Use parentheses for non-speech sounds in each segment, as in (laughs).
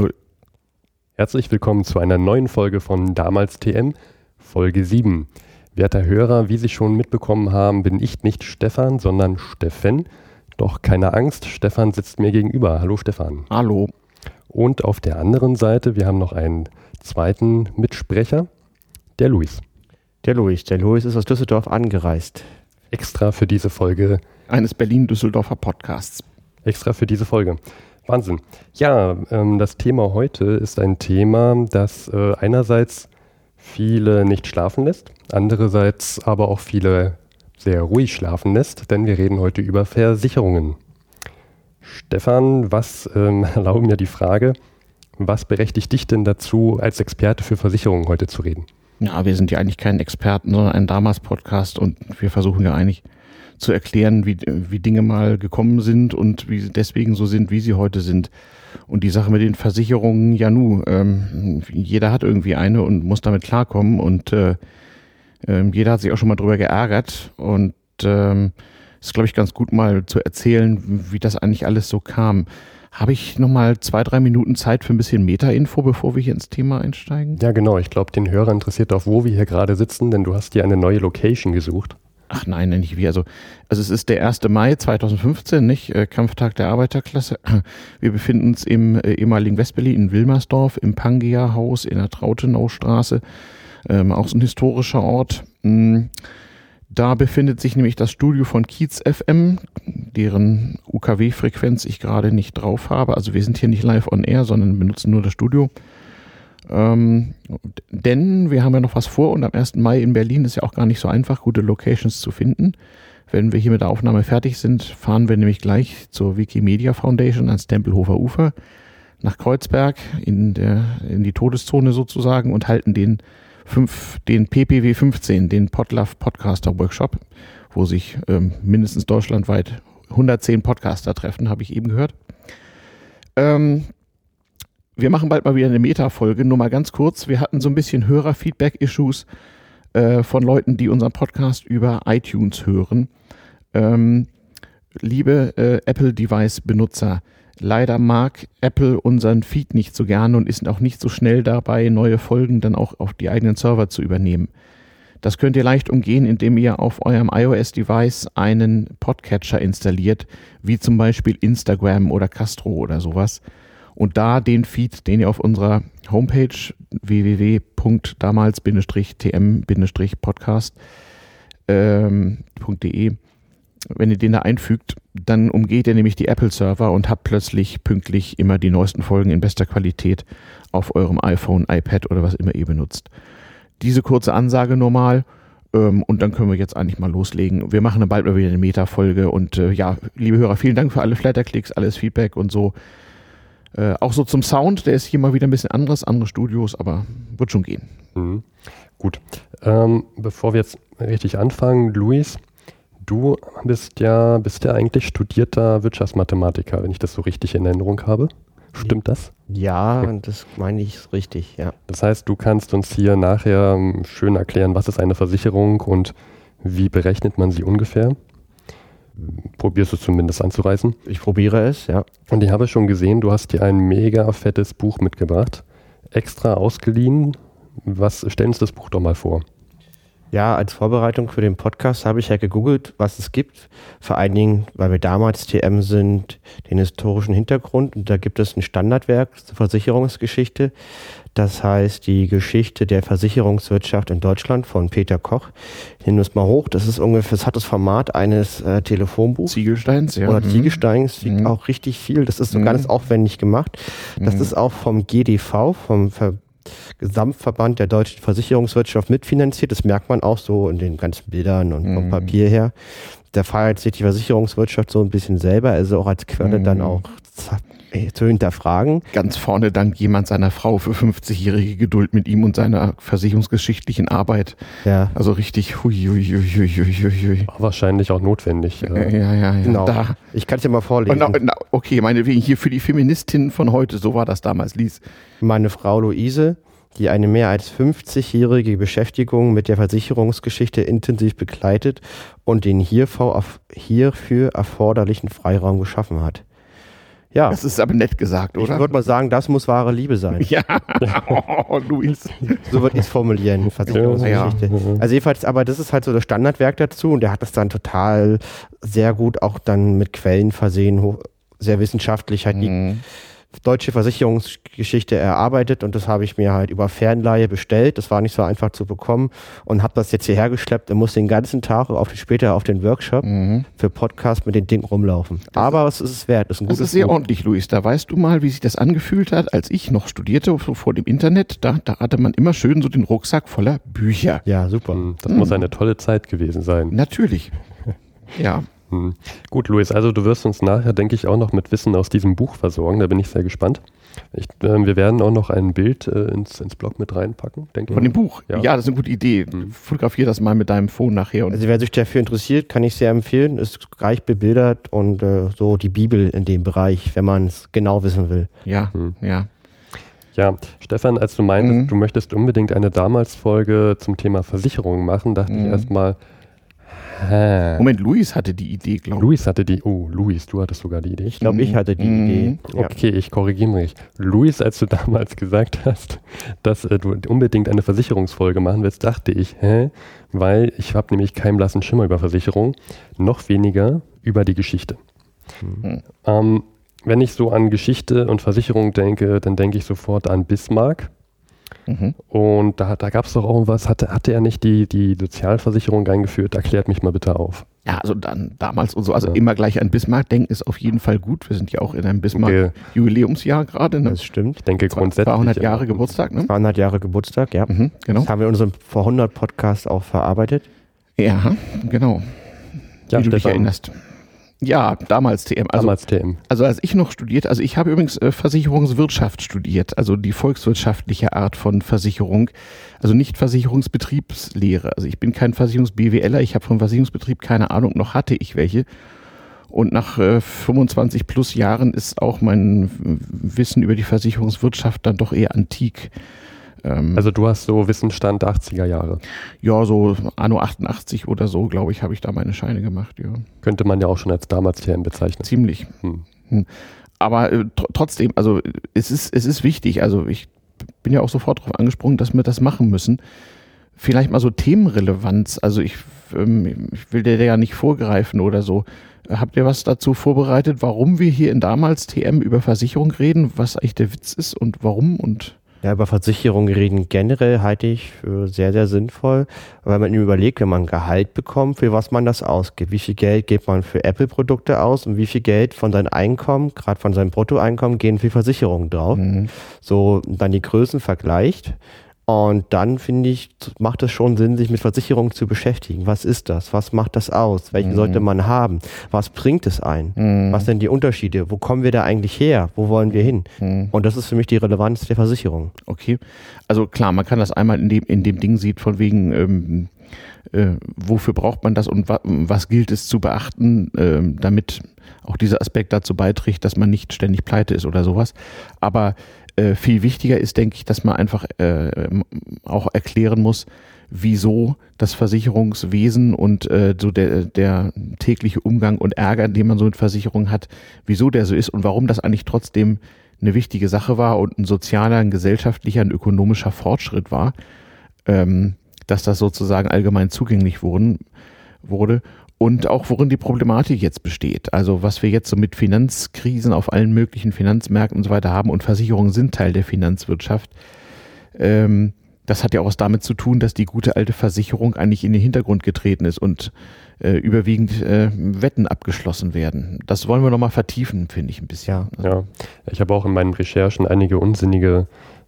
Null. Herzlich willkommen zu einer neuen Folge von Damals TM, Folge 7. Werter Hörer, wie Sie schon mitbekommen haben, bin ich nicht Stefan, sondern Steffen. Doch keine Angst, Stefan sitzt mir gegenüber. Hallo Stefan. Hallo. Und auf der anderen Seite, wir haben noch einen zweiten Mitsprecher, der Luis. Der Luis. Der Luis ist aus Düsseldorf angereist. Extra für diese Folge. Eines Berlin-Düsseldorfer Podcasts. Extra für diese Folge. Wahnsinn. Ja, ähm, das Thema heute ist ein Thema, das äh, einerseits viele nicht schlafen lässt, andererseits aber auch viele sehr ruhig schlafen lässt, denn wir reden heute über Versicherungen. Stefan, was ähm, (laughs) erlauben mir die Frage, was berechtigt dich denn dazu, als Experte für Versicherungen heute zu reden? Ja, wir sind ja eigentlich kein Experten, sondern ein Damals-Podcast und wir versuchen ja eigentlich zu erklären, wie, wie Dinge mal gekommen sind und wie sie deswegen so sind, wie sie heute sind. Und die Sache mit den Versicherungen, ja nu, ähm, jeder hat irgendwie eine und muss damit klarkommen und äh, äh, jeder hat sich auch schon mal drüber geärgert und ähm, ist, glaube ich, ganz gut mal zu erzählen, wie das eigentlich alles so kam. Habe ich noch mal zwei, drei Minuten Zeit für ein bisschen Meta-Info, bevor wir hier ins Thema einsteigen? Ja, genau. Ich glaube, den Hörer interessiert auch, wo wir hier gerade sitzen, denn du hast dir eine neue Location gesucht. Ach nein, nicht wie. Also, also es ist der 1. Mai 2015, nicht? Äh, Kampftag der Arbeiterklasse. (clears throat) Wir befinden uns im äh, ehemaligen Westberlin in Wilmersdorf, im Pangea-Haus in der Trautenaustraße. Ähm, auch so ein historischer Ort. Mhm. Da befindet sich nämlich das Studio von Kiez FM, deren UKW-Frequenz ich gerade nicht drauf habe. Also wir sind hier nicht live on air, sondern benutzen nur das Studio. Ähm, denn wir haben ja noch was vor und am 1. Mai in Berlin ist ja auch gar nicht so einfach, gute Locations zu finden. Wenn wir hier mit der Aufnahme fertig sind, fahren wir nämlich gleich zur Wikimedia Foundation ans Tempelhofer Ufer nach Kreuzberg in, der, in die Todeszone sozusagen und halten den, fünf, den PPW 15, den Podlove Podcaster Workshop, wo sich ähm, mindestens deutschlandweit 110 Podcaster treffen, habe ich eben gehört. Ähm, wir machen bald mal wieder eine Meta-Folge, nur mal ganz kurz. Wir hatten so ein bisschen Hörer-Feedback-Issues äh, von Leuten, die unseren Podcast über iTunes hören. Ähm, liebe äh, Apple-Device-Benutzer, leider mag Apple unseren Feed nicht so gerne und ist auch nicht so schnell dabei, neue Folgen dann auch auf die eigenen Server zu übernehmen. Das könnt ihr leicht umgehen, indem ihr auf eurem iOS-Device einen Podcatcher installiert, wie zum Beispiel Instagram oder Castro oder sowas und da den Feed, den ihr auf unserer Homepage www.damals-tm-podcast.de, ähm, wenn ihr den da einfügt, dann umgeht ihr nämlich die Apple-Server und habt plötzlich pünktlich immer die neuesten Folgen in bester Qualität auf eurem iPhone, iPad oder was immer ihr benutzt. Diese kurze Ansage normal. Ähm, und dann können wir jetzt eigentlich mal loslegen. Wir machen dann bald mal wieder eine Meta-Folge. Und äh, ja, liebe Hörer, vielen Dank für alle Flatterklicks, alles Feedback und so. Äh, auch so zum Sound, der ist hier mal wieder ein bisschen anderes, andere Studios, aber wird schon gehen. Mhm. Gut. Ähm, bevor wir jetzt richtig anfangen, Luis, du bist ja, bist ja eigentlich studierter Wirtschaftsmathematiker, wenn ich das so richtig in Erinnerung habe. Stimmt das? Ja, das meine ich richtig, ja. Das heißt, du kannst uns hier nachher ähm, schön erklären, was ist eine Versicherung und wie berechnet man sie ungefähr? Probierst du zumindest anzureißen. Ich probiere es, ja. Und ich habe schon gesehen, du hast dir ein mega fettes Buch mitgebracht, extra ausgeliehen. Was stellen uns das Buch doch mal vor? Ja, als Vorbereitung für den Podcast habe ich ja gegoogelt, was es gibt. Vor allen Dingen, weil wir damals TM sind, den historischen Hintergrund. Und da gibt es ein Standardwerk zur Versicherungsgeschichte. Das heißt, die Geschichte der Versicherungswirtschaft in Deutschland von Peter Koch. Ich nehme das mal hoch. Das ist ungefähr, das hat das Format eines äh, Telefonbuchs. Ziegelsteins, ja. Oder mhm. Ziegelsteins, mhm. auch richtig viel. Das ist so mhm. ganz aufwendig gemacht. Das mhm. ist auch vom GDV, vom Ver Gesamtverband der deutschen Versicherungswirtschaft mitfinanziert. Das merkt man auch so in den ganzen Bildern und vom mhm. Papier her. Da feiert sich die Versicherungswirtschaft so ein bisschen selber, also auch als Quelle mhm. dann auch zu hinterfragen. Ganz vorne dankt jemand seiner Frau für 50-jährige Geduld mit ihm und seiner versicherungsgeschichtlichen Arbeit. Ja. Also richtig hui, hui, hui, hui, hui, hui. Wahrscheinlich auch notwendig. Ja, ja, ja. ja. Genau. Da. Ich kann es dir mal vorlesen. Na, na, okay, meinetwegen hier für die Feministinnen von heute, so war das damals, lies. Meine Frau Luise, die eine mehr als 50-jährige Beschäftigung mit der Versicherungsgeschichte intensiv begleitet und den hierfür erforderlichen Freiraum geschaffen hat. Ja, Das ist aber nett gesagt, ich oder? würde mal sagen, das muss wahre Liebe sein. ja, oh, Luis. So würde ich es formulieren, Versicherungsgeschichte. Ja. Also jedenfalls, aber das ist halt so das Standardwerk dazu und der hat das dann total sehr gut auch dann mit Quellen versehen, sehr wissenschaftlich halt die Mhm. Deutsche Versicherungsgeschichte erarbeitet und das habe ich mir halt über Fernleihe bestellt. Das war nicht so einfach zu bekommen und habe das jetzt hierher geschleppt und muss den ganzen Tag auf später auf den Workshop Mhm. für Podcast mit den Ding rumlaufen. Aber es ist es wert. Das ist ein Das gutes ist sehr Buch. ordentlich, Luis. Da weißt du mal, wie sich das angefühlt hat, als ich noch studierte, so vor dem Internet. Da, da hatte man immer schön so den Rucksack voller Bücher. Ja, super. Hm, Das muss eine tolle Zeit gewesen sein. Natürlich. Ja. Hm. Gut, Luis, also du wirst uns nachher, denke ich, auch noch mit Wissen aus diesem Buch versorgen. Da bin ich sehr gespannt. Ich, ähm, wir werden auch noch ein Bild äh, ins, ins Blog mit reinpacken, denke Von ich. dem Buch. Ja. Ja, das ist eine gute Idee. Fotografier das mal mit deinem Phone nachher. Und Also wer sich dafür interessiert, kann ich sehr empfehlen. Ist reich bebildert und äh, so die Bibel in dem Bereich, wenn man es genau wissen will. ja, Hm. ja. Ja, Stefan, als du meintest, Mhm. du möchtest unbedingt eine Damals-Folge zum Thema Versicherung machen, dachte ich Mhm. erstmal, hä? Moment, Luis hatte die Idee, glaube Luis hatte die, oh, Luis, du hattest sogar die Idee. Ich glaube, ich hatte die Mhm. Idee. Ja. Okay, ich korrigiere mich. Luis, als du (laughs) damals gesagt hast, dass äh, du unbedingt eine Versicherungsfolge machen willst, dachte ich, hä? Weil ich habe nämlich keinen blassen Schimmer über Versicherung, noch weniger über die Geschichte. Mhm. Ähm, wenn ich so an Geschichte und Versicherung denke, dann denke ich sofort an Bismarck. Mhm. Und da, da gab es doch auch was, hatte, hatte er nicht die, die Sozialversicherung eingeführt? Erklärt mich mal bitte auf. Ja, also dann damals und so. Also Ja. immer gleich an Bismarck denken ist auf jeden Fall gut. Wir sind ja auch in einem Okay. Bismarck-Jubiläumsjahr gerade. Ne? Das stimmt. Ich denke grundsätzlich. 200 ja. Jahre Geburtstag, ne? 200 Jahre Geburtstag, ja. Mhm, genau. Das haben wir in unserem vor 100 Podcast auch verarbeitet. Ja, genau. Ja, wie du dich erinnerst. Ja, damals TM. Also, damals TM. also als ich noch studiert, also ich habe übrigens äh, Versicherungswirtschaft studiert, also die volkswirtschaftliche Art von Versicherung, also nicht Versicherungsbetriebslehre. Also ich bin kein Versicherungs-BWLer, ich habe vom Versicherungsbetrieb keine Ahnung, noch hatte ich welche. Und nach äh, 25 plus Jahren ist auch mein äh, Wissen über die Versicherungswirtschaft dann doch eher antik. Ähm, Also du hast so Wissensstand 80er Jahre. ja, so Anno 88 oder so, glaube ich, habe ich da meine Scheine gemacht, ja. Könnte man ja auch schon als damals TM bezeichnen. Ziemlich. Hm. Aber äh, tr trotzdem, also es ist, es ist wichtig. Also ich bin ja auch sofort darauf angesprungen, dass wir das machen müssen. Vielleicht mal so Themenrelevanz. Also ich, ähm, ich will dir ja nicht vorgreifen oder so. Habt ihr was dazu vorbereitet, warum wir hier in damals TM über Versicherung reden, was eigentlich der Witz ist und warum und Ja, über Versicherungen reden generell halte ich für sehr, sehr sinnvoll, weil man überlegt, wenn man Gehalt bekommt, für was man das ausgibt. Wie viel Geld gibt man für Apple-Produkte aus und wie viel Geld von seinem Einkommen, gerade von seinem Bruttoeinkommen, gehen für Versicherungen drauf. Mhm. So dann die Größen vergleicht. Und dann finde ich, macht es schon Sinn, sich mit Versicherungen zu beschäftigen. Was ist das? Was macht das aus? Welchen Mhm. sollte man haben? Was bringt es ein? Mhm. Was sind die Unterschiede? Wo kommen wir da eigentlich her? Wo wollen wir hin? Mhm. Und das ist für mich die Relevanz der Versicherung. Okay. Also klar, man kann das einmal in dem, in dem Ding sieht, von wegen, ähm, äh, wofür braucht man das und wa was gilt es zu beachten, ähm, damit auch dieser Aspekt dazu beiträgt, dass man nicht ständig pleite ist oder sowas. Aber äh, viel wichtiger ist, denke ich, dass man einfach äh, auch erklären muss, wieso das Versicherungswesen und äh, so der, der tägliche Umgang und Ärger, den man so mit Versicherungen hat, wieso der so ist und warum das eigentlich trotzdem eine wichtige Sache war und ein sozialer, ein gesellschaftlicher, ein ökonomischer Fortschritt war, ähm, dass das sozusagen allgemein zugänglich wurden, wurde und auch worin die Problematik jetzt besteht. Also was wir jetzt so mit Finanzkrisen auf allen möglichen Finanzmärkten und so weiter haben und Versicherungen sind Teil der Finanzwirtschaft. Ähm, das hat ja auch was damit zu tun, dass die gute alte Versicherung eigentlich in den Hintergrund getreten ist und äh, überwiegend äh, Wetten abgeschlossen werden. Das wollen wir nochmal vertiefen, finde ich ein bisschen. Also, Ja, ich habe auch in meinen Recherchen einige unsinnige,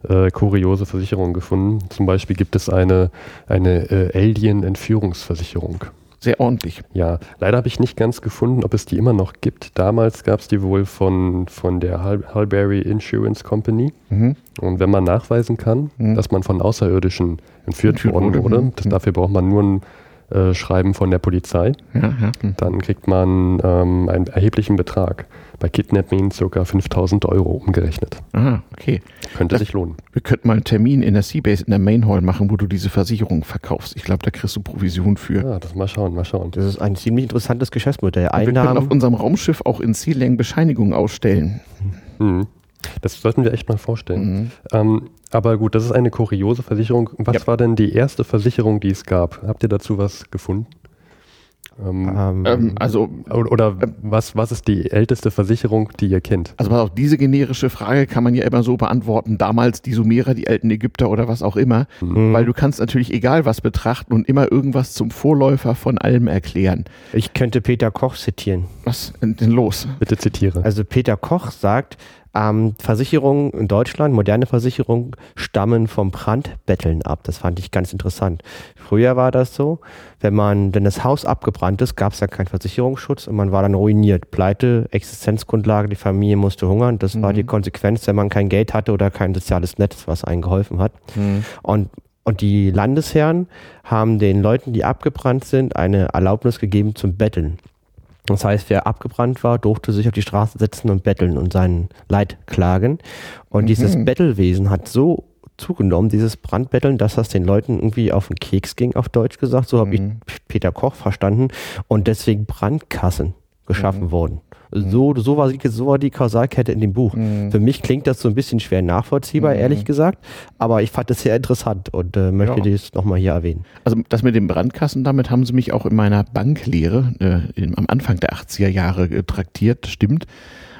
äh, kuriose Versicherungen gefunden. Zum Beispiel gibt es eine, eine äh, Alien-Entführungsversicherung. Sehr ordentlich. Ja, leider habe ich nicht ganz gefunden, ob es die immer noch gibt. Damals gab es die wohl von, von der Hul Hulberry Insurance Company. Mhm. Und wenn man nachweisen kann, Mhm. dass man von Außerirdischen entführt worden wurde, mhm. das, dafür braucht man nur ein äh, schreiben von der Polizei. Ja, ja. Dann kriegt man ähm, einen erheblichen Betrag. Bei Kidnapping ca. 5000 Euro umgerechnet. Ah, okay. Könnte Das- sich lohnen. Wir könnten mal einen Termin in der Seabase in der Main Hall machen, wo du diese Versicherung verkaufst. Ich glaube, da kriegst du Provision für. Ja, das mal schauen, mal schauen. Das ist ein ziemlich interessantes Geschäftsmodell. Und wir können auf Einnahmen. unserem Raumschiff auch in Sea-Lang Bescheinigungen ausstellen. Mhm. Das sollten wir echt mal vorstellen. Mhm. Ähm, aber gut, das ist eine kuriose Versicherung. Was Ja. war denn die erste Versicherung, die es gab? Habt ihr dazu was gefunden? Ähm, Ähm, Ähm, also, oder oder was, was ist die älteste Versicherung, die ihr kennt? also pass auf, diese generische Frage kann man ja immer so beantworten. Damals die Sumerer, die alten Ägypter oder was auch immer. Mhm. Weil du kannst natürlich egal was betrachten und immer irgendwas zum Vorläufer von allem erklären. ich könnte Peter Koch zitieren. Was denn los? Bitte zitiere. Also Peter Koch sagt, ähm, Versicherungen in Deutschland, moderne Versicherungen, stammen vom Brandbetteln ab. Das fand ich ganz interessant. Früher war das so, wenn man, wenn das Haus abgebrannt ist, gab es ja keinen Versicherungsschutz und man war dann ruiniert. Pleite, Existenzgrundlage, die Familie musste hungern. Das war Mhm. die Konsequenz, wenn man kein Geld hatte oder kein soziales Netz, was einen geholfen hat. Und, und die Landesherren haben den Leuten, die abgebrannt sind, eine Erlaubnis gegeben zum Betteln. Das heißt, wer abgebrannt war, durfte sich auf die Straße setzen und betteln und sein Leid klagen. Und dieses Mhm. Bettelwesen hat so zugenommen, dieses Brandbetteln, dass das den Leuten irgendwie auf den Keks ging, auf Deutsch gesagt. So habe ich Mhm. Peter Koch verstanden. Und deswegen Brandkassen geschaffen Mhm. wurden. So, so, war, die- so war die Kausalkette in dem Buch. Mhm. Für mich klingt das so ein bisschen schwer nachvollziehbar, Mhm. ehrlich gesagt. Aber ich fand es sehr interessant und äh, möchte Ja. dies nochmal hier erwähnen. Also das mit dem Brandkassen, damit haben sie mich auch in meiner Banklehre äh, in, am Anfang der 80er Jahre äh, traktiert, stimmt.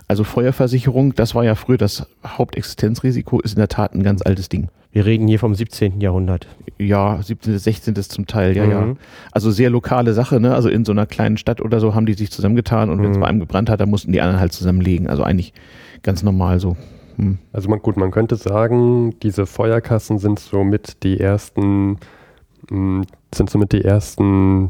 Also Feuerversicherung, das war ja früher das Hauptexistenzrisiko, ist in der Tat ein ganz altes Ding. Wir reden hier vom 17. Jahrhundert. Ja, 17., 16. zum Teil, ja, ja. Mhm. Also sehr lokale Sache, ne? Also in so einer kleinen Stadt oder so haben die sich zusammengetan und wenn es Mhm. bei einem gebrannt hat, dann mussten die anderen halt zusammenlegen. Also eigentlich ganz normal so. Hm. Also man, gut, man könnte sagen, diese Feuerkassen sind somit die ersten, mh, sind somit die ersten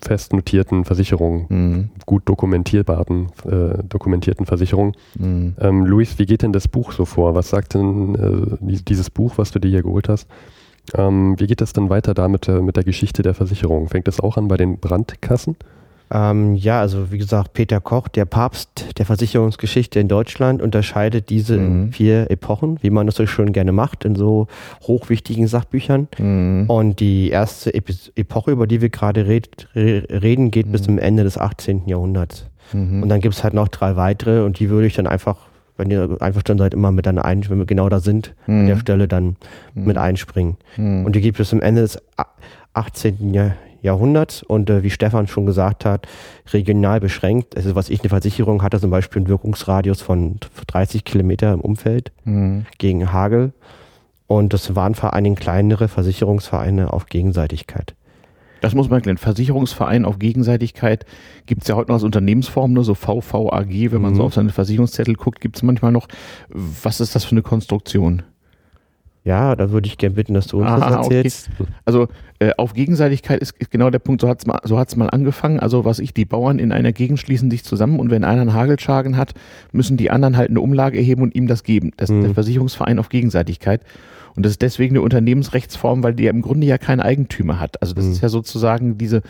fest notierten Versicherungen, Hm. gut dokumentierbaren, äh, dokumentierten Versicherungen. Hm. Ähm, Luis, wie geht denn das Buch so vor? Was sagt denn äh, die- dieses Buch, was du dir hier geholt hast? Ähm, wie geht das dann weiter da mit, der- mit der Geschichte der Versicherung? Fängt das auch an bei den Brandkassen? Ähm, ja, also wie gesagt, Peter Koch, der Papst der Versicherungsgeschichte in Deutschland, unterscheidet diese in Mhm. vier Epochen, wie man das so schön gerne macht, in so hochwichtigen Sachbüchern. Hm. Und die erste Epi- Epoche, über die wir gerade red, re reden, geht bis zum Ende des 18. Jahrhunderts. Mhm. Und dann gibt es halt noch drei weitere und die würde ich dann einfach, wenn ihr einverstanden seid, immer mit dann ein, wenn wir genau da sind, an der Mhm. Stelle dann mit einspringen. Hm. Und die gibt es am Ende des a- 18. Jahr, Jahrhunderts und äh, wie Stefan schon gesagt hat, regional beschränkt. Also was ich eine Versicherung hatte, zum Beispiel einen Wirkungsradius von 30 Kilometer im Umfeld Hm. gegen Hagel. Und das waren vor allen Dingen kleinere Versicherungsvereine auf Gegenseitigkeit. Das muss man erklären. Versicherungsverein auf Gegenseitigkeit gibt es ja heute noch als Unternehmensform, nur so VVAG, wenn man Mhm. so auf seine Versicherungszettel guckt, gibt es manchmal noch. Was ist das für eine Konstruktion? Ja, da würde ich gerne bitten, dass du uns das Ah, okay. erzählst. Also äh, auf Gegenseitigkeit ist, ist genau der Punkt, so hat es mal, so hat's mal angefangen. Also was ich, die Bauern in einer Gegend schließen sich zusammen und wenn einer einen Hagelschaden hat, müssen die anderen halt eine Umlage erheben und ihm das geben. Das ist Mhm. der Versicherungsverein auf Gegenseitigkeit. Und das ist deswegen eine Unternehmensrechtsform, weil die ja im Grunde ja keinen Eigentümer hat. Also das Mhm. ist ja sozusagen diese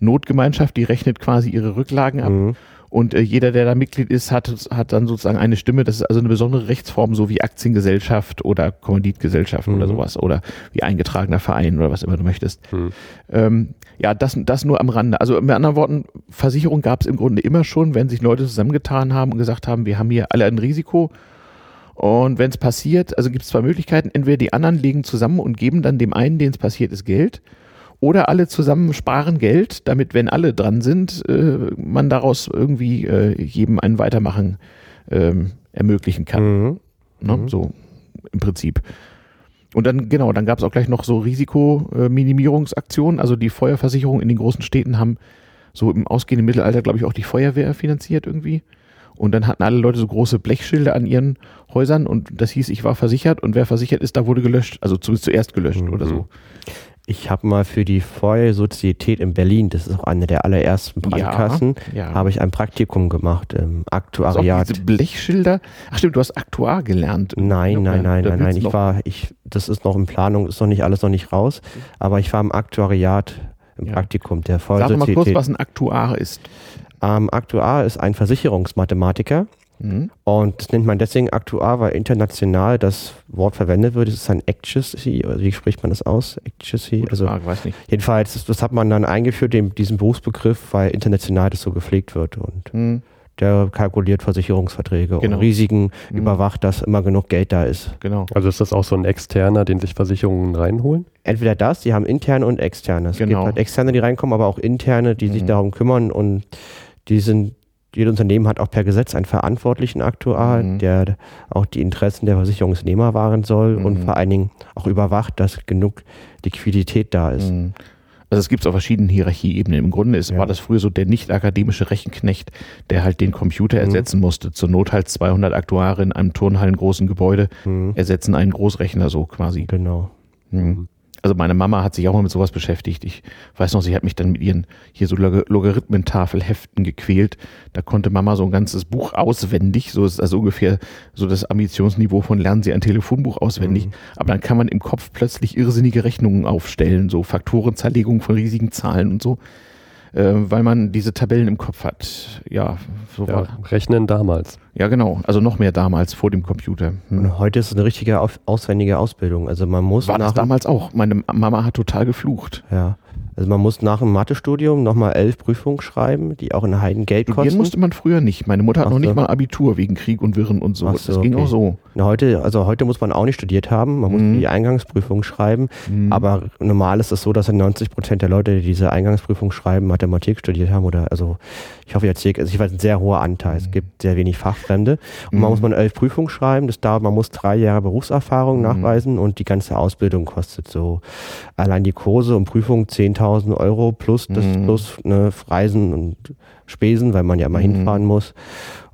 Notgemeinschaft, die rechnet quasi ihre Rücklagen ab. Mhm. Und äh, jeder, der da Mitglied ist, hat, hat dann sozusagen eine Stimme. Das ist also eine besondere Rechtsform, so wie Aktiengesellschaft oder Kommanditgesellschaft oder Mhm. sowas oder wie eingetragener Verein oder was immer du möchtest. Hm. Ähm, ja, das, das nur am Rande. Also mit anderen Worten, Versicherung gab es im Grunde immer schon, wenn sich Leute zusammengetan haben und gesagt haben, wir haben hier alle ein Risiko. Und wenn es passiert, also gibt es zwei Möglichkeiten. Entweder die anderen legen zusammen und geben dann dem einen, den es passiert ist, Geld. Oder alle zusammen sparen Geld, damit, wenn alle dran sind, äh, man daraus irgendwie äh, jedem ein Weitermachen ähm, ermöglichen kann. Mhm. Ne? Mhm. So im Prinzip. Und dann, genau, dann gab es auch gleich noch so Risikominimierungsaktionen. Also die Feuerversicherung in den großen Städten haben so im ausgehenden Mittelalter, glaube ich, auch die Feuerwehr finanziert irgendwie. Und dann hatten alle Leute so große Blechschilder an ihren Häusern und das hieß, ich war versichert und wer versichert ist, da wurde gelöscht. Also zumindest zuerst gelöscht Mhm. oder so. Ich habe mal für die Feuersozietät in Berlin, das ist auch eine der allerersten Brandkassen, Ja. habe ich ein Praktikum gemacht im Aktuariat. diese Blechschilder. Ach stimmt, du hast Aktuar gelernt. Nein, nein, nein, nein, nein. Ich war, ich, das ist noch in Planung, ist noch nicht alles noch nicht raus. Aber ich war im Aktuariat im Ja. Praktikum der Sag doch mal kurz, was ein Aktuar ist. Ähm, Aktuar ist ein Versicherungsmathematiker Mhm. und das nennt man deswegen Aktuar, weil international das Wort verwendet wird. Es ist ein Actuary, oder wie spricht man das aus? Actuary, Gute also Frage, weiß nicht. jedenfalls, das, das hat man dann eingeführt, den, diesen Berufsbegriff, weil international das so gepflegt wird und Mhm. der kalkuliert Versicherungsverträge Genau. und Risiken, Mhm. überwacht, dass immer genug Geld da ist. Genau. Also ist das auch so ein externer, den sich Versicherungen reinholen? Entweder das, die haben interne und externe. Es Genau. gibt halt externe, die reinkommen, aber auch interne, die sich Mhm. darum kümmern und die sind, jedes Unternehmen hat auch per Gesetz einen verantwortlichen Aktuar, Mhm. der auch die Interessen der Versicherungsnehmer wahren soll und Mhm. vor allen Dingen auch überwacht, dass genug Liquidität da ist. Mhm. Also es gibt es auf verschiedenen Hierarchieebenen. Im Grunde ist, Ja. war das früher so der nicht akademische Rechenknecht, der halt den Computer Mhm. ersetzen musste. Zur Not halt 200 Aktuare in einem turnhallengroßen Gebäude Mhm. ersetzen einen Großrechner so quasi. Genau. Mhm. Also meine Mama hat sich auch mal mit sowas beschäftigt. Ich weiß noch, sie hat mich dann mit ihren hier so Log Logarithmentafelheften gequält. Da konnte Mama so ein ganzes Buch auswendig, so ist also ungefähr so das Ambitionsniveau von lernen Sie ein Telefonbuch auswendig. Mhm. Aber dann kann man im Kopf plötzlich irrsinnige Rechnungen aufstellen, so Faktorenzerlegung von riesigen Zahlen und so, äh, weil man diese Tabellen im Kopf hat. Ja, so Ja, war. Rechnen damals. Ja, genau. Also noch mehr damals vor dem Computer. Hm. Und heute ist es eine richtige auf, auswendige Ausbildung. Also man muss War das damals auch. Meine Mama hat total geflucht. ja, also man muss nach dem Mathestudium nochmal elf Prüfungen schreiben, die auch in Heiden Geld Studieren kosten. musste man früher nicht. Meine Mutter hat Ach noch so. nicht mal Abitur wegen Krieg und Wirren und so. Ach so, das ging okay. auch so. Na, heute, also heute muss man auch nicht studiert haben, man muss Mhm. die Eingangsprüfung schreiben, Mhm. aber normal ist es so, dass 90 Prozent der Leute, die diese Eingangsprüfung schreiben, Mathematik studiert haben oder, also ich hoffe, erzähle, also ich weiß, ein sehr hoher Anteil, es gibt sehr wenig Fachfremde und man Mhm. muss man elf Prüfungen schreiben, das dauert, man muss drei Jahre Berufserfahrung Mhm. nachweisen und die ganze Ausbildung kostet so, allein die Kurse und Prüfungen 10.000 Euro plus, das Mhm. plus ne, Reisen und Spesen, weil man ja immer Mhm. hinfahren muss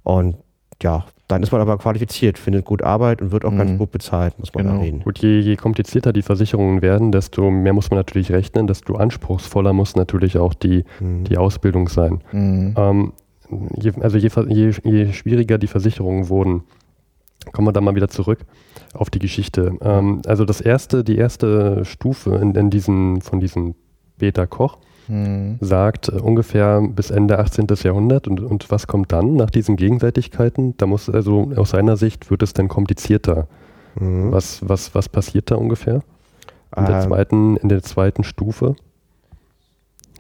und ja, dann ist man aber qualifiziert, findet gut Arbeit und wird auch Mhm. ganz gut bezahlt, muss man Genau. erwähnen. Gut, je, je komplizierter die Versicherungen werden, desto mehr muss man natürlich rechnen, desto anspruchsvoller muss natürlich auch die, Mhm. die Ausbildung sein. Mhm. Ähm, je, also je, je, je schwieriger die Versicherungen wurden, kommen wir da mal wieder zurück auf die Geschichte. Ähm, also das erste, die erste Stufe in, in diesen, von diesem Beta Koch Mhm. sagt äh, ungefähr bis Ende 18. Jahrhundert und, und was kommt dann nach diesen Gegenseitigkeiten? Da muss also aus seiner Sicht wird es dann komplizierter. Mhm. Was, was, was passiert da ungefähr? In der Ähm, zweiten, in der zweiten Stufe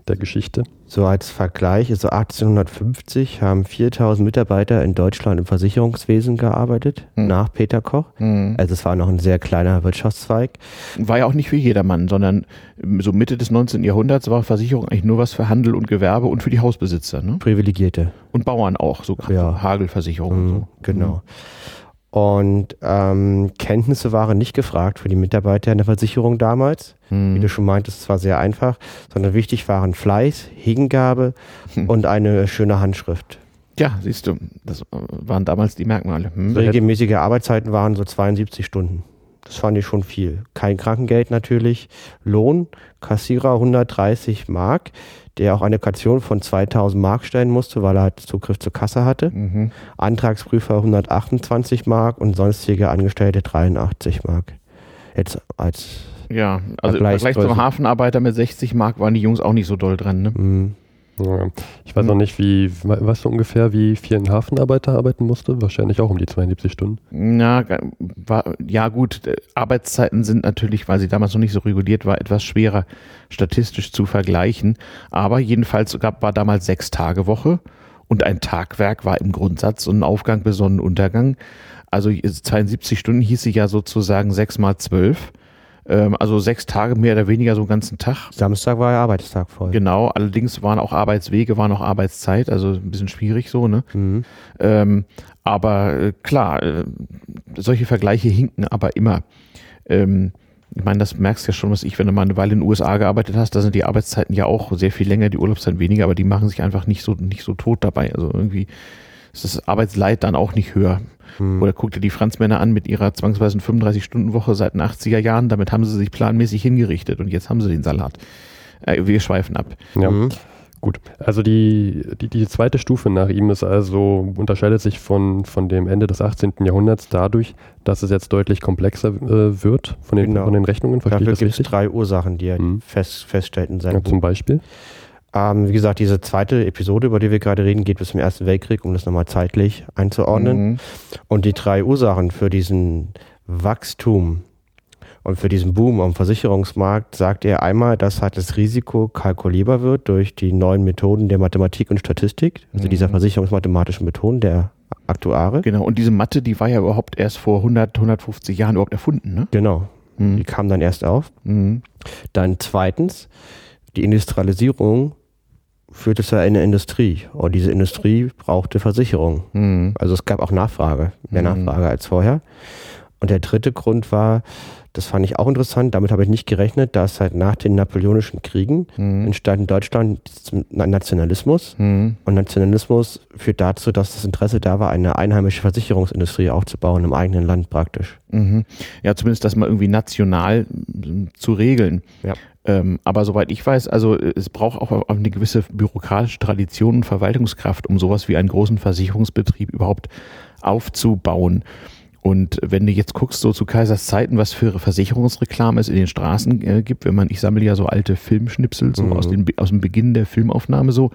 der Geschichte. So als Vergleich, also 1850 haben 4000 Mitarbeiter in Deutschland im Versicherungswesen gearbeitet, Hm. nach Peter Koch. Mhm. Also es war noch ein sehr kleiner Wirtschaftszweig. War ja auch nicht für jedermann, sondern so Mitte des 19. Jahrhunderts war Versicherung eigentlich nur was für Handel und Gewerbe und für die Hausbesitzer. Ne? Privilegierte. Und Bauern auch, so Ja. Hagelversicherung und Mhm, so. Genau. Und ähm, Kenntnisse waren nicht gefragt für die Mitarbeiter in der Versicherung damals. Mhm. Wie du schon meintest, es war sehr einfach, sondern wichtig waren Fleiß, Hingabe Hm. und eine schöne Handschrift. Ja, siehst du, das waren damals die Merkmale. Hm? Regelmäßige Arbeitszeiten waren so 72 Stunden. Das fand ich schon viel. Kein Krankengeld natürlich. Lohn, Kassierer 130 Mark, der auch eine Kaution von 2000 Mark stellen musste, weil er halt Zugriff zur Kasse hatte. Mhm. Antragsprüfer 128 Mark und sonstige Angestellte 83 Mark. Jetzt als Ja, also im Vergleich zum Hafenarbeiter mit 60 Mark waren die Jungs auch nicht so doll dran. Ne? mh, Ja. Ich weiß auch nicht, wie, we- weißt du ungefähr, wie viel ein Hafenarbeiter arbeiten musste? Wahrscheinlich auch um die 72 Stunden. Na, war, ja gut, Arbeitszeiten sind natürlich, weil sie damals noch nicht so reguliert war, etwas schwerer statistisch zu vergleichen. Aber jedenfalls gab, war damals sechs Tage Woche und ein Tagwerk war im Grundsatz und ein Aufgang bis Sonnenuntergang. Also 72 Stunden hieße ja sozusagen sechs mal zwölf. Ähm, also sechs Tage mehr oder weniger so einen ganzen Tag. Samstag war ja Arbeitstag voll. Genau, allerdings waren auch Arbeitswege, waren auch Arbeitszeit, also ein bisschen schwierig so, ne? Mhm. Ähm, aber äh, klar, äh, solche Vergleiche hinken aber immer. Ähm, ich meine, das merkst du ja schon, was ich, wenn du mal eine Weile in den USA gearbeitet hast, da sind die Arbeitszeiten ja auch sehr viel länger, die Urlaubszeit weniger, aber die machen sich einfach nicht so, nicht so tot dabei. Also irgendwie ist das Arbeitsleid dann auch nicht höher. Mhm. Oder guck dir die Franzmänner an mit ihrer zwangsweisen 35-Stunden-Woche seit den 80er Jahren, damit haben sie sich planmäßig hingerichtet und jetzt haben sie den Salat. Äh, wir schweifen ab. Ja. Mhm. Gut, also die, die, die zweite Stufe nach ihm ist also, unterscheidet sich von, von dem Ende des 18. Jahrhunderts dadurch, dass es jetzt deutlich komplexer äh, wird von den, Genau. von den Rechnungen. Verstehe Dafür gibt es drei Ursachen, die er Mhm. fest, feststellt in seinem Ja, Buch. zum Beispiel. Ähm, wie gesagt, diese zweite Episode, über die wir gerade reden, geht bis zum Ersten Weltkrieg, um das nochmal zeitlich einzuordnen. Mhm. Und die drei Ursachen für diesen Wachstum und für diesen Boom am Versicherungsmarkt sagt er einmal, dass halt das Risiko kalkulierbar wird durch die neuen Methoden der Mathematik und Statistik, also Mhm. dieser versicherungsmathematischen Methoden der Aktuare. Genau, und diese Mathe, die war ja überhaupt erst vor 100, 150 Jahren überhaupt erfunden, ne? Genau, die Mhm. kam dann erst auf. Mhm. Dann zweitens, die Industrialisierung führte zu einer Industrie und diese Industrie brauchte Versicherung. Mhm. Also es gab auch Nachfrage, mehr Mhm. Nachfrage als vorher. Und der dritte Grund war, das fand ich auch interessant, damit habe ich nicht gerechnet, dass halt nach den napoleonischen Kriegen Mhm. entstand in Deutschland Nationalismus. Mhm. Und Nationalismus führt dazu, dass das Interesse da war, eine einheimische Versicherungsindustrie aufzubauen im eigenen Land praktisch. Mhm. Ja, zumindest das mal irgendwie national mm, zu regeln. Ja. Ähm, aber soweit ich weiß, also äh, es braucht auch auch eine gewisse bürokratische Tradition und Verwaltungskraft, um sowas wie einen großen Versicherungsbetrieb überhaupt aufzubauen. Und wenn du jetzt guckst, so zu Kaisers Zeiten, was für Versicherungsreklame es in den Straßen äh, gibt, wenn man, ich sammle ja so alte Filmschnipsel, so Mhm. aus, den, aus dem Beginn der Filmaufnahme so,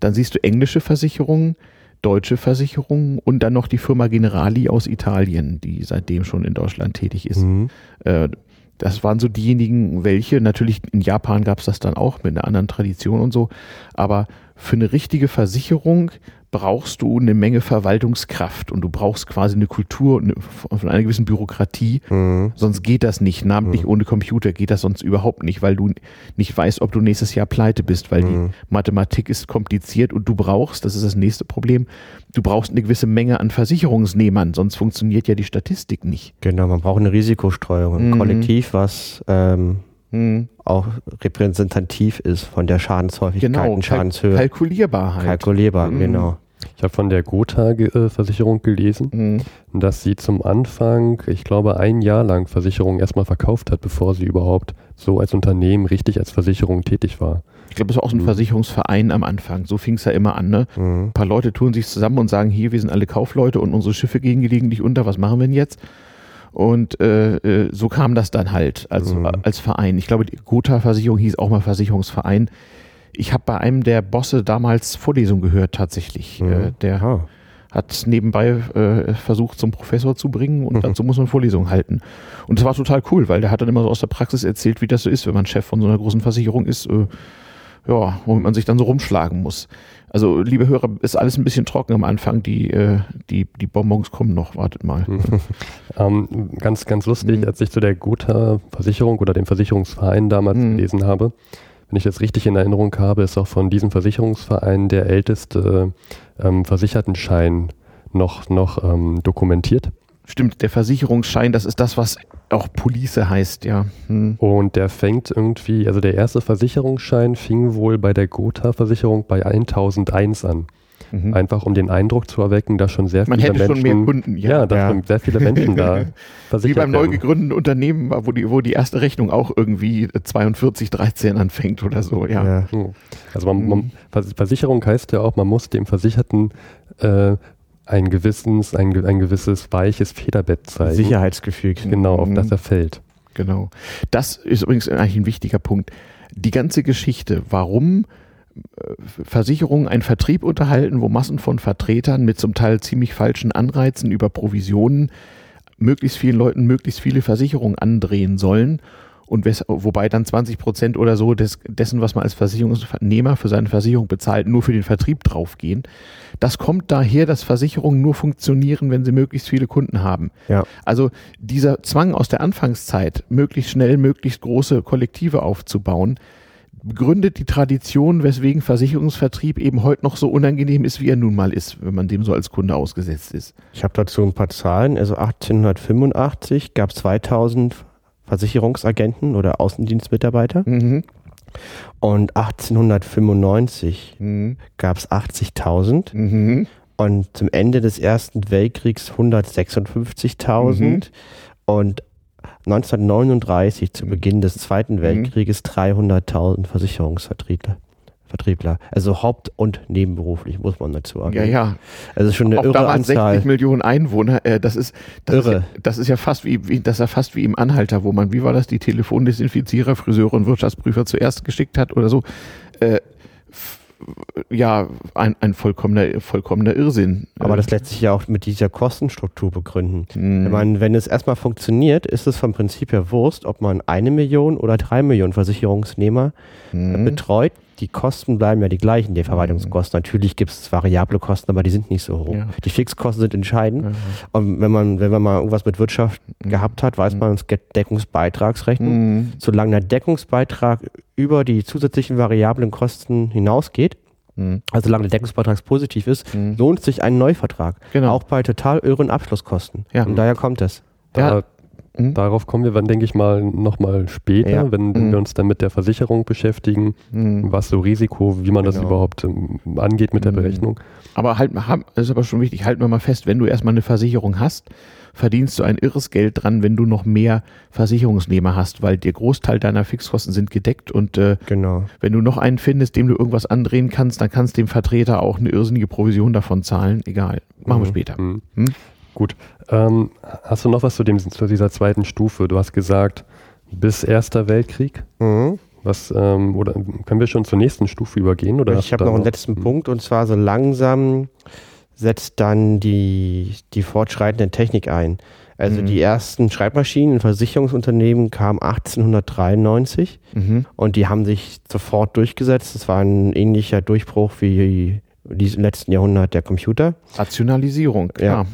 dann siehst du englische Versicherungen, deutsche Versicherungen und dann noch die Firma Generali aus Italien, die seitdem schon in Deutschland tätig ist. Mhm. Äh, das waren so diejenigen, welche, natürlich in Japan gab es das dann auch mit einer anderen Tradition und so, aber für eine richtige Versicherung brauchst du eine Menge Verwaltungskraft und du brauchst quasi eine Kultur von einer gewissen Bürokratie, Mhm. sonst geht das nicht. Namentlich ohne Computer geht das sonst überhaupt nicht, weil du nicht weißt, ob du nächstes Jahr pleite bist, weil Mhm. die Mathematik ist kompliziert und du brauchst, das ist das nächste Problem, du brauchst eine gewisse Menge an Versicherungsnehmern, sonst funktioniert ja die Statistik nicht. Genau, man braucht eine Risikostreuung, ein Mhm. Kollektiv, was ähm, Hm. Auch repräsentativ ist von der Schadenshäufigkeit Genau, und Schadenshöhe. Kalkulierbarheit. Kalkulierbar, Mhm. genau. Ich habe von der Gotha-Versicherung gelesen, Mhm. dass sie zum Anfang, ich glaube, ein Jahr lang Versicherungen erstmal verkauft hat, bevor sie überhaupt so als Unternehmen richtig als Versicherung tätig war. Ich glaube, es war auch so ein Mhm. Versicherungsverein am Anfang. So fing es ja immer an. Ne? Mhm. Ein paar Leute tun sich zusammen und sagen, hier, wir sind alle Kaufleute und unsere Schiffe gehen gelegentlich unter, was machen wir denn jetzt? Und äh, äh, so kam das dann halt als, Mhm. als Verein. Ich glaube, die Gotha-Versicherung hieß auch mal Versicherungsverein. Ich habe bei einem der Bosse damals Vorlesung gehört tatsächlich. Mhm. Äh, der Ah. hat nebenbei äh, versucht, zum Professor zu bringen und Mhm. dazu muss man Vorlesungen halten. Und das war total cool, weil der hat dann immer so aus der Praxis erzählt, wie das so ist, wenn man Chef von so einer großen Versicherung ist, äh, ja, womit man sich dann so rumschlagen muss. Also, liebe Hörer, ist alles ein bisschen trocken am Anfang, die, äh, die, die Bonbons kommen noch, wartet mal. (laughs) Ähm, ganz, ganz lustig, Mhm. als ich zu der Gotha-Versicherung oder dem Versicherungsverein damals Mhm. gelesen habe, wenn ich das richtig in Erinnerung habe, ist auch von diesem Versicherungsverein der älteste ähm, Versichertenschein noch, noch ähm, dokumentiert. Stimmt, der Versicherungsschein, das ist das, was auch Police heißt, ja. Hm. Und der fängt irgendwie, also der erste Versicherungsschein fing wohl bei der Gotha-Versicherung bei 1001 an. Mhm. Einfach um den Eindruck zu erwecken, dass schon sehr Man viele hätte schon Menschen. mehr Kunden, ja. ja, dass Ja. schon sehr viele Menschen da (laughs) Wie versichert beim neu werden. gegründeten Unternehmen wo die, wo die erste Rechnung auch irgendwie 4213 anfängt oder so, ja. Ja. Also man, Mhm. man, Vers- Versicherung heißt ja auch, man muss dem Versicherten äh, ein, gewissens, ein, ein gewisses weiches Federbett zeigen. Sicherheitsgefühl. Genau, auf Mhm. das er fällt. Genau. Das ist übrigens eigentlich ein wichtiger Punkt. Die ganze Geschichte, warum äh, Versicherungen einen Vertrieb unterhalten, wo Massen von Vertretern mit zum Teil ziemlich falschen Anreizen über Provisionen möglichst vielen Leuten möglichst viele Versicherungen andrehen sollen und wes wobei dann 20 Prozent oder so des, dessen, was man als Versicherungsnehmer für seine Versicherung bezahlt, nur für den Vertrieb draufgehen. Das kommt daher, dass Versicherungen nur funktionieren, wenn sie möglichst viele Kunden haben. Ja. Also dieser Zwang aus der Anfangszeit, möglichst schnell, möglichst große Kollektive aufzubauen, begründet die Tradition, weswegen Versicherungsvertrieb eben heute noch so unangenehm ist, wie er nun mal ist, wenn man dem so als Kunde ausgesetzt ist. Ich habe dazu ein paar Zahlen. Also 1885 gab es 2000 Versicherungsagenten oder Außendienstmitarbeiter Mhm. und 1895 Mhm. gab es 80.000 Mhm. und zum Ende des Ersten Weltkriegs 156.000 und 1939 zu Beginn des Zweiten Weltkrieges 300.000 Versicherungsvertreter. Vertriebler. Also haupt- und nebenberuflich, muss man dazu sagen. Ja, ja. Also schon eine Auch irre da waren Anzahl. 60 Millionen Einwohner. Äh, das ist das Irre. Ist ja, das ist ja fast wie, wie das ist ja fast wie im Anhalter, wo man, wie war das, die Telefondesinfizierer, Friseure und Wirtschaftsprüfer zuerst geschickt hat oder so. Äh, ja, ein, ein vollkommener, vollkommener Irrsinn. Aber Äh, das lässt sich ja auch mit dieser Kostenstruktur begründen. mh, Wenn, man, wenn es erstmal funktioniert, ist es vom Prinzip her Wurst, ob man eine Million oder drei Millionen Versicherungsnehmer mh, betreut. Die Kosten bleiben ja die gleichen, die Verwaltungskosten. Natürlich gibt es variable Kosten, aber die sind nicht so hoch. Ja. Die Fixkosten sind entscheidend. ja. Und wenn man, wenn man mal irgendwas mit Wirtschaft gehabt hat, weiß man, es gibt Deckungsbeitragsrechnung. Mh, Solange der Deckungsbeitrag über die zusätzlichen variablen Kosten hinausgeht, mh, also solange der Deckungsbeitrag positiv ist, lohnt sich ein Neuvertrag. Genau. Auch bei total irren Abschlusskosten. Ja. Und daher kommt es. Ja. Mhm. Darauf kommen wir dann, denke ich mal, nochmal später, Ja. wenn Mhm. wir uns dann mit der Versicherung beschäftigen, mh. was so Risiko, wie man das Genau. überhaupt ähm, angeht mit der Mhm. Berechnung. Aber halt, das ist aber schon wichtig, halten wir mal fest, wenn du erstmal eine Versicherung hast, verdienst du ein irres Geld dran, wenn du noch mehr Versicherungsnehmer hast, weil der Großteil deiner Fixkosten sind gedeckt und äh, Genau. wenn du noch einen findest, dem du irgendwas andrehen kannst, dann kannst du dem Vertreter auch eine irrsinnige Provision davon zahlen. Egal. Machen wir Mhm. später. Hm? Gut. Ähm, hast du noch was zu, dem, zu dieser zweiten Stufe? Du hast gesagt, bis Erster Weltkrieg. Mhm. Was, ähm, oder können wir schon zur nächsten Stufe übergehen? Oder ich habe noch einen letzten Mhm. Punkt und zwar so langsam setzt dann die, die fortschreitende Technik ein. Also Mhm. die ersten Schreibmaschinen in Versicherungsunternehmen kamen 1893 Mhm. und die haben sich sofort durchgesetzt. Das war ein ähnlicher Durchbruch wie diesen letzten Jahrhundert der Computer. Rationalisierung, klar.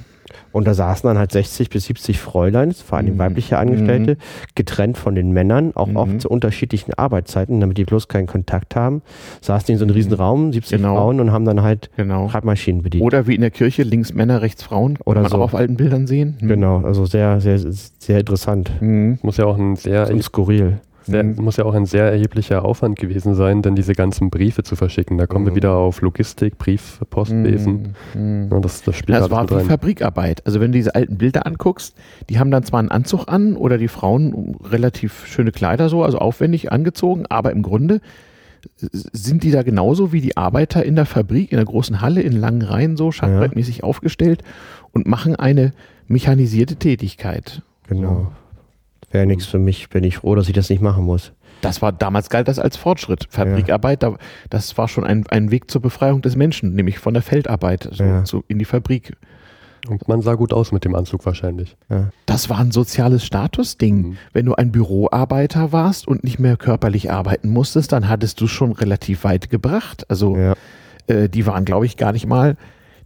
Und da saßen dann halt 60 bis 70 Fräulein, vor allem Mhm. weibliche Angestellte, getrennt von den Männern, auch Mhm. oft zu unterschiedlichen Arbeitszeiten, damit die bloß keinen Kontakt haben. Saßen die in so einem riesen Raum, 70 Genau. Frauen und haben dann halt Genau. Schreibmaschinen bedient. Oder wie in der Kirche, links Männer, rechts Frauen. Kann Oder man so. auch auf alten Bildern sehen. Hm. Genau, also sehr, sehr, sehr interessant Mhm. Muss ja auch ein sehr, und skurril. Sehr, Mhm. muss ja auch ein sehr erheblicher Aufwand gewesen sein, denn diese ganzen Briefe zu verschicken. Da kommen wir Mhm. wieder auf Logistik, Brief, Postwesen. Mhm. Ja, das, das spielt Das war wie rein. Fabrikarbeit. Also wenn du diese alten Bilder anguckst, die haben dann zwar einen Anzug an oder die Frauen relativ schöne Kleider so, also aufwendig angezogen, aber im Grunde sind die da genauso wie die Arbeiter in der Fabrik, in der großen Halle, in langen Reihen so, schachbrettmäßig aufgestellt und machen eine mechanisierte Tätigkeit. Genau. Wäre nichts für mich, bin ich froh, dass ich das nicht machen muss. Das war damals galt das als Fortschritt. Fabrikarbeit, da, das war schon ein, ein Weg zur Befreiung des Menschen, nämlich von der Feldarbeit so, Ja. zu, in die Fabrik. Und man sah gut aus mit dem Anzug wahrscheinlich. Ja. Das war ein soziales Statusding. Mhm. Wenn du ein Büroarbeiter warst und nicht mehr körperlich arbeiten musstest, dann hattest du schon relativ weit gebracht. Also Ja. äh, die waren, glaube ich, gar nicht mal,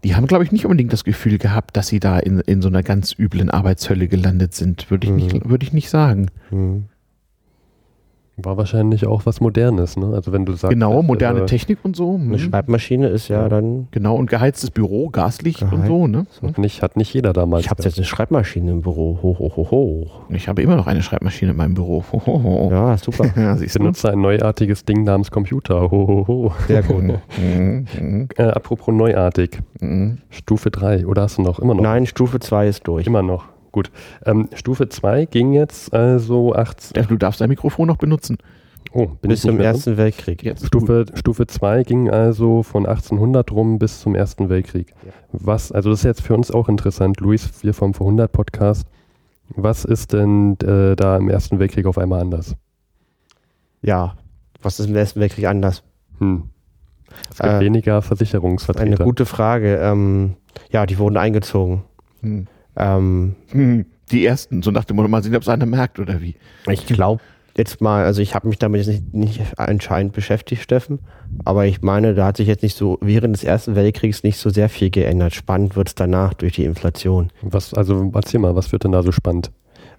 die haben, glaube ich, nicht unbedingt das Gefühl gehabt, dass sie da in, in so einer ganz üblen Arbeitshölle gelandet sind. Würde ich, Mhm. nicht, würde ich nicht sagen. Hm. War wahrscheinlich auch was Modernes, ne? Also wenn du sagst. genau, moderne äh, Technik und so. Eine Mhm. Schreibmaschine ist ja, Ja. dann. Genau, und geheiztes Büro, Gaslicht und Geheizt. so. Ne? Hat nicht, hat nicht jeder damals. Ich habe jetzt eine Schreibmaschine im Büro. Hoch, hoch, hoch, hoch. Ich habe immer noch eine Schreibmaschine in meinem Büro. Hohoho. Ja, super. (laughs) Ja, Ich benutze ein neuartiges Ding namens Computer. Hohoho. Sehr gut. (laughs) Mhm, mhm, Äh, apropos neuartig. mhm. Stufe 3. Oder hast du noch? Immer noch? Nein, Stufe 2 ist durch. Immer noch. Gut. Ähm, Stufe 2 ging jetzt also 18. Ja, Du darfst dein Mikrofon noch benutzen. Oh, bin Bis ich nicht zum? Ersten Weltkrieg. Jetzt. Stufe, Stufe 2 ging also von 1800 rum bis zum Ersten Weltkrieg. Was, also das ist jetzt für uns auch interessant, Luis, wir vom Vor 100 Podcast. Was ist denn äh, da im Ersten Weltkrieg auf einmal anders? Ja. Was ist im Ersten Weltkrieg anders? Hm. Es gibt Äh, weniger Eine Versicherungsvertreter. gute Frage. Ähm, ja, die wurden eingezogen. Hm. Ähm, Hm. Die ersten, so nach dem Motto, mal sehen, ob es einer merkt oder wie. ich glaube jetzt mal, also ich habe mich damit jetzt nicht, nicht anscheinend beschäftigt, Steffen, aber ich meine, da hat sich jetzt nicht so während des Ersten Weltkriegs nicht so sehr viel geändert. Spannend wird es danach durch die Inflation. Was, also erzähl mal, was wird denn da so spannend?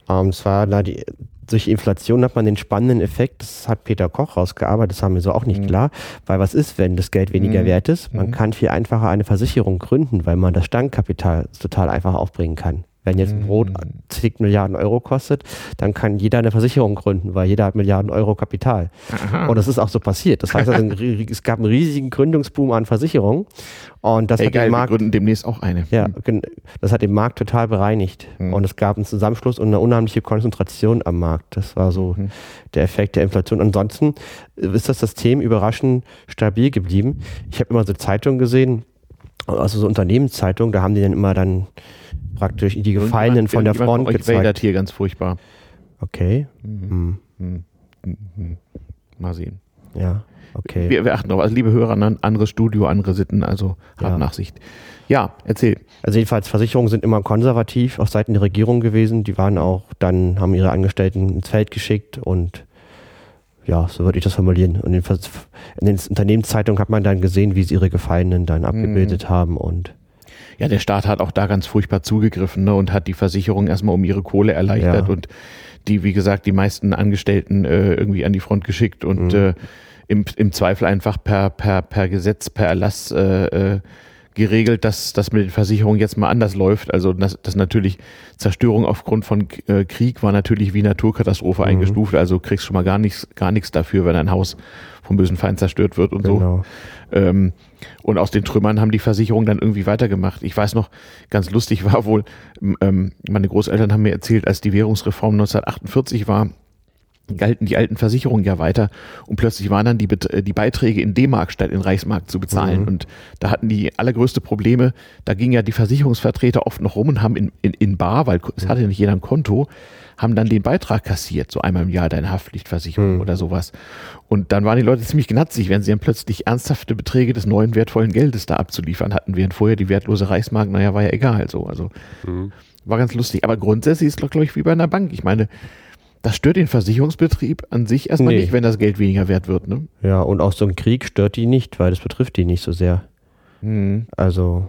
Ähm, zwar na, die, durch Inflation hat man den spannenden Effekt, das hat Peter Koch rausgearbeitet, das haben wir so auch nicht Mhm. klar, weil was ist, wenn das Geld weniger Mhm. wert ist? Man Mhm. kann viel einfacher eine Versicherung gründen, weil man das Standkapital total einfach aufbringen kann. Wenn jetzt ein Brot zig Milliarden Euro kostet, dann kann jeder eine Versicherung gründen, weil jeder hat Milliarden Euro Kapital. Aha. Und das ist auch so passiert. Das heißt, also, es gab einen riesigen Gründungsboom an Versicherungen und das hat Egal, den wir Markt gründen demnächst auch eine. ja, gen- das hat den Markt total bereinigt. Mhm. Und es gab einen Zusammenschluss und eine unheimliche Konzentration am Markt. Das war so Mhm. der Effekt der Inflation. Ansonsten ist das System überraschend stabil geblieben. Ich habe immer so Zeitungen gesehen, also so Unternehmenszeitungen, da haben die dann immer dann praktisch die Gefallenen von der Front gezeigt. wadert hier ganz furchtbar. Okay. Mhm. Hm. Mhm. Mhm. Mal sehen. Ja, okay. Wir, wir achten drauf. Also liebe Hörer, ein anderes Studio, andere Sitten, also habt Ja. Nachsicht. Ja, erzähl. Also jedenfalls Versicherungen sind immer konservativ auf Seiten der Regierung gewesen. Die waren auch dann, haben ihre Angestellten ins Feld geschickt und ja, so würde ich das formulieren. Und in, den Unternehmenszeitungen hat man dann gesehen, wie sie ihre Gefallenen dann abgebildet haben und Ja, der Staat hat auch da ganz furchtbar zugegriffen ne, und hat die Versicherung erstmal um ihre Kohle erleichtert Ja. und die, wie gesagt, die meisten Angestellten äh, irgendwie an die Front geschickt und Mhm. äh, im, im Zweifel einfach per, per, per Gesetz, per Erlass äh, äh, geregelt, dass das mit den Versicherungen jetzt mal anders läuft. Also das, das natürlich Zerstörung aufgrund von äh, Krieg war natürlich wie Naturkatastrophe Mhm. eingestuft. Also kriegst schon mal gar nichts, gar nichts dafür, wenn ein Haus vom bösen Feind zerstört wird und so. genau. Ähm, und aus den Trümmern haben die Versicherungen dann irgendwie weitergemacht. Ich weiß noch, ganz lustig war wohl, ähm, meine Großeltern haben mir erzählt, als die Währungsreform 1948 war, galten die alten Versicherungen ja weiter und plötzlich waren dann die, äh, die Beiträge in D-Mark statt in Reichsmark zu bezahlen Mhm. und da hatten die allergrößte Probleme, da gingen ja die Versicherungsvertreter oft noch rum und haben in, in, in Bar, weil es hatte nicht jeder ein Konto, haben dann den Beitrag kassiert, so einmal im Jahr deine Haftpflichtversicherung Mhm. oder sowas. Und dann waren die Leute ziemlich gnatzig, wenn sie dann plötzlich ernsthafte Beträge des neuen wertvollen Geldes da abzuliefern hatten, während vorher die wertlose Reichsmark, naja, war ja egal so. Also Mhm. war ganz lustig. Aber grundsätzlich ist es, glaube ich, wie bei einer Bank. Ich meine, das stört den Versicherungsbetrieb an sich erstmal Nee. nicht, wenn das Geld weniger wert wird. Ne? Ja, und auch so ein Krieg stört die nicht, weil das betrifft die nicht so sehr. Mhm. Also,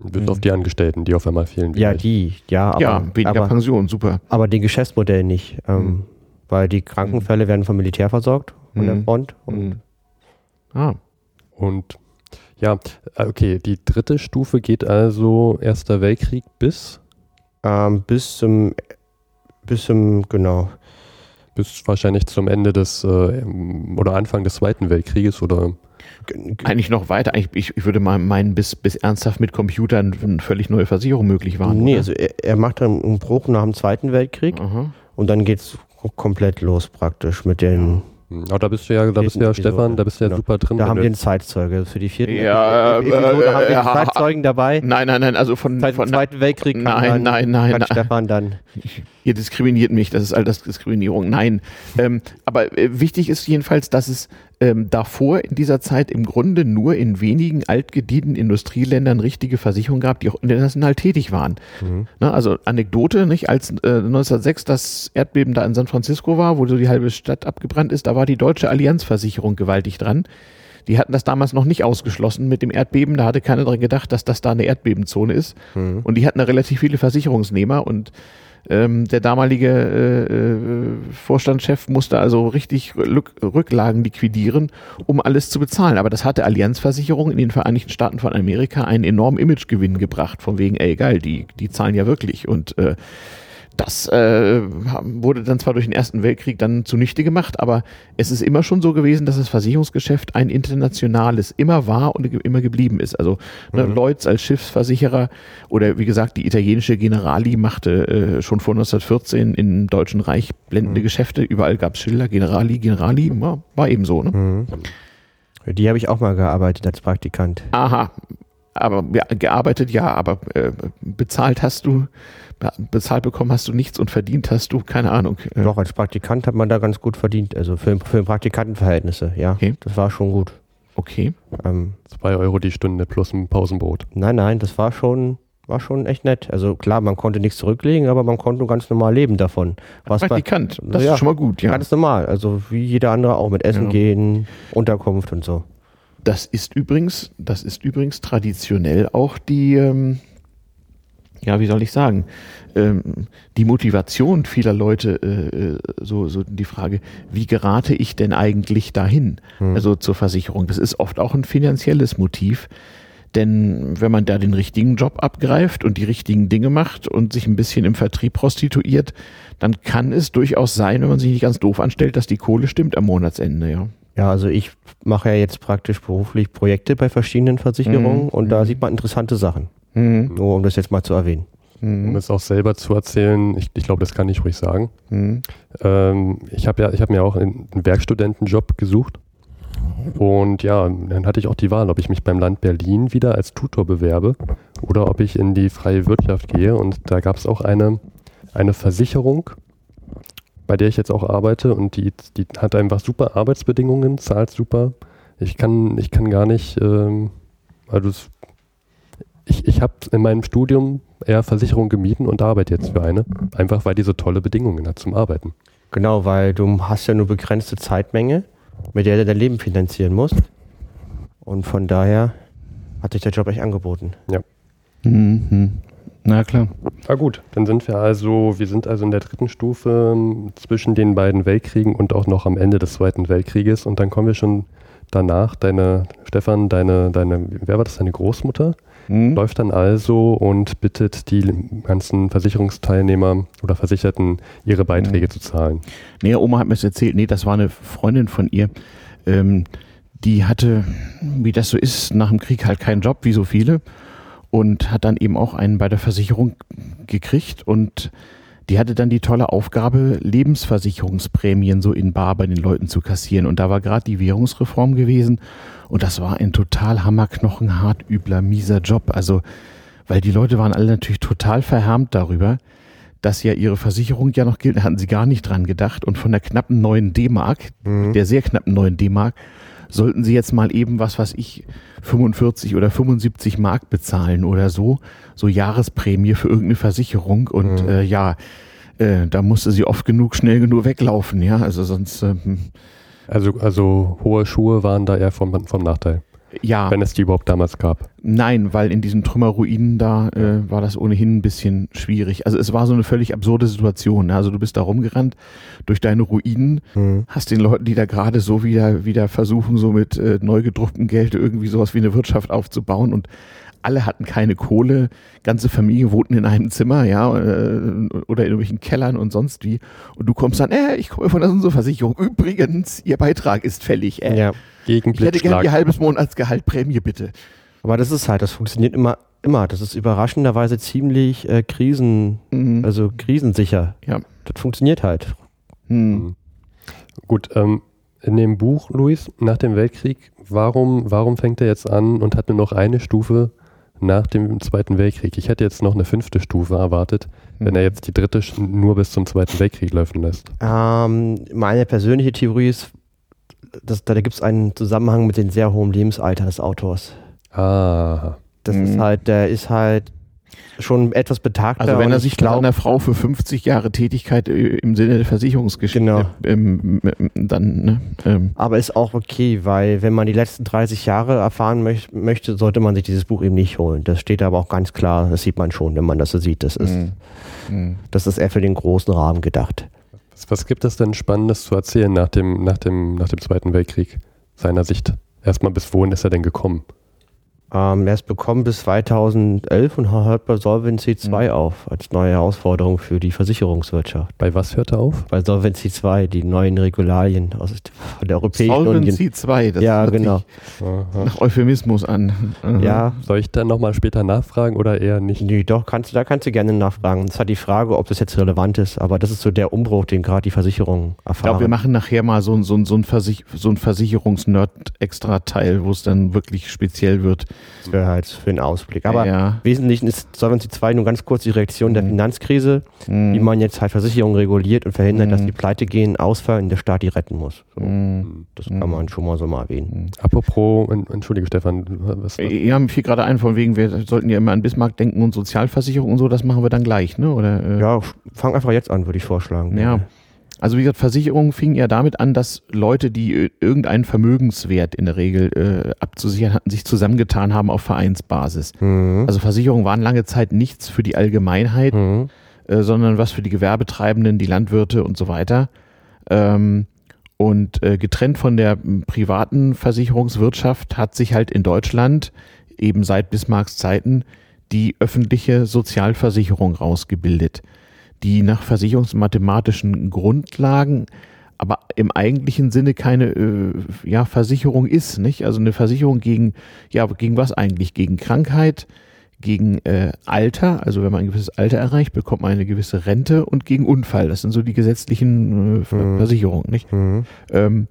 Bis auf die Angestellten, die auf einmal fehlen. ja, die, ja, aber, ja, weniger aber, Pension, super. aber den Geschäftsmodell nicht. Ähm, Mhm. Weil die Krankenfälle werden vom Militär versorgt, von der Mhm. Front. Und Mhm. Ah, Und ja, äh, okay, die dritte Stufe geht also Erster Weltkrieg bis, ähm, bis zum, bis zum, genau, bis wahrscheinlich zum Ende des äh, oder Anfang des Zweiten Weltkrieges oder eigentlich noch weiter. Eigentlich, ich, ich würde mal meinen, bis, bis ernsthaft mit Computern eine völlig neue Versicherung möglich waren. Nee, oder? also er, er macht dann einen Bruch nach dem Zweiten Weltkrieg Aha. und dann geht's komplett los praktisch mit den, Aber da bist du ja, da bist du ja, Stefan, da bist du ja genau. super drin. da haben wir einen Zeitzeuge für die vierten Ja, Episode haben wir äh, den ja. Zeitzeugen dabei. Nein, nein, nein, also von, Seit dem von Zweiten Weltkrieg kann, Nein, dann, nein, nein, kann nein. Stefan dann. Ihr diskriminiert mich, das ist Altersdiskriminierung. Nein. ähm, aber äh, wichtig ist jedenfalls, dass es ähm, davor in dieser Zeit im Grunde nur in wenigen altgedienten Industrieländern richtige Versicherungen gab, die auch international tätig waren. Ne, also Anekdote, nicht? Als äh, 1906 das Erdbeben da in San Francisco war, wo so die halbe Stadt abgebrannt ist, da war die deutsche Allianzversicherung gewaltig dran. Die hatten das damals noch nicht ausgeschlossen mit dem Erdbeben. Da hatte keiner dran gedacht, dass das da eine Erdbebenzone ist. Und die hatten da relativ viele Versicherungsnehmer und ähm, der damalige äh, äh, Vorstandschef musste also richtig Rück Rücklagen liquidieren, um alles zu bezahlen. Aber das hatte Allianzversicherung in den Vereinigten Staaten von Amerika einen enormen Imagegewinn gebracht, von wegen, ey geil, die, die zahlen ja wirklich. Und äh, das äh, wurde dann zwar durch den Ersten Weltkrieg dann zunichte gemacht, aber es ist immer schon so gewesen, dass das Versicherungsgeschäft ein internationales immer war und ge- immer geblieben ist. Also ne, Lloyds als Schiffsversicherer oder wie gesagt die italienische Generali machte äh, schon vor 1914 im Deutschen Reich blendende Geschäfte. Überall gab es Schilder, Generali, Generali, war, war eben so. Ne? Mhm. Die habe ich auch mal gearbeitet als Praktikant. Aha, aber ja, gearbeitet ja, aber äh, bezahlt hast du, bezahlt bekommen hast du nichts und verdient hast du, keine Ahnung. Äh, Doch, als Praktikant hat man da ganz gut verdient. Also für, für Praktikantenverhältnisse, ja. Okay. Das war schon gut. Okay. Ähm, Zwei Euro die Stunde plus ein Pausenbrot. nein, nein, das war schon, war schon echt nett. Also klar, man konnte nichts zurücklegen, aber man konnte ganz normal leben davon. Was bei, Praktikant, das Ja. ist schon mal gut, ja. Ganz normal. Also wie jeder andere auch mit Essen Ja. gehen, Unterkunft und so. Das ist übrigens, das ist übrigens traditionell auch die, ähm, ja, wie soll ich sagen, ähm, die Motivation vieler Leute, äh, äh, so, so die Frage, wie gerate ich denn eigentlich dahin? Also zur Versicherung. Das ist oft auch ein finanzielles Motiv. Denn wenn man da den richtigen Job abgreift und die richtigen Dinge macht und sich ein bisschen im Vertrieb prostituiert, dann kann es durchaus sein, wenn man sich nicht ganz doof anstellt, dass die Kohle stimmt am Monatsende, ja. Ja, also ich mache ja jetzt praktisch beruflich Projekte bei verschiedenen Versicherungen Mhm. und da sieht man interessante Sachen. Mhm. Nur um das jetzt mal zu erwähnen. Um es auch selber zu erzählen, ich, ich glaube, das kann ich ruhig sagen. Mhm. Ähm, ich habe ja, ich habe mir auch einen einen Werkstudentenjob gesucht. Und ja, dann hatte ich auch die Wahl, ob ich mich beim Land Berlin wieder als Tutor bewerbe oder ob ich in die freie Wirtschaft gehe. Und da gab es auch eine, eine Versicherung, bei der ich jetzt auch arbeite und die, die hat einfach super Arbeitsbedingungen, zahlt super. Ich kann, ich kann gar nicht, ähm, also es, ich, ich habe in meinem Studium eher Versicherung gemieden und arbeite jetzt für eine, einfach weil die so tolle Bedingungen hat zum Arbeiten. Genau, weil du hast ja nur begrenzte Zeitmenge, mit der du dein Leben finanzieren musst. Und von daher hat sich der Job echt angeboten. Mhm. Na klar. Ah gut, dann sind wir also, wir sind also in der dritten Stufe ähm, zwischen den beiden Weltkriegen und auch noch am Ende des Zweiten Weltkrieges und dann kommen wir schon danach, deine, Stefan, deine, deine, wer war das, deine Großmutter, Mhm. läuft dann also und bittet die ganzen Versicherungsteilnehmer oder Versicherten, ihre Beiträge zu zahlen. Nee, Oma hat mir das erzählt. Nee, das war eine Freundin von ihr. Ähm, die hatte, wie das so ist, nach dem Krieg halt keinen Job, wie so viele. Und hat dann eben auch einen bei der Versicherung gekriegt. Und die hatte dann die tolle Aufgabe, Lebensversicherungsprämien so in Bar bei den Leuten zu kassieren. Und da war gerade die Währungsreform gewesen. Und das war ein total hammerknochenhart übler, mieser Job. Also, weil die Leute waren alle natürlich total verhärmt darüber, dass ja ihre Versicherung ja noch gilt. Da hatten sie gar nicht dran gedacht. Und von der knappen neuen D-Mark, der sehr knappen neuen D-Mark, sollten sie jetzt mal eben, was weiß ich, 45 oder 75 Mark bezahlen oder so, so Jahresprämie für irgendeine Versicherung. Und Mhm. äh, ja, äh, da musste sie oft genug, schnell genug weglaufen, ja. Also sonst, ähm, Also, also hohe Schuhe waren da eher vom, vom Nachteil, ja. wenn es die überhaupt damals gab. Nein, weil in diesen Trümmerruinen da äh, war das ohnehin ein bisschen schwierig. Also es war so eine völlig absurde Situation. ne? Also du bist da rumgerannt durch deine Ruinen, Mhm. hast den Leuten, die da gerade so wieder, wieder versuchen, so mit äh, neu gedrucktem Geld irgendwie sowas wie eine Wirtschaft aufzubauen und alle hatten keine Kohle, ganze Familie wohnten in einem Zimmer, ja, äh, oder in irgendwelchen Kellern und sonst wie. Und du kommst dann, äh, ich komme von der unserer Versicherung. Übrigens, Ihr Beitrag ist fällig. Äh, Ja. Gegen ich hätte gerne. Ihr halbes Monatsgehalt Prämie, bitte. Aber das ist halt, das funktioniert immer, immer. Das ist überraschenderweise ziemlich äh, krisen, Mhm. also krisensicher. Ja. Das funktioniert halt. Hm. Gut, ähm, in dem Buch, Luis, nach dem Weltkrieg, warum, warum fängt er jetzt an und hat nur noch eine Stufe nach dem Zweiten Weltkrieg? Ich hätte jetzt noch eine fünfte Stufe erwartet, wenn er jetzt die dritte nur bis zum Zweiten Weltkrieg laufen lässt. Ähm, meine persönliche Theorie ist, dass, da gibt es einen Zusammenhang mit dem sehr hohen Lebensalter des Autors. Ah, Das Mhm. ist halt, der ist halt schon etwas betagter. Also wenn und er ich sich glaub- einer Frau für 50 Jahre Tätigkeit äh, im Sinne der Versicherungsgeschichte Genau. ähm, ähm, dann, ne, ähm, Aber ist auch okay, weil wenn man die letzten 30 Jahre erfahren möch möchte, sollte man sich dieses Buch eben nicht holen. Das steht aber auch ganz klar, das sieht man schon, wenn man das so sieht. Das ist, Mhm. Mhm. das ist eher für den großen Rahmen gedacht. was, was gibt es denn Spannendes zu erzählen nach dem, nach, dem, nach dem Zweiten Weltkrieg, seiner Sicht? Erstmal, bis wohin ist er denn gekommen? Ähm, er ist bekommen bis 2011 und hört bei Solvency 2 auf, als neue Herausforderung für die Versicherungswirtschaft. Bei was hört er auf? Bei Solvency 2, die neuen Regularien aus von der Europäischen Union. Solvency 2, das Ja, hört sich genau. Nach Euphemismus an. Aha. Ja, Soll ich dann nochmal später nachfragen oder eher nicht? nee, doch, kannst, du- da kannst du gerne nachfragen. Es hat die Frage, ob das jetzt relevant ist, aber das ist so der Umbruch, den gerade die Versicherungen Ich erfahren. glaube, wir machen nachher mal so, ein- so, so ein, Versich so ein Versicherungsnerd-Extra-Teil, wo es dann wirklich speziell wird. Das wäre halt für einen Ausblick. Aber ja. im Wesentlichen ist Solvency 2 nur ganz kurz die Reaktion der Mhm. Finanzkrise, Mhm. wie man jetzt halt Versicherungen reguliert und verhindert, Mhm. dass die pleite gehen, ausfallen und der Staat die retten muss. So, Mhm. das Mhm. kann man schon mal so mal erwähnen. Apropos, en- entschuldige Stefan, was, was, Ja, mir fiel gerade ein, von wegen, wir sollten ja immer an Bismarck denken und Sozialversicherung und so, das machen wir dann gleich, ne? Oder, äh, Ja, fang einfach jetzt an, würde ich vorschlagen. Ja. Also wie gesagt, Versicherungen fingen ja damit an, dass Leute, die äh, irgendeinen Vermögenswert in der Regel äh, abzusichern hatten, sich zusammengetan haben auf Vereinsbasis. Mhm. Also Versicherungen waren lange Zeit nichts für die Allgemeinheit, Mhm. äh, sondern was für die Gewerbetreibenden, die Landwirte und so weiter. Ähm, und äh, getrennt von der privaten Versicherungswirtschaft hat sich halt in Deutschland eben seit Bismarcks Zeiten die öffentliche Sozialversicherung rausgebildet, die nach versicherungsmathematischen Grundlagen aber im eigentlichen Sinne keine äh, ja, Versicherung ist, nicht? Also eine Versicherung gegen, ja, gegen was eigentlich? Gegen Krankheit, gegen äh, Alter, also wenn man ein gewisses Alter erreicht, bekommt man eine gewisse Rente und gegen Unfall. Das sind so die gesetzlichen äh, mhm. Versicherungen, nicht? Mhm. Ähm,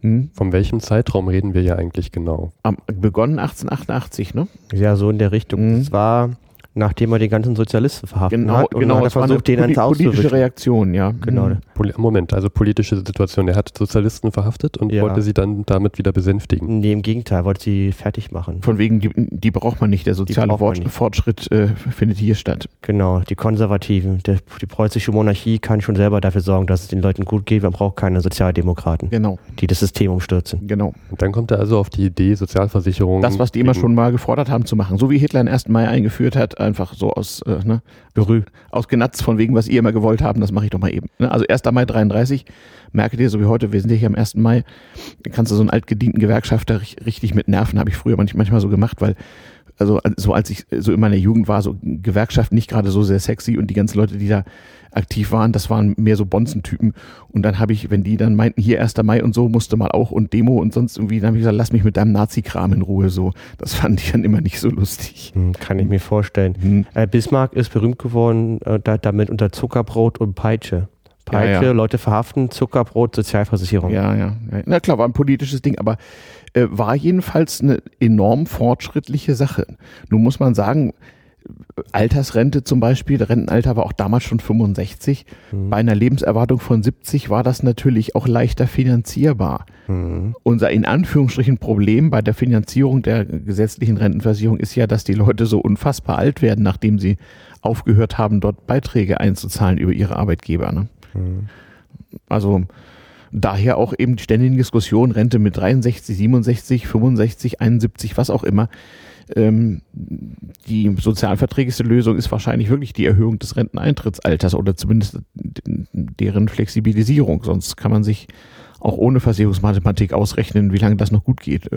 hm? Von welchem Zeitraum reden wir ja eigentlich genau? Am, begonnen 1888, ne? Ja, so in der Richtung. Mhm. Das war nachdem er die ganzen Sozialisten verhaftet genau, hat. Und genau, hat er versucht, denen ans Politische Reaktion, ja. Genau. Mhm. Moment, also politische Situation. Er hat Sozialisten verhaftet und ja. wollte sie dann damit wieder besänftigen. Nee, im Gegenteil, wollte sie fertig machen. Von wegen, die, die braucht man nicht. Der soziale nicht. Fortschritt äh, findet hier statt. Genau, die Konservativen. Der, die preußische Monarchie kann schon selber dafür sorgen, dass es den Leuten gut geht. Man braucht keine Sozialdemokraten. Genau. Die das System umstürzen. Genau. Und dann kommt er also auf die Idee, Sozialversicherung. Das, was die immer schon mal gefordert haben zu machen. So wie Hitler den 1. Mai eingeführt hat, einfach so aus äh, ne, Gerü, aus Genatz von wegen, was ihr immer gewollt haben, das mache ich doch mal eben. Ne? Also 1. Mai 33, merket ihr, so wie heute, wir sind hier am 1. Mai, kannst du so einen altgedienten Gewerkschafter richtig mit nerven, habe ich früher manchmal so gemacht, weil also so als ich so in meiner Jugend war, so Gewerkschaft nicht gerade so sehr sexy und die ganzen Leute, die da aktiv waren, das waren mehr so Bonzentypen. Und dann habe ich, wenn die dann meinten, hier 1. Mai und so, musste mal auch und Demo und sonst irgendwie, dann habe ich gesagt, lass mich mit deinem Nazi-Kram in Ruhe so. Das (laughs) fand ich dann immer nicht so lustig. Hm, kann ich mir vorstellen. Hm. Äh, Bismarck ist berühmt geworden äh, damit unter Zuckerbrot und Peitsche. Peitsche, ja, ja. Leute verhaften, Zuckerbrot, Sozialversicherung. Ja, ja, ja. Na klar, war ein politisches Ding, aber äh, war jedenfalls eine enorm fortschrittliche Sache. Nun muss man sagen, Altersrente zum Beispiel, der Rentenalter war auch damals schon 65. Mhm. Bei einer Lebenserwartung von 70 war das natürlich auch leichter finanzierbar. Mhm. Unser in Anführungsstrichen Problem bei der Finanzierung der gesetzlichen Rentenversicherung ist ja, dass die Leute so unfassbar alt werden, nachdem sie aufgehört haben, dort Beiträge einzuzahlen über ihre Arbeitgeber. Ne? Mhm. Also daher auch eben die ständigen Diskussionen, Rente mit 63, 67, 65, 71, was auch immer ähm, die sozialverträglichste Lösung ist wahrscheinlich wirklich die Erhöhung des Renteneintrittsalters oder zumindest deren Flexibilisierung. Sonst kann man sich auch ohne Versicherungsmathematik ausrechnen, wie lange das noch gut geht.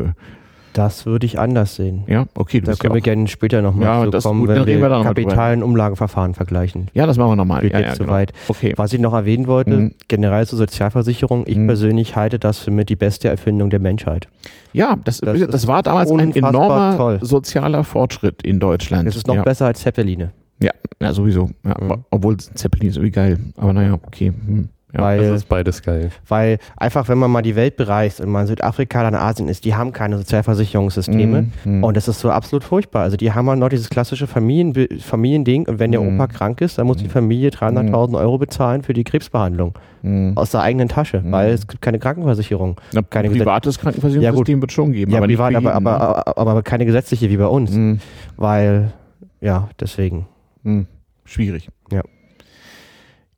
Das würde ich anders sehen. Ja, okay. Da können wir gerne später nochmal ja, zu kommen, gut, wenn wir, wir Kapital- und Umlagenverfahren vergleichen. Ja, das machen wir nochmal. Ja, ja, genau. Okay. Was ich noch erwähnen wollte, mhm. generell zur Sozialversicherung, ich mhm. persönlich halte das für mit die beste Erfindung der Menschheit. Ja, das, das, das war damals ein enormer toll. sozialer Fortschritt in Deutschland. Es ist noch ja. besser als Zeppeline. Ja, ja sowieso. Ja, mhm. Obwohl Zeppelin ist irgendwie geil. Aber naja, okay. Hm. Ja, weil, das ist beides geil. Weil einfach, wenn man mal die Welt bereist und man in Südafrika oder in Asien ist, die haben keine Sozialversicherungssysteme mm, mm. und das ist so absolut furchtbar. Also die haben halt noch dieses klassische Familien, Familiending und wenn der mm. Opa krank ist, dann muss die mhm. Familie 300.000 mhm. Euro bezahlen für die Krebsbehandlung mhm. aus der eigenen Tasche, weil es gibt keine Krankenversicherung. Na, keine privates Krankenversicherungssystem ja, wird schon geben. Ja, aber privat, aber, aber, aber, aber, keine gesetzliche wie bei uns, weil, ja, deswegen. Schwierig. Ja.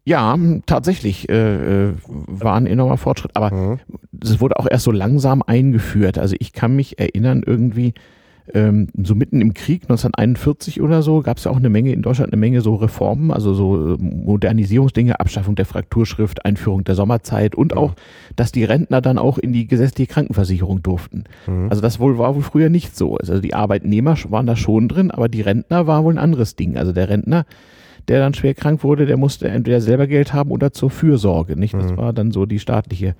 Ja, tatsächlich äh, äh, war ein enormer Fortschritt, aber es mhm. wurde auch erst so langsam eingeführt. Also ich kann mich erinnern, irgendwie ähm, so mitten im Krieg 1941 oder so gab es ja auch eine Menge in Deutschland eine Menge so Reformen, also so äh, Modernisierungsdinge, Abschaffung der Frakturschrift, Einführung der Sommerzeit und mhm. auch, dass die Rentner dann auch in die gesetzliche Krankenversicherung durften. Mhm. Also das wohl war wohl früher nicht so. Also die Arbeitnehmer waren da schon drin, aber die Rentner war wohl ein anderes Ding. Also der Rentner der dann schwer krank wurde, der musste entweder selber Geld haben oder zur Fürsorge. Nicht? Das mhm. war dann so die staatliche,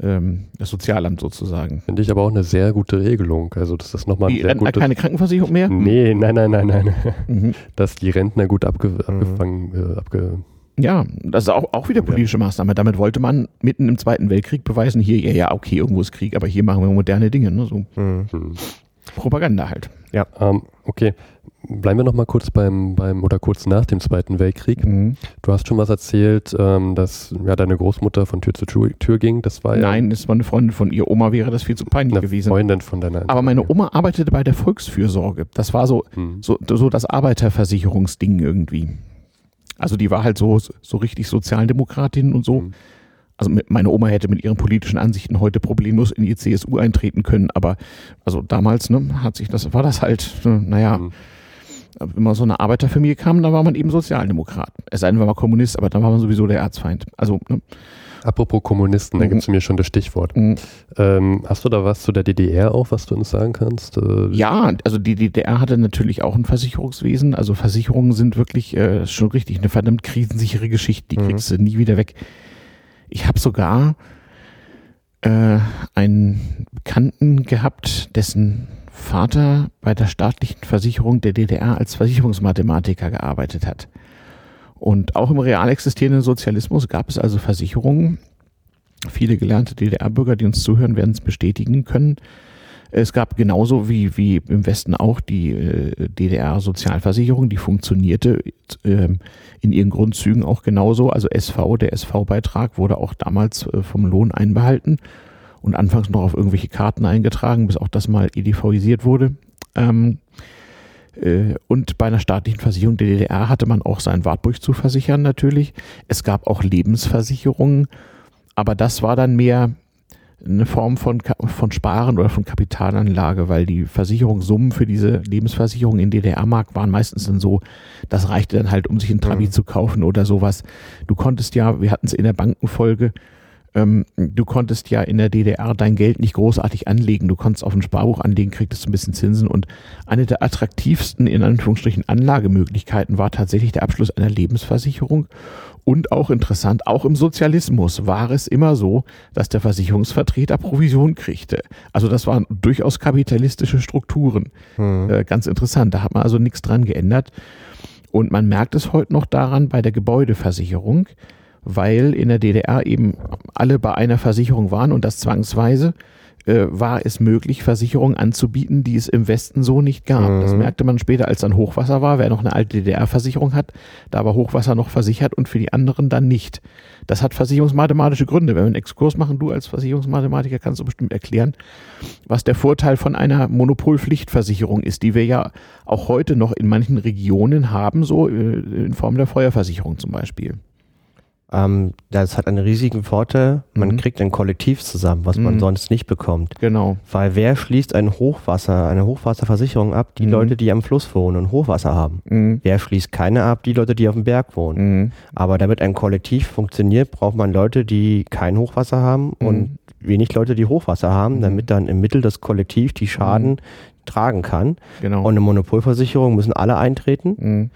ähm, das Sozialamt sozusagen. Finde ich aber auch eine sehr gute Regelung. Also, dass das nochmal. Die Rentner keine Krankenversicherung mehr? Nee, nein, nein, nein, nein. Mhm. Dass die Rentner gut abge, mhm. abgefangen, äh, abge, ja, das ist auch, auch wieder politische Maßnahme. Damit wollte man mitten im Zweiten Weltkrieg beweisen, hier, ja, ja, okay, irgendwo ist Krieg, aber hier machen wir moderne Dinge. Ne? So. Propaganda halt. Ja. Ähm, okay. Bleiben wir noch mal kurz beim, beim oder kurz nach dem Zweiten Weltkrieg. Mhm. Du hast schon was erzählt, ähm, dass ja deine Großmutter von Tür zu Tür, Tür ging. Das war Nein, das war eine Freundin von ihr. Oma wäre das viel zu peinlich eine gewesen. Freundin von deiner. Aber meine Oma arbeitete bei der Volksfürsorge. Das war so, mhm. so, so das Arbeiterversicherungsding irgendwie. Also die war halt so, so richtig Sozialdemokratin und so. Mhm. Also meine Oma hätte mit ihren politischen Ansichten heute problemlos in die CSU eintreten können, aber also damals ne, hat sich das, war das halt, ne, naja, mhm. wenn man so eine Arbeiterfamilie kam, dann war man eben Sozialdemokrat. Es sei denn, man war Kommunist, aber dann war man sowieso der Erzfeind. Also, ne? Apropos Kommunisten, da Mhm. gibst du mir schon das Stichwort. Mhm. Ähm, hast du da was zu der DDR auch, was du uns sagen kannst? Äh, Ja, also die DDR hatte natürlich auch ein Versicherungswesen. Also Versicherungen sind wirklich äh, schon richtig eine verdammt krisensichere Geschichte. Die Mhm. kriegst du nie wieder weg. Ich habe sogar äh, einen Bekannten gehabt, dessen Vater bei der staatlichen Versicherung der DDR als Versicherungsmathematiker gearbeitet hat. Und auch im real existierenden Sozialismus gab es also Versicherungen. Viele gelernte DDR-Bürger, die uns zuhören, werden es bestätigen können. Es gab genauso wie, wie im Westen auch die äh, DDR-Sozialversicherung, die funktionierte ähm, in ihren Grundzügen auch genauso. Also SV, der SV-Beitrag wurde auch damals äh, vom Lohn einbehalten und anfangs noch auf irgendwelche Karten eingetragen, bis auch das mal edivisiert wurde. Ähm, äh, und bei einer staatlichen Versicherung der DDR hatte man auch seinen Wartburg zu versichern natürlich. Es gab auch Lebensversicherungen, aber das war dann mehr eine Form von, von Sparen oder von Kapitalanlage, weil die Versicherungssummen für diese Lebensversicherung in DDR-Mark waren meistens dann so, das reichte dann halt, um sich ein Trabi Mhm. zu kaufen oder sowas. Du konntest ja, wir hatten es in der Bankenfolge, ähm, du konntest ja in der DDR dein Geld nicht großartig anlegen. Du konntest auf ein Sparbuch anlegen, kriegtest ein bisschen Zinsen und eine der attraktivsten, in Anführungsstrichen, Anlagemöglichkeiten war tatsächlich der Abschluss einer Lebensversicherung. Und auch interessant, auch im Sozialismus war es immer so, dass der Versicherungsvertreter Provision kriegte. Also das waren durchaus kapitalistische Strukturen. Hm. Äh, ganz interessant, da hat man also nichts dran geändert. Und man merkt es heute noch daran bei der Gebäudeversicherung, weil in der DDR eben alle bei einer Versicherung waren und das zwangsweise, äh, war es möglich, Versicherungen anzubieten, die es im Westen so nicht gab. Mhm. Das merkte man später, als dann Hochwasser war. Wer noch eine alte DDR-Versicherung hat, da war Hochwasser noch versichert und für die anderen dann nicht. Das hat versicherungsmathematische Gründe. Wenn wir einen Exkurs machen, du als Versicherungsmathematiker kannst du bestimmt erklären, was der Vorteil von einer Monopolpflichtversicherung ist, die wir ja auch heute noch in manchen Regionen haben, so äh, in Form der Feuerversicherung zum Beispiel. Ähm, das hat einen riesigen Vorteil. Man Mhm. kriegt ein Kollektiv zusammen, was man Mhm. sonst nicht bekommt. Genau. Weil wer schließt ein Hochwasser, eine Hochwasserversicherung ab? Die Mhm. Leute, die am Fluss wohnen und Hochwasser haben. Mhm. Wer schließt keine ab? Die Leute, die auf dem Berg wohnen. Mhm. Aber damit ein Kollektiv funktioniert, braucht man Leute, die kein Hochwasser haben Mhm. und wenig Leute, die Hochwasser haben, damit dann im Mittel das Kollektiv die Schaden tragen kann. Genau. Und eine Monopolversicherung müssen alle eintreten.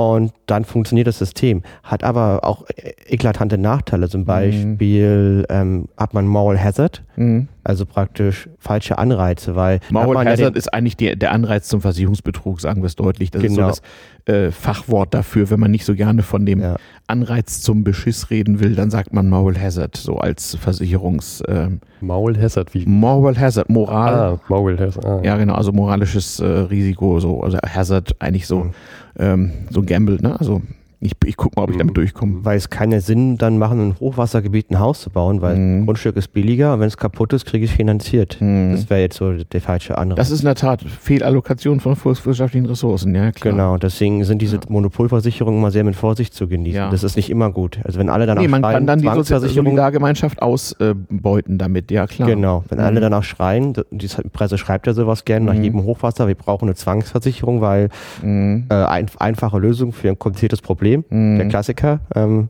Und dann funktioniert das System. Hat aber auch äh, eklatante Nachteile. Zum Beispiel ähm, hat man Moral Hazard, Mhm. also praktisch falsche Anreize, weil Moral man ja Hazard den- ist eigentlich der, der Anreiz zum Versicherungsbetrug, sagen wir es deutlich. Das Genau. ist so das äh, Fachwort dafür, wenn man nicht so gerne von dem Ja. Anreiz zum Beschiss reden will, dann sagt man Moral Hazard, so als Versicherungs ähm, Maul Hazard, wie? Moral Hazard, Moral. Ah, Maul Hazard. Ah. Ja, genau, also moralisches äh, Risiko, so, also Hazard eigentlich so, Mhm. Ähm, so ein Gamble, ne? Also ich, ich guck mal, ob ich damit Mhm. durchkomme. weil es keinen Sinn dann machen, in Hochwassergebiet ein Haus zu bauen, weil Mhm. das Grundstück ist billiger und wenn es kaputt ist, kriege ich es finanziert. Mhm. Das wäre jetzt so der falsche Anreiz. Das ist in der Tat Fehlallokation von volkswirtschaftlichen Ressourcen, ja klar. Genau, deswegen sind diese Ja. Monopolversicherungen immer sehr mit Vorsicht zu genießen. Ja. Das ist nicht immer gut. Also wenn alle danach Nee, man schreien, kann dann die Solidargemeinschaft ausbeuten damit, ja klar. Genau, wenn Mhm. alle danach schreien, die Presse schreibt ja sowas gerne nach Mhm. jedem Hochwasser, wir brauchen eine Zwangsversicherung, weil Mhm. äh, ein, einfache Lösung für ein kompliziertes Problem, Mhm. der Klassiker, ähm,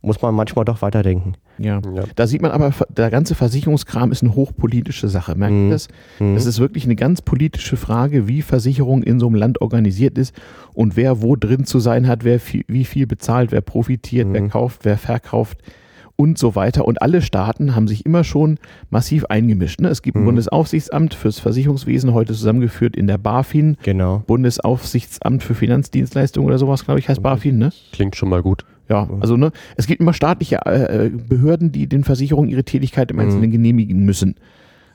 muss man manchmal doch weiterdenken. Ja. Ja. Da sieht man aber, der ganze Versicherungskram ist eine hochpolitische Sache. Merkt ihr Mhm. das? Mhm. Es ist wirklich eine ganz politische Frage, wie Versicherung in so einem Land organisiert ist und wer wo drin zu sein hat, wer viel, wie viel bezahlt, wer profitiert, wer Mhm. kauft, wer verkauft und so weiter. Und alle Staaten haben sich immer schon massiv eingemischt. Ne? Es gibt ein Mhm. Bundesaufsichtsamt fürs Versicherungswesen, heute zusammengeführt in der BaFin. Genau. Bundesaufsichtsamt für Finanzdienstleistungen oder sowas, glaube ich, heißt BaFin, ne? Klingt schon mal gut. Ja, also ne, es gibt immer staatliche äh, Behörden, die den Versicherungen ihre Tätigkeit im Einzelnen genehmigen müssen.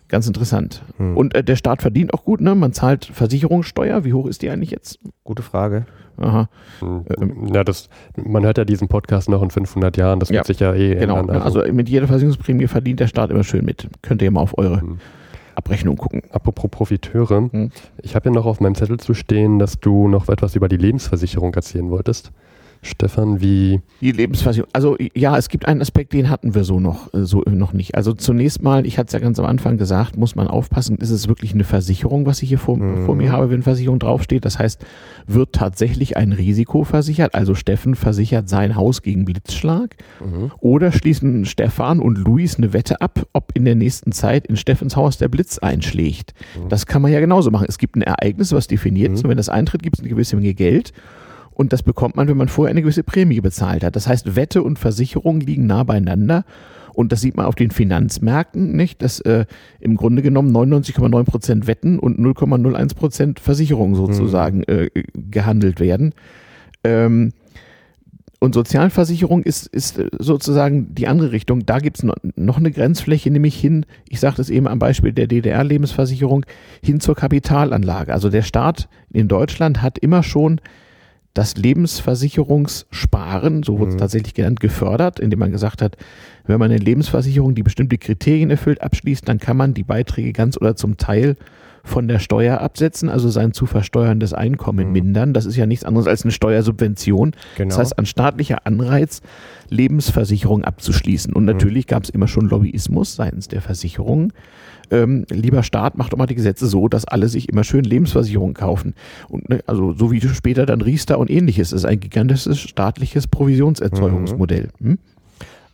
Ganz interessant. Mhm. Und äh, der Staat verdient auch gut, ne? Man zahlt Versicherungssteuer. Wie hoch ist die eigentlich jetzt? Gute Frage. Aha, Hm. Ähm, ja, das, man hört ja diesen Podcast noch in 500 Jahren, das Ja, wird sich ja eh genau. ändern. ne? Also, mit jeder Versicherungsprämie verdient der Staat immer schön mit. Könnt ihr mal auf eure Hm. Abrechnung gucken. Apropos Profiteure, Hm. ich habe ja noch auf meinem Zettel zu stehen, dass du noch etwas über die Lebensversicherung erzählen wolltest. Stefan, wie. Die Lebensversicherung. Also ja, es gibt einen Aspekt, den hatten wir so noch, äh, so noch nicht. Also zunächst mal, ich hatte es ja ganz am Anfang gesagt, muss man aufpassen, ist es wirklich eine Versicherung, was ich hier vor, mhm. vor mir habe, wenn Versicherung draufsteht. Das heißt, wird tatsächlich ein Risiko versichert? Also Steffen versichert sein Haus gegen Blitzschlag? Mhm. Oder schließen Stefan und Luis eine Wette ab, ob in der nächsten Zeit in Steffens Haus der Blitz einschlägt? Mhm. Das kann man ja genauso machen. Es gibt ein Ereignis, was definiert ist, mhm. und wenn das eintritt, gibt es eine gewisse Menge Geld. Und das bekommt man, wenn man vorher eine gewisse Prämie bezahlt hat. Das heißt, Wette und Versicherung liegen nah beieinander. Und das sieht man auf den Finanzmärkten, nicht? Dass äh, im Grunde genommen 99,9 Prozent Wetten und 0,01 Prozent Versicherung sozusagen mhm. äh, gehandelt werden. Ähm, und Sozialversicherung ist, ist sozusagen die andere Richtung. Da gibt es noch eine Grenzfläche, nämlich hin, ich sage das eben am Beispiel der DDR-Lebensversicherung, hin zur Kapitalanlage. Also der Staat in Deutschland hat immer schon das Lebensversicherungssparen, so wurde es mhm. tatsächlich genannt, gefördert, indem man gesagt hat, wenn man eine Lebensversicherung, die bestimmte Kriterien erfüllt, abschließt, dann kann man die Beiträge ganz oder zum Teil von der Steuer absetzen, also sein zu versteuerndes Einkommen mhm. mindern. Das ist ja nichts anderes als eine Steuersubvention. Genau. Das heißt, ein staatlicher Anreiz, Lebensversicherung abzuschließen. Und mhm. natürlich mhm. gab es immer schon Lobbyismus seitens der Versicherungen ähm, lieber Staat, macht doch mal die Gesetze so, dass alle sich immer schön Lebensversicherungen kaufen. Und ne, also so wie später dann Riester und ähnliches, das ist ein gigantisches staatliches Provisionserzeugungsmodell. Mhm. Hm?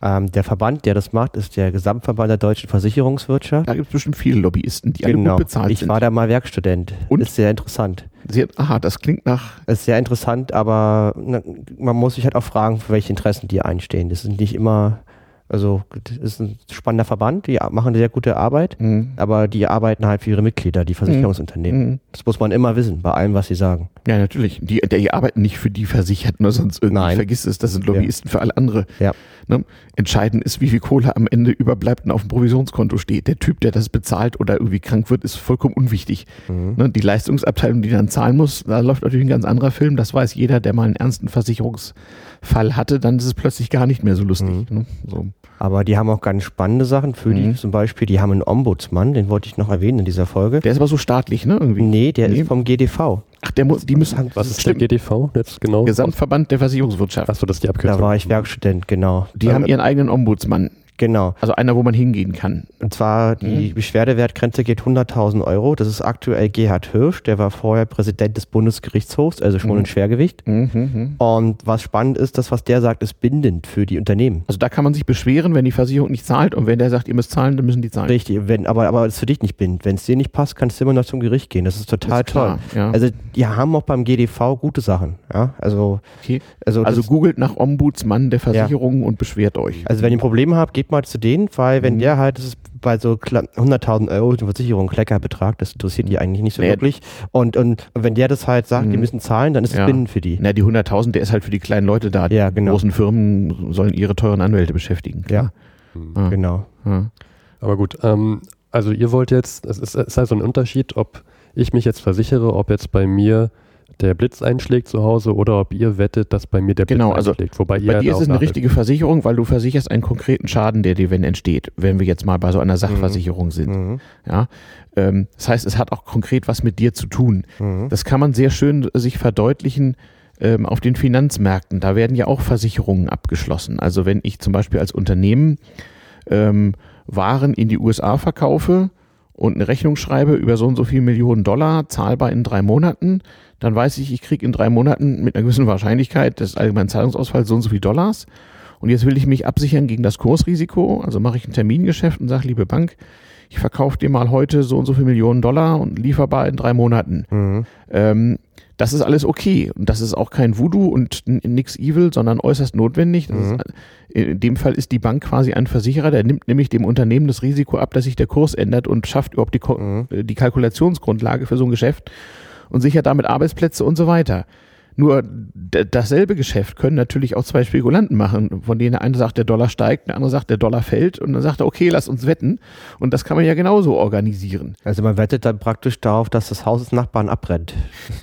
Ähm, der Verband, der das macht, ist der Gesamtverband der deutschen Versicherungswirtschaft. Da gibt es bestimmt viele Lobbyisten, die genau. alle gut bezahlt ich sind. Ich war da mal Werkstudent. Und? Ist sehr interessant. Sehr, aha, das klingt nach. Ist sehr interessant, aber na, man muss sich halt auch fragen, für welche Interessen die einstehen. Das sind nicht immer also das ist ein spannender Verband, die machen sehr gute Arbeit, mhm. aber die arbeiten halt für ihre Mitglieder, die Versicherungsunternehmen. Mhm. Das muss man immer wissen, bei allem, was sie sagen. Ja, natürlich. Die, die arbeiten nicht für die Versicherten, oder sonst irgendwie Nein. vergiss es, das sind Lobbyisten ja. für alle andere. Ja. Ne? Entscheidend ist, wie viel Kohle am Ende überbleibt und auf dem Provisionskonto steht. Der Typ, der das bezahlt oder irgendwie krank wird, ist vollkommen unwichtig. Mhm. Ne? Die Leistungsabteilung, die dann zahlen muss, da läuft natürlich ein ganz anderer Film. Das weiß jeder, der mal einen ernsten Versicherungsfall hatte, dann ist es plötzlich gar nicht mehr so lustig. Mhm. Ne? So. Aber die haben auch ganz spannende Sachen für mhm. die. Zum Beispiel, die haben einen Ombudsmann, den wollte ich noch erwähnen in dieser Folge. Der ist aber so staatlich, ne? Irgendwie. Nee, der nee. ist vom GDV. Ach, der muss, die müssen. Was ist stimmt. der GDV jetzt genau? Gesamtverband der Versicherungswirtschaft. Achso, das ist die Abkürzung. Da war ich Werkstudent, genau. Die ähm, haben ihren eigenen Ombudsmann. Genau. Also einer, wo man hingehen kann. Und zwar die mhm. Beschwerdewertgrenze geht 100.000 Euro. Das ist aktuell Gerhard Hirsch, der war vorher Präsident des Bundesgerichtshofs, also schon mhm. ein Schwergewicht. Mhm, mhm. Und was spannend ist, das, was der sagt, ist bindend für die Unternehmen. Also da kann man sich beschweren, wenn die Versicherung nicht zahlt und wenn der sagt, ihr müsst zahlen, dann müssen die zahlen. Richtig, wenn, aber, aber das ist für dich nicht bindend. Wenn es dir nicht passt, kannst du immer noch zum Gericht gehen. Das ist total das ist toll. ja. Also die haben auch beim GDV gute Sachen. Ja, also, okay. also, also googelt nach Ombudsmann der Versicherungen ja. und beschwert euch. Also wenn ihr Probleme habt, mal zu denen, weil wenn mhm. der halt, das ist bei so 100.000 Euro die Versicherung Kleckerbetrag, das interessiert die eigentlich nicht so naja. wirklich. Und, und wenn der das halt sagt, mhm. die müssen zahlen, dann ist es ja. binnen für die. Na, die 100.000, der ist halt für die kleinen Leute da. Ja, genau. Die großen Firmen sollen ihre teuren Anwälte beschäftigen. Klar. Ja, mhm. ah. genau. Ah. Aber gut, ähm, also ihr wollt jetzt, es ist, es ist also ein Unterschied, ob ich mich jetzt versichere, ob jetzt bei mir der Blitz einschlägt zu Hause oder ob ihr wettet, dass bei mir der Blitz genau, also einschlägt. Wobei bei ihr dir ist es eine richtige Versicherung, weil du versicherst einen konkreten Schaden, der dir, wenn entsteht, wenn wir jetzt mal bei so einer Sachversicherung mhm. sind. Mhm. Ja, ähm, das heißt, es hat auch konkret was mit dir zu tun. Mhm. Das kann man sehr schön sich verdeutlichen ähm, auf den Finanzmärkten. Da werden ja auch Versicherungen abgeschlossen. Also wenn ich zum Beispiel als Unternehmen ähm, Waren in die USA verkaufe, und eine Rechnung schreibe über so und so viel Millionen Dollar, zahlbar in drei Monaten, dann weiß ich, ich kriege in drei Monaten mit einer gewissen Wahrscheinlichkeit des allgemeinen Zahlungsausfalls so und so viel Dollars. Und jetzt will ich mich absichern gegen das Kursrisiko. Also mache ich ein Termingeschäft und sage, liebe Bank, ich verkaufe dir mal heute so und so viel Millionen Dollar und lieferbar in drei Monaten. Mhm. Ähm, das ist alles okay. Und das ist auch kein Voodoo und nix evil, sondern äußerst notwendig. Mhm. Ist, in dem Fall ist die Bank quasi ein Versicherer, der nimmt nämlich dem Unternehmen das Risiko ab, dass sich der Kurs ändert und schafft überhaupt die, mhm. die Kalkulationsgrundlage für so ein Geschäft und sichert damit Arbeitsplätze und so weiter. Nur dasselbe Geschäft können natürlich auch zwei Spekulanten machen, von denen der eine sagt, der Dollar steigt, der andere sagt, der Dollar fällt und dann sagt er, okay, lass uns wetten. Und das kann man ja genauso organisieren. Also man wettet dann praktisch darauf, dass das Haus des Nachbarn abbrennt.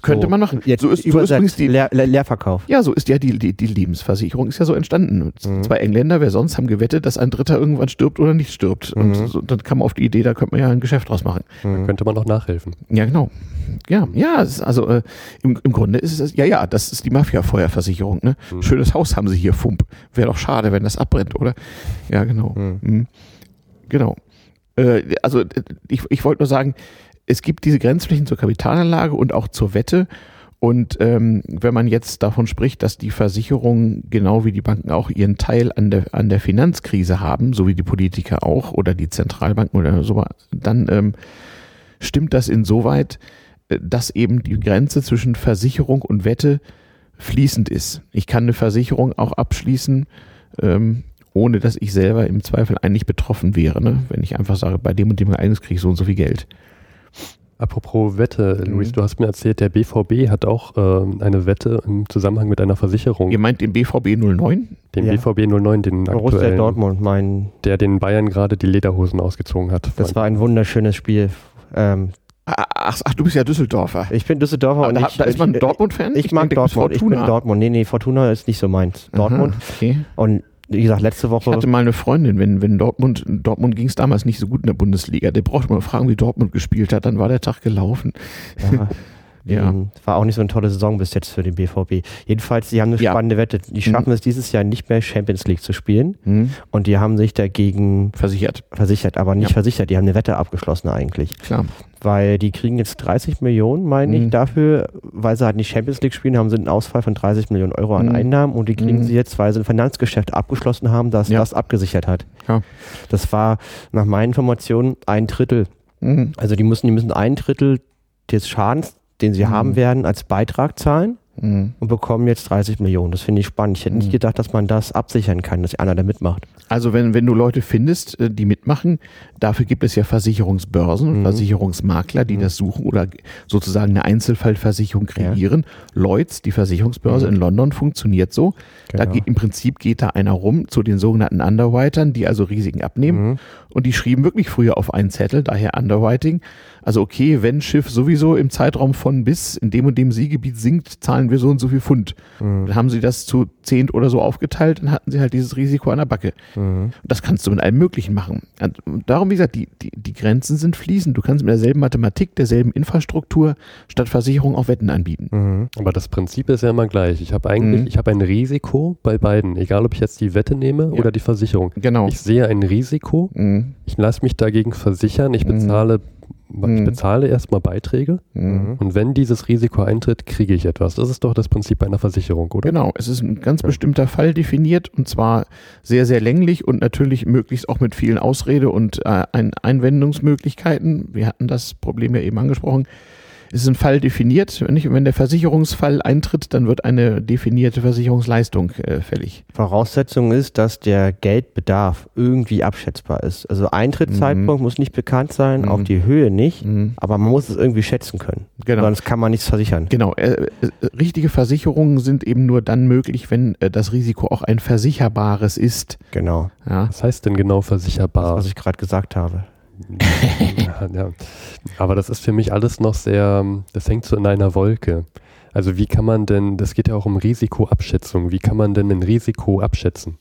Könnte man noch. Jetzt so ist, so ist die Leer, Leerverkauf. Ja, so ist ja die, die, die Lebensversicherung ist ja so entstanden. Mhm. Zwei Engländer, wer sonst, haben gewettet, dass ein Dritter irgendwann stirbt oder nicht stirbt. Mhm. Und so, dann kam man auf die Idee, da könnte man ja ein Geschäft draus machen. Mhm. Da könnte man noch nachhelfen. Ja, genau. Ja, ja, ist also äh, im, im Grunde ist es, ja, ja, das ist die Mafia-Feuerversicherung. Ne? Mhm. Schönes Haus haben sie hier, Fump. Wäre doch schade, wenn das abbrennt, oder? Ja, genau. Mhm. Mhm. Genau. Äh, also ich, ich wollte nur sagen, es gibt diese Grenzflächen zur Kapitalanlage und auch zur Wette. Und ähm, wenn man jetzt davon spricht, dass die Versicherungen genau wie die Banken auch ihren Teil an der, an der Finanzkrise haben, so wie die Politiker auch oder die Zentralbanken oder so, dann ähm, stimmt das insoweit, äh, dass eben die Grenze zwischen Versicherung und Wette fließend ist. Ich kann eine Versicherung auch abschließen, ähm, ohne dass ich selber im Zweifel eigentlich betroffen wäre. Ne? Wenn ich einfach sage, bei dem und dem Ereignis kriege ich so und so viel Geld. Apropos Wette, Mhm. Luis, du hast mir erzählt, der BVB hat auch ähm, eine Wette im Zusammenhang mit einer Versicherung. Ihr meint den BVB 09? Den Ja. BVB 09, den Borussia aktuellen, Dortmund, mein, der den Bayern gerade die Lederhosen ausgezogen hat. das war ein wunderschönes Spiel. Ähm, Ach, ach, du bist ja Düsseldorfer. ich bin Düsseldorfer Aber und da, ich, da ist man ich, Dortmund-Fan? Ich, mag du bist Dortmund. Ich bin Fortuna. Dortmund. Nee, nee, Fortuna ist nicht so meins. Dortmund. Aha, okay. Und wie gesagt, letzte Ich Woche. hatte mal eine Freundin, wenn, wenn Dortmund, Dortmund ging es damals nicht so gut in der Bundesliga. Der brauchte mal fragen, wie Dortmund gespielt hat, dann war der Tag gelaufen. Ja, (laughs) Ja. ähm, War auch nicht so eine tolle Saison bis jetzt für den BVB. Jedenfalls, die haben eine Ja. spannende Wette. Die schaffen es dieses Jahr nicht mehr Champions League zu spielen Hm, und die haben sich dagegen versichert, versichert, aber nicht Ja. versichert, die haben eine Wette abgeschlossen eigentlich. klar. Weil die kriegen jetzt 30 Millionen, meine Mhm. ich, dafür, weil sie halt nicht Champions League spielen, haben sie einen Ausfall von 30 Millionen Euro an Mhm. Einnahmen und die kriegen Mhm. sie jetzt, weil sie ein Finanzgeschäft abgeschlossen haben, das Ja. das abgesichert hat. Ja. Das war nach meinen Informationen ein Drittel. Also die müssen, die müssen ein Drittel des Schadens, den sie Mhm. haben werden, als Beitrag zahlen hm. und bekommen jetzt 30 Millionen. Das finde ich spannend. Ich hätte nicht Mhm. gedacht, dass man das absichern kann, dass einer da mitmacht. Also wenn, wenn du Leute findest, äh, die mitmachen, dafür gibt es ja Versicherungsbörsen, Mhm. Versicherungsmakler, die Mhm. das suchen oder sozusagen eine Einzelfallversicherung Ja. kreieren. Lloyds, die Versicherungsbörse Mhm. in London, funktioniert so. Da Genau. geht, Im Prinzip geht da einer rum zu den sogenannten Underwritern, die also Risiken abnehmen. Mhm. Und die schrieben wirklich früher auf einen Zettel, daher Underwriting. Also okay, wenn Schiff sowieso im Zeitraum von bis in dem und dem Seegebiet sinkt, zahlen wir so und so viel Pfund. Mhm. Dann haben sie das zu zehnt oder so aufgeteilt und hatten sie halt dieses Risiko an der Backe. Mhm. Das kannst du mit allem Möglichen machen. Und darum, wie gesagt, die, die, die Grenzen sind fließend. Du kannst mit derselben Mathematik, derselben Infrastruktur statt Versicherung auch Wetten anbieten. Mhm. Aber das Prinzip ist ja immer gleich. Ich habe eigentlich, Mhm. ich habe ein Risiko bei beiden, egal ob ich jetzt die Wette nehme Ja. oder die Versicherung. Genau. Ich sehe ein Risiko, Mhm. ich lasse mich dagegen versichern, ich Mhm. bezahle, ich Mhm. bezahle erstmal Beiträge Mhm. und wenn dieses Risiko eintritt, kriege ich etwas. Das ist doch das Prinzip einer Versicherung, oder? Genau, es ist ein ganz bestimmter Fall definiert und zwar sehr, sehr länglich und natürlich möglichst auch mit vielen Ausrede- und äh, ein Einwendungsmöglichkeiten. Wir hatten das Problem ja eben angesprochen. Es ist ein Fall definiert. Wenn, nicht, wenn der Versicherungsfall eintritt, dann wird eine definierte Versicherungsleistung äh, fällig. Voraussetzung ist, dass der Geldbedarf irgendwie abschätzbar ist. Also Eintrittszeitpunkt muss nicht bekannt sein, Mhm. auch die Höhe nicht, Mhm. aber man muss es irgendwie schätzen können. Genau. Sonst kann man nichts versichern. Genau, äh, äh, richtige Versicherungen sind eben nur dann möglich, wenn äh, das Risiko auch ein versicherbares ist. Genau, Ja, Was heißt denn genau das, versicherbar? was ich gerade gesagt habe. (laughs) ja, ja. Aber das ist für mich alles noch sehr, das hängt so in einer Wolke. Also wie kann man denn, das geht ja auch um Risikoabschätzung, wie kann man denn ein Risiko abschätzen?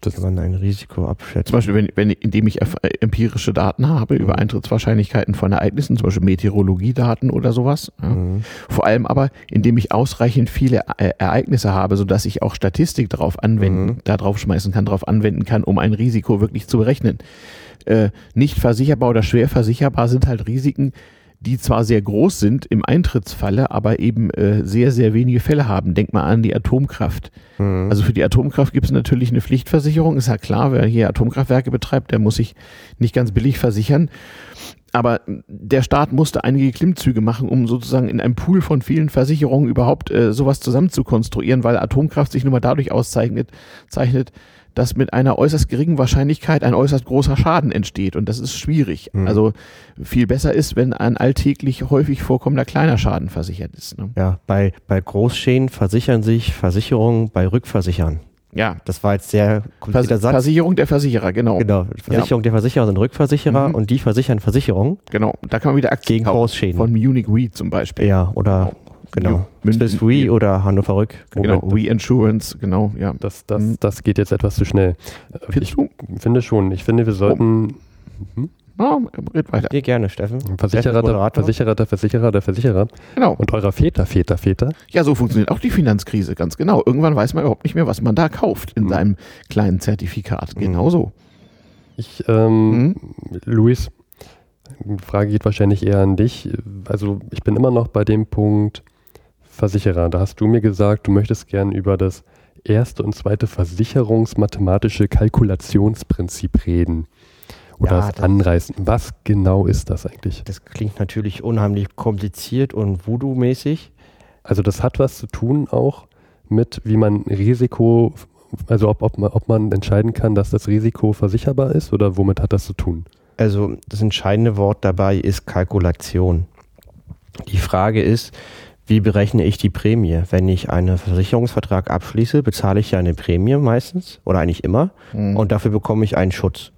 Das, Kann man ein Risiko abschätzen. Zum Beispiel, wenn, wenn, indem ich empirische Daten habe über Mhm. Eintrittswahrscheinlichkeiten von Ereignissen, zum Beispiel Meteorologiedaten oder sowas. Ja. Mhm. Vor allem aber, indem ich ausreichend viele äh, Ereignisse habe, sodass ich auch Statistik darauf anwenden, Mhm. da drauf schmeißen kann, darauf anwenden kann, um ein Risiko wirklich zu berechnen. Äh, nicht versicherbar oder schwer versicherbar sind halt Risiken, die zwar sehr groß sind im Eintrittsfalle, aber eben äh, sehr, sehr wenige Fälle haben. Denk mal an die Atomkraft. Mhm. Also für die Atomkraft gibt es natürlich eine Pflichtversicherung. Ist ja klar, wer hier Atomkraftwerke betreibt, der muss sich nicht ganz billig versichern. Aber der Staat musste einige Klimmzüge machen, um sozusagen in einem Pool von vielen Versicherungen überhaupt äh, sowas zusammen zu konstruieren, weil Atomkraft sich nun mal dadurch auszeichnet, zeichnet, dass mit einer äußerst geringen Wahrscheinlichkeit ein äußerst großer Schaden entsteht. Und das ist schwierig. Mhm. Also viel besser ist, wenn ein alltäglich häufig vorkommender kleiner Schaden versichert ist. Ne? ja, bei, bei Großschäden versichern sich Versicherungen bei Rückversichern. Ja, Das war jetzt sehr komplizierter Vers Satz. Versicherung der Versicherer, genau. Genau, Versicherung der Versicherer sind Rückversicherer Mhm. und die versichern Versicherungen Genau, da kann man wieder Aktien gegen. Großschäden. Von Munich Re zum Beispiel. ja, oder genau. München- Swiss Re oder Hannover Rück. Genau, Moment, Re Insurance, genau, ja. das, das, Mhm. das geht jetzt etwas zu schnell. Ich Findest du? finde schon, ich finde, wir sollten, mhm. Ja, red weiter. Dir gerne, Steffen. Versicherer, der. Versicherer, der Versicherer, der Versicherer. Genau. Und eurer Väter, Väter, Väter. Ja, so funktioniert auch die Finanzkrise, ganz genau. Irgendwann weiß man überhaupt nicht mehr, was man da kauft in Mhm. seinem kleinen Zertifikat. Genau so. Ich, ähm, Mhm. Luis, die Frage geht wahrscheinlich eher an dich. Also ich bin immer noch bei dem Punkt Versicherer. Da hast du mir gesagt, du möchtest gern über das erste und zweite versicherungsmathematische Kalkulationsprinzip reden. Oder Ja, das- anreißen. Was genau ist das eigentlich? Das klingt natürlich unheimlich kompliziert und Voodoo-mäßig. Also das hat was zu tun auch mit, wie man Risiko, also ob, ob, man, ob man entscheiden kann, dass das Risiko versicherbar ist oder womit hat das zu tun? Also das entscheidende Wort dabei ist Kalkulation. Die Frage ist, wie berechne ich die Prämie? Wenn ich einen Versicherungsvertrag abschließe, bezahle ich ja eine Prämie meistens oder eigentlich immer Mhm. und dafür bekomme ich einen Schutz.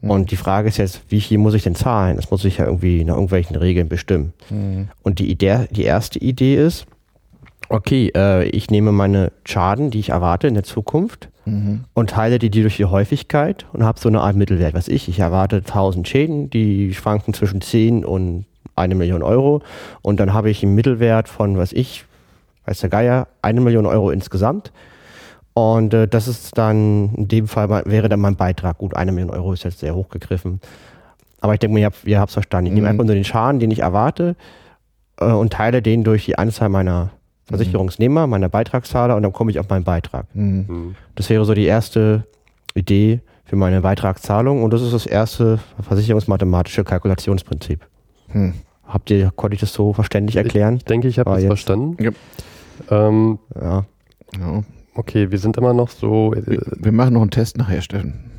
Und die Frage ist jetzt, wie viel muss ich denn zahlen? Das muss ich ja irgendwie nach irgendwelchen Regeln bestimmen. Mhm. Und die, Idee, die erste Idee ist, okay, äh, ich nehme meine Schaden, die ich erwarte in der Zukunft Mhm. und teile die, die durch die Häufigkeit und habe so eine Art Mittelwert. Was ich, ich erwarte 1000 Schäden, die schwanken zwischen 10 und eine Million Euro und dann habe ich einen Mittelwert von, was ich, weiß der Geier, eine Million Euro insgesamt. Und äh, das ist dann, in dem Fall mal- wäre dann mein Beitrag. Gut, eine Million Euro ist jetzt sehr hochgegriffen. Aber ich denke mir, ihr habt, es verstanden. Ich nehme Mhm. einfach nur den Schaden, den ich erwarte äh, und teile den durch die Anzahl meiner Versicherungsnehmer, meiner Beitragszahler und dann komme ich auf meinen Beitrag. Mhm. Hm. Das wäre so die erste Idee für meine Beitragszahlung und das ist das erste versicherungsmathematische Kalkulationsprinzip. Mhm. Habt ihr, konnte ich das so verständlich erklären? Ich denke, ich habe das jetzt. verstanden. Ja. Ähm, Ja. Ja. okay, wir sind immer noch so, äh, Wir, wir machen noch einen Test nachher, Steffen.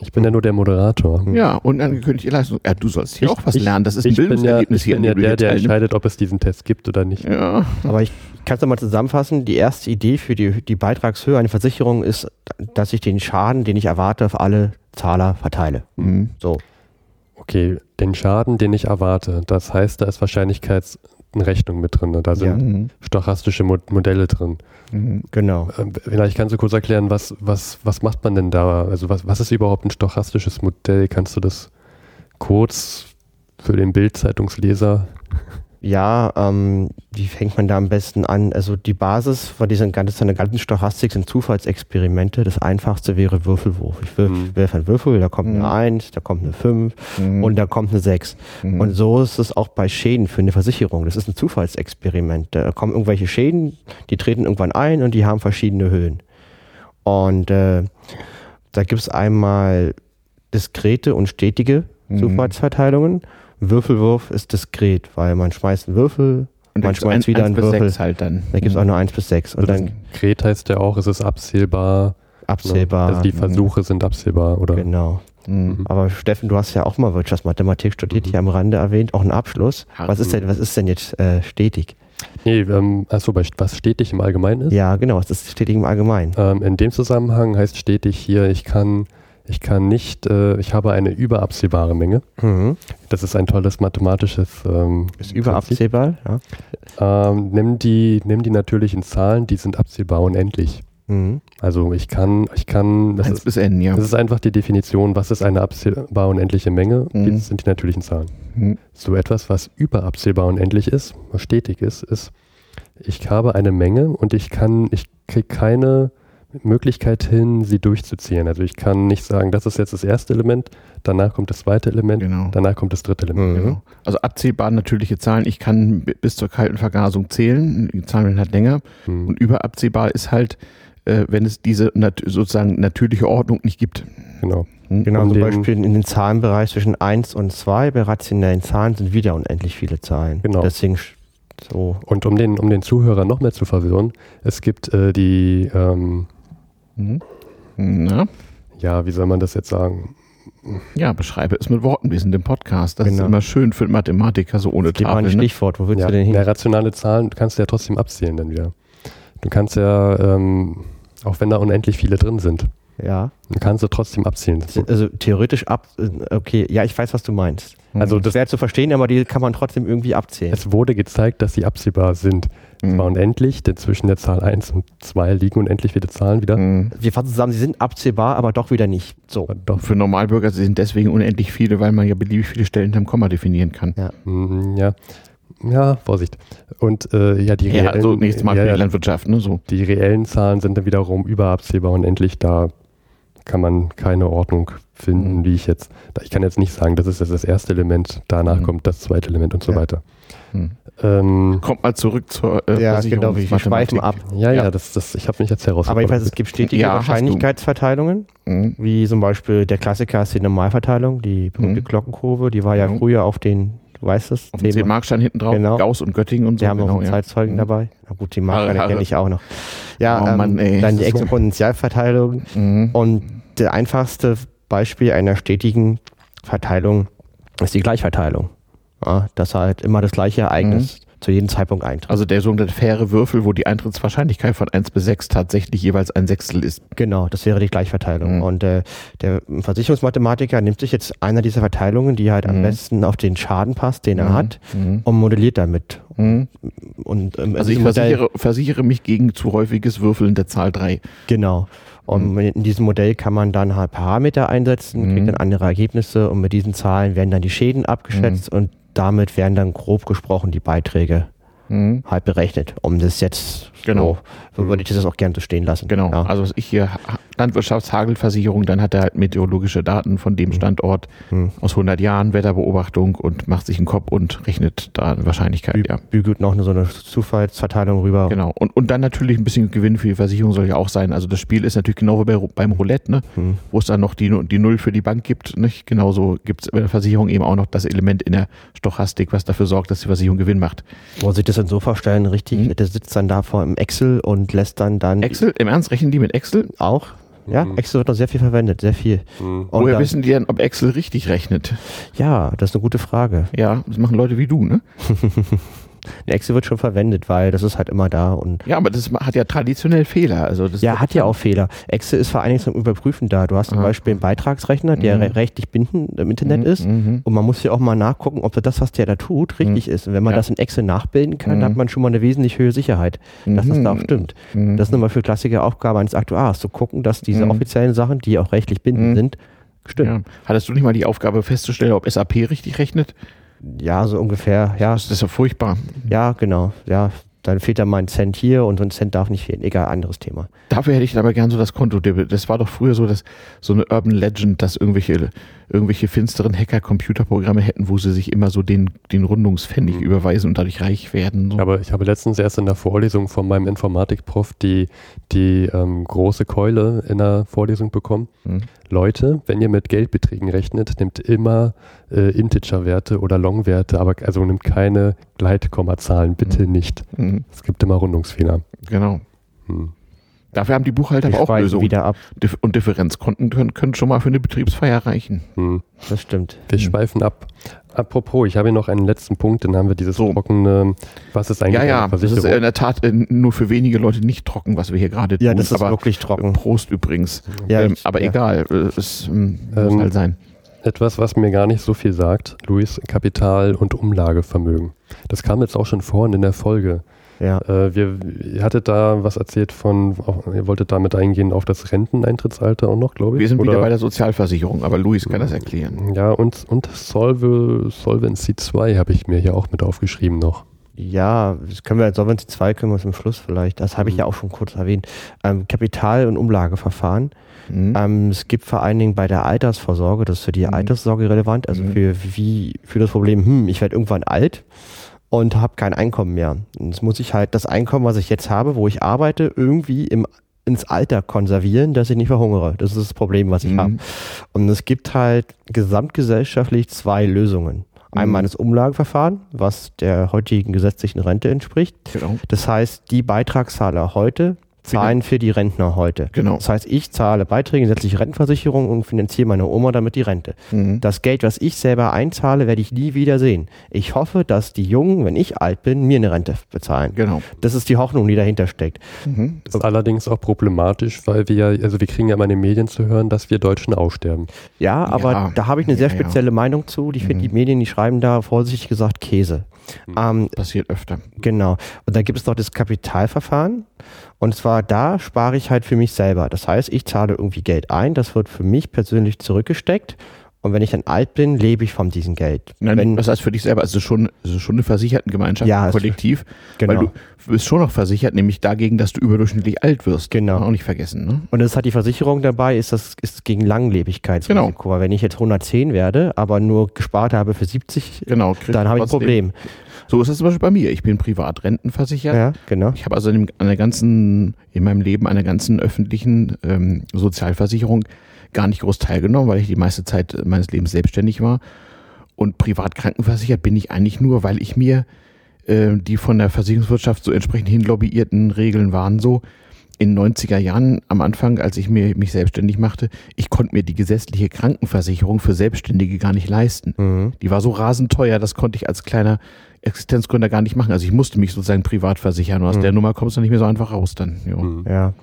ich bin ja nur der Moderator. Ja, unangekündigte Leistung. Ja, du sollst hier Ich- auch was ich- lernen. Das ist ein ich bin ja, ich hier. bin an ja dem du der, hier der entscheidet, ob es diesen Test gibt oder nicht. Ja. Aber ich kann es nochmal zusammenfassen. Die erste Idee für die, die Beitragshöhe einer Versicherung ist, dass ich den Schaden, den ich erwarte, auf alle Zahler verteile. Mhm. So. Okay, den Schaden, den ich erwarte, das heißt, da ist Wahrscheinlichkeitsrechnung mit drin. Da sind Mhm. stochastische Mo Modelle drin. Mhm. Genau. Ähm, Vielleicht kannst du kurz erklären, was, was, was macht man denn da? Also was, was ist überhaupt ein stochastisches Modell? Kannst du das kurz für den Bildzeitungsleser? Ja, ähm, wie fängt man da am besten an? Also die Basis von dieser ganzen, ganzen Stochastik sind Zufallsexperimente. Das einfachste wäre Würfelwurf. Ich wirf, Mhm. werfe einen Würfel, da kommt Mhm. eine 1, da kommt eine 5 Mhm. und da kommt eine 6. Mhm. Und so ist es auch bei Schäden für eine Versicherung. Das ist ein Zufallsexperiment. Da kommen irgendwelche Schäden, die treten irgendwann ein und die haben verschiedene Höhen. Und äh, da gibt es einmal diskrete und stetige Mhm. Würfelwurf ist diskret, weil man schmeißt einen Würfel, Und man schmeißt wieder einen bis Würfel. sechs halt dann. Da gibt es auch nur 1 bis 6 und dann Gret heißt ja auch, es ist absehbar. absehbar. Also die Versuche sind absehbar, oder? Genau. Mhm. Aber Steffen, du hast ja auch mal Wirtschaftsmathematik studiert, Mhm. hier am Rande erwähnt, auch einen Abschluss. Was ist denn, was ist denn jetzt äh, stetig? Nee, ähm, achso, was stetig im Allgemeinen ist? Ja, genau, es ist stetig im Allgemeinen. Ähm, in dem Zusammenhang heißt stetig hier, ich kann, ich kann nicht, äh, ich habe eine überabsehbare Menge. Mhm. Das ist ein tolles mathematisches ähm, Ist Prinzip. überabsehbar, ja. Ähm, nimm, die, nimm die natürlichen Zahlen, die sind absehbar unendlich. Mhm. Also ich kann, ich kann, das Eins ist, bis N, ja. das ist einfach die Definition, was ist eine absehbar unendliche Menge? Mhm. Das sind die natürlichen Zahlen. Mhm. So etwas, was überabsehbar unendlich ist, was stetig ist, ist, ich habe eine Menge und ich kann, ich kriege keine Möglichkeit hin, sie durchzuziehen. Also ich kann nicht sagen, das ist jetzt das erste Element, danach kommt das zweite Element, Genau. danach kommt das dritte Element. Mhm. Genau. Also abzählbar natürliche Zahlen. Ich kann bis zur kalten Vergasung zählen. Die Zahlen werden halt länger. Hm. Und überabsehbar ist halt, äh, wenn es diese nat sozusagen natürliche Ordnung nicht gibt. Genau. Hm? Genau, Und zum Beispiel in den Zahlenbereich zwischen 1 und 2 bei rationellen Zahlen sind wieder unendlich viele Zahlen. Genau. Deswegen so. Und um den, um den Zuhörer noch mehr zu verwirren, es gibt äh, die, ähm, Mhm. Na? ja, wie soll man das jetzt sagen? Ja, beschreibe es mit Worten. Wir sind im Podcast. Das Genau. ist immer schön für einen Mathematiker, so ohne Gib mal ein Tafel. Ne? Stichwort, wo willst Ja, du denn hin? ja, rationale Zahlen kannst du ja trotzdem abzählen dann wieder. Du kannst ja, ähm, auch wenn da unendlich viele drin sind, Ja. Dann kannst du trotzdem abziehen. Also theoretisch ab, äh, okay, ja, ich weiß, was du meinst. Also Das das, wäre zu verstehen, aber die kann man trotzdem irgendwie abzählen. es wurde gezeigt, dass sie absehbar sind. Mhm. Zwar unendlich, denn zwischen der Zahl 1 und 2 liegen unendlich viele Zahlen wieder. Mhm. Wir fassen zusammen, sie sind abzählbar, aber doch wieder nicht. So. Aber Doch, Für Normalbürger sind deswegen unendlich viele, weil man ja beliebig viele Stellen hinterm Komma definieren kann. Ja. Mm, ja. Ja, Vorsicht. Und äh, ja, die Ja, reellen, also nächstes Mal ja, für die Landwirtschaft, ne? So. die reellen Zahlen sind dann wiederum überabsehbar unendlich. Da kann man keine Ordnung finden, Mhm. wie ich jetzt. Da, ich kann jetzt nicht sagen, das ist jetzt das erste Element, danach Mhm. kommt das zweite Element und so Ja. weiter. Mhm. Ähm, Kommt mal zurück zur äh, Ja, genau, wir schweifen ab. ja, ja, Ja. das, das, ich habe mich jetzt herausgefordert. Aber ich weiß, es gibt stetige Ja. Wahrscheinlichkeitsverteilungen, Mhm. wie zum Beispiel der Klassiker ist die Normalverteilung, die berühmte Mhm. Glockenkurve, die war ja Mhm. früher auf den, du weißt es, Auf dem 10 Markstein hinten drauf, Genau. Gauss und Göttingen und so. Wir haben noch genau, einen ja. Zeitzeugen Mhm. dabei. Na gut, die Marksteine kenne ich auch noch. Ja, Oh ähm, Mann, ey, dann die Exponentialverteilung Mhm. und der einfachste Beispiel einer stetigen Verteilung ist die Gleichverteilung. Ja, dass halt immer das gleiche Ereignis zu jedem Zeitpunkt eintritt. Also der sogenannte faire Würfel, wo die Eintrittswahrscheinlichkeit von 1 bis 6 tatsächlich jeweils ein Sechstel ist. Genau, das wäre die Gleichverteilung. Mhm. Und äh, der Versicherungsmathematiker nimmt sich jetzt einer dieser Verteilungen, die halt am Mhm. besten auf den Schaden passt, den er Mhm. hat, Mhm. und modelliert damit. Mhm. Und, ähm, Also ich versichere, versichere mich gegen zu häufiges Würfeln der Zahl 3. Genau. Und Mhm. in diesem Modell kann man dann halt Parameter einsetzen, Mhm. kriegt dann andere Ergebnisse und mit diesen Zahlen werden dann die Schäden abgeschätzt Mhm. und damit werden dann grob gesprochen die Beiträge Mhm. halt berechnet. Um das jetzt Genau. so, so würde ich das auch gerne so stehen lassen. Genau. Ja. Also was ich hier Ha- Landwirtschaftshagelversicherung, dann hat er halt meteorologische Daten von dem Standort Mhm. aus 100 Jahren Wetterbeobachtung und macht sich einen Kopf und rechnet da eine Wahrscheinlichkeit, Bü ja. bügelt noch eine, so eine Zufallsverteilung rüber. Genau. Und, und dann natürlich ein bisschen Gewinn für die Versicherung soll ja auch sein. Also das Spiel ist natürlich genau wie bei, beim Roulette, ne? Mhm. wo es dann noch die, die Null für die Bank gibt. Nicht? Genauso gibt es bei der Versicherung eben auch noch das Element in der Stochastik, was dafür sorgt, dass die Versicherung Gewinn macht. Muss ich das dann so vorstellen, richtig? Mhm. Der sitzt dann da vor im Excel und lässt dann dann Excel, im Ernst, rechnen die mit Excel? auch. Ja, Mhm. Excel wird noch sehr viel verwendet, sehr viel. Mhm. Und Woher dann- wissen die denn, ob Excel richtig rechnet? Ja, das ist eine gute Frage. Ja, das machen Leute wie du, ne? (laughs) Excel wird schon verwendet, weil das ist halt immer da und Ja, aber das hat ja traditionell Fehler. Also das Ja, hat ja auch Fehler. Excel ist vor allen Dingen zum Überprüfen da. Du hast zum Aha. Beispiel einen Beitragsrechner, der Mhm. re rechtlich bindend im Internet Mhm, ist. mhm. Und man muss ja auch mal nachgucken, ob das, was der da tut, richtig ist. Und wenn man Ja. das in Excel nachbilden kann, Mhm. dann hat man schon mal eine wesentlich höhere Sicherheit, dass das Mhm. da auch stimmt. Mhm. Das ist nochmal für klassische Aufgabe eines Aktuars, zu gucken, dass diese Mhm. offiziellen Sachen, die auch rechtlich bindend Mhm. sind, stimmen. Ja. Hattest du nicht mal die Aufgabe festzustellen, ob SAP richtig rechnet? Ja. so ungefähr. Ja, Das ist ja furchtbar. ja, genau. Ja, dann fehlt da mal ein Cent hier und so ein Cent darf nicht fehlen. Egal, anderes Thema. Dafür hätte ich aber gern so das Konto. Das war doch früher so, dass so eine Urban Legend, dass irgendwelche, irgendwelche finsteren Hacker Computerprogramme hätten, wo sie sich immer so den, den Rundungspfennig Mhm. überweisen und dadurch reich werden. So. Aber ich habe letztens erst in der Vorlesung von meinem Informatikprof die, die ähm, große Keule in der Vorlesung bekommen. Mhm. Leute, wenn ihr mit Geldbeträgen rechnet, nehmt immer äh, Integer-Werte oder Long-Werte, aber also nimmt keine Gleitkommazahlen, bitte Mhm. nicht. Mhm. Es gibt immer Rundungsfehler. Genau. Hm. Dafür haben die Buchhalter aber auch Lösungen. wieder ab. Und Differenzkonten können, können schon mal für eine Betriebsfeier reichen. Hm. Das stimmt. Wir Hm. schweifen ab. Apropos, ich habe hier noch einen letzten Punkt, dann haben wir dieses So. trockene, was ist eigentlich Ja, ja, eine das ist Versicherung? in der Tat äh, nur für wenige Leute nicht trocken, was wir hier gerade Ja, tun. das ist aber wirklich trocken. Prost übrigens. Ja, ähm, ich- aber ja. egal, äh, es ähm, muss halt sein. Etwas, was mir gar nicht so viel sagt, Luis, Kapital- und Umlagevermögen. Das kam jetzt auch schon vorhin in der Folge. Ja. Äh, wir, ihr hattet da was erzählt von, auch, ihr wolltet damit eingehen auf das Renteneintrittsalter auch noch, glaube ich. Wir sind wieder Oder- bei der Sozialversicherung, aber Luis kann das erklären. Ja, und, und Solve, Solvency 2 habe ich mir hier auch mit aufgeschrieben noch. Ja, das können wir, Solvency 2 können wir zum Schluss vielleicht, das habe ich Mhm. ja auch schon kurz erwähnt. Ähm, Kapital- und Umlageverfahren. Mhm. Ähm, es gibt vor allen Dingen bei der Altersvorsorge, das ist für die Mhm. Alterssorge relevant, also Mhm. für wie für das Problem, hm, ich werde irgendwann alt und habe kein Einkommen mehr. Und Jetzt muss ich halt das Einkommen, was ich jetzt habe, wo ich arbeite, irgendwie im, ins Alter konservieren, dass ich nicht verhungere. Das ist das Problem, was ich Mhm. habe. Und es gibt halt gesamtgesellschaftlich zwei Lösungen. Einmal Mhm. das Umlageverfahren, was der heutigen gesetzlichen Rente entspricht. Genau. Das heißt, die Beitragszahler heute zahlen für die Rentner heute. Genau. Das heißt, ich zahle Beiträge gesetzliche Rentenversicherung und finanziere meine Oma damit die Rente. Mhm. Das Geld, was ich selber einzahle, werde ich nie wieder sehen. Ich hoffe, dass die Jungen, wenn ich alt bin, mir eine Rente bezahlen. Genau. Das ist die Hoffnung, die dahinter steckt. Mhm. Ist allerdings auch problematisch, weil wir, also wir kriegen ja immer in den Medien zu hören, dass wir Deutschen aussterben. Ja, aber Ja. da habe ich eine sehr Ja, ja. spezielle Meinung zu. Ich finde, die Medien, die schreiben da vorsichtig gesagt Käse. Ähm, Passiert öfter. Genau. Und dann gibt es noch das Kapitalverfahren. Und zwar da spare ich halt für mich selber. Das heißt, ich zahle irgendwie Geld ein, das wird für mich persönlich zurückgesteckt. Und wenn ich dann alt bin, lebe ich von diesem Geld. Nein, wenn, was heißt für dich selber? Es ist schon, ist schon eine Versichertengemeinschaft, Ja, ein Kollektiv, genau. weil du bist schon noch versichert, nämlich dagegen, dass du überdurchschnittlich alt wirst. Genau. Darf man Auch nicht vergessen, ne? und es hat die Versicherung dabei, ist das ist gegen Langlebigkeitsrisiko. Genau. Weil wenn ich jetzt 110 werde, aber nur gespart habe für 70, Genau. dann habe ich ein Problem. So ist es zum Beispiel bei mir. Ich bin privat rentenversichert. Ja, genau. Ich habe also in, der ganzen, in meinem Leben der ganzen öffentlichen ähm, Sozialversicherung gar nicht groß teilgenommen, weil ich die meiste Zeit meines Lebens selbstständig war. Und privat krankenversichert bin ich eigentlich nur, weil ich mir äh, die von der Versicherungswirtschaft so entsprechend hin lobbyierten Regeln waren so. In 90er Jahren am Anfang, als ich mir, mich selbstständig machte, ich konnte mir die gesetzliche Krankenversicherung für Selbstständige gar nicht leisten. Mhm. Die war so rasend teuer, das konnte ich als kleiner Existenzgründer gar nicht machen. Also ich musste mich sozusagen privat versichern. Und aus Mhm. der Nummer kommst du nicht mehr so einfach raus dann. Mhm. Ja.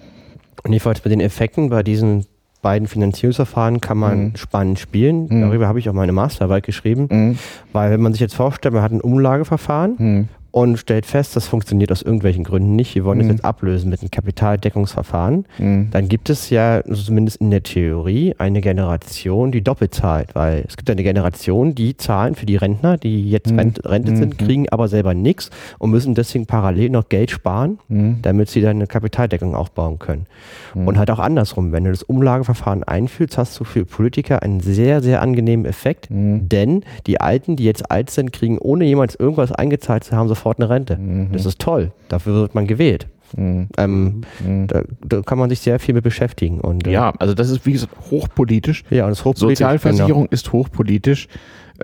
Und jedenfalls mit den Effekten bei diesen beiden Finanzierungsverfahren kann man Mhm. spannend spielen. Mhm. Darüber habe ich auch meine Masterarbeit geschrieben. Mhm. Weil wenn man sich jetzt vorstellt, man hat ein Umlageverfahren Mhm. Und stellt fest, das funktioniert aus irgendwelchen Gründen nicht, wir wollen das Mhm. jetzt ablösen mit einem Kapitaldeckungsverfahren, Mhm. dann gibt es ja also zumindest in der Theorie eine Generation, die doppelt zahlt, weil es gibt eine Generation, die zahlen für die Rentner, die jetzt Mhm. Rent, Rente sind, Mhm. kriegen aber selber nichts und müssen deswegen parallel noch Geld sparen, Mhm. damit sie dann eine Kapitaldeckung aufbauen können. Mhm. Und halt auch andersrum, wenn du das Umlageverfahren einführst, hast du für Politiker einen sehr, sehr angenehmen Effekt, denn die Alten, die jetzt alt sind, kriegen ohne jemals irgendwas eingezahlt zu haben, sofort eine Rente. Mhm. Das ist toll. Dafür wird man gewählt. Mhm. Ähm, Mhm. da, da kann man sich sehr viel mit beschäftigen. Und, äh, Ja, also das ist wie gesagt hochpolitisch. ja, und das hochpolitisch, Sozialversicherung ist hochpolitisch.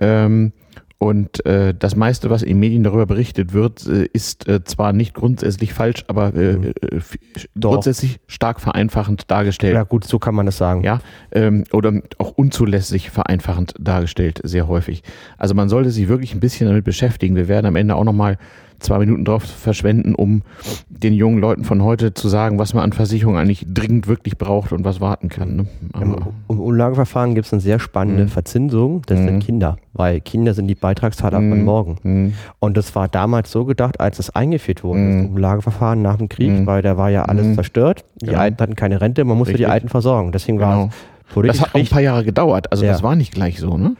Ähm, und äh, das meiste, was in Medien darüber berichtet wird, äh, ist äh, zwar nicht grundsätzlich falsch, aber äh, Mhm. äh, grundsätzlich stark vereinfachend dargestellt. Ja gut, so kann man das sagen. Ja, ähm, oder auch unzulässig vereinfachend dargestellt, sehr häufig. Also man sollte sich wirklich ein bisschen damit beschäftigen. Wir werden am Ende auch nochmal zwei Minuten drauf verschwenden, um den jungen Leuten von heute zu sagen, was man an Versicherung eigentlich dringend wirklich braucht und was warten kann. Ne? Im, Im Umlageverfahren gibt es eine sehr spannende Mhm. Verzinsung. Das Mhm. sind Kinder, weil Kinder sind die Beitragszahler Mhm. von morgen. hm, Und das war damals so gedacht, als es eingeführt wurde, Mhm. das Umlageverfahren nach dem Krieg, Mhm. weil da war ja alles Mhm. zerstört. Die Genau. Alten hatten keine Rente, man musste die Richtig. Alten versorgen. Deswegen war genau. es politisch Das hat auch ein paar Jahre gedauert. Also Ja. das war nicht gleich so, ne?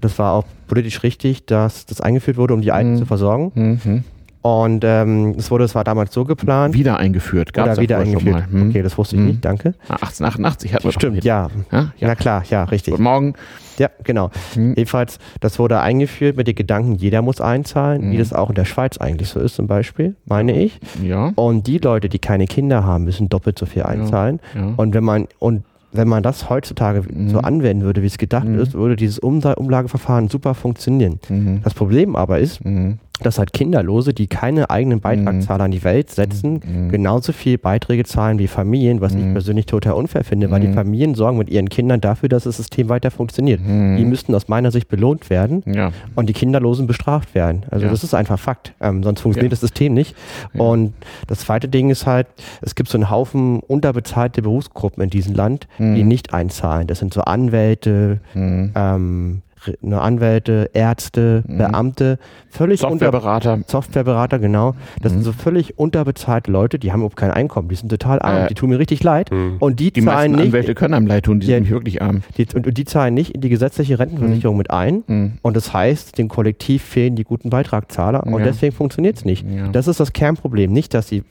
Das war auch politisch richtig, dass das eingeführt wurde, um die Alten Mhm. zu versorgen. Mhm. Und ähm, es wurde, es war damals so geplant. Wieder eingeführt. Oder ja wieder eingeführt. Hm? Okay, das wusste ich Mhm. nicht, danke. Ah, 1888 hatten wir Stimmt, ja. ja. Ja, klar, ja, richtig. Guten Morgen. Ja, genau. Mhm. Jedenfalls, das wurde eingeführt mit dem Gedanken, jeder muss einzahlen, wie Mhm. das auch in der Schweiz eigentlich so ist zum Beispiel, meine ich. Ja. Und die Leute, die keine Kinder haben, müssen doppelt so viel einzahlen. ja. Und wenn man und wenn man das heutzutage Mhm. so anwenden würde, wie es gedacht Mhm. ist, würde dieses Umla Umlageverfahren super funktionieren. Mhm. Das Problem aber ist, Mhm. Dass halt Kinderlose, die keine eigenen Beitragszahler an die Welt setzen, Mhm. genauso viel Beiträge zahlen wie Familien, was ich Mhm. persönlich total unfair finde, weil die Mhm. Familien sorgen mit ihren Kindern dafür, dass das System weiter funktioniert. Mhm. Die müssten aus meiner Sicht belohnt werden Ja. und die Kinderlosen bestraft werden. Also Ja. das ist einfach Fakt. Ähm, sonst funktioniert Ja. das System nicht. Und das zweite Ding ist halt, es gibt so einen Haufen unterbezahlte Berufsgruppen in diesem Land, die Mhm. nicht einzahlen. Das sind so Anwälte, Mhm. ähm, ne, Anwälte, Ärzte, Mhm. Beamte, völlig unter Softwareberater. Softwareberater, genau. Das Mhm. sind so völlig unterbezahlte Leute, die haben überhaupt kein Einkommen, die sind total arm, Äh, die tun mir richtig leid. Mhm. Und die, Die zahlen meisten nicht, Anwälte können einem leid tun, die Ja. sind wirklich arm. die, und, und die zahlen nicht in die gesetzliche Rentenversicherung mit ein. Mhm. Und das heißt, dem Kollektiv fehlen die guten Beitragszahler und Ja. deswegen funktioniert es nicht. Ja. Das ist das Kernproblem. Nicht, dass die, äh,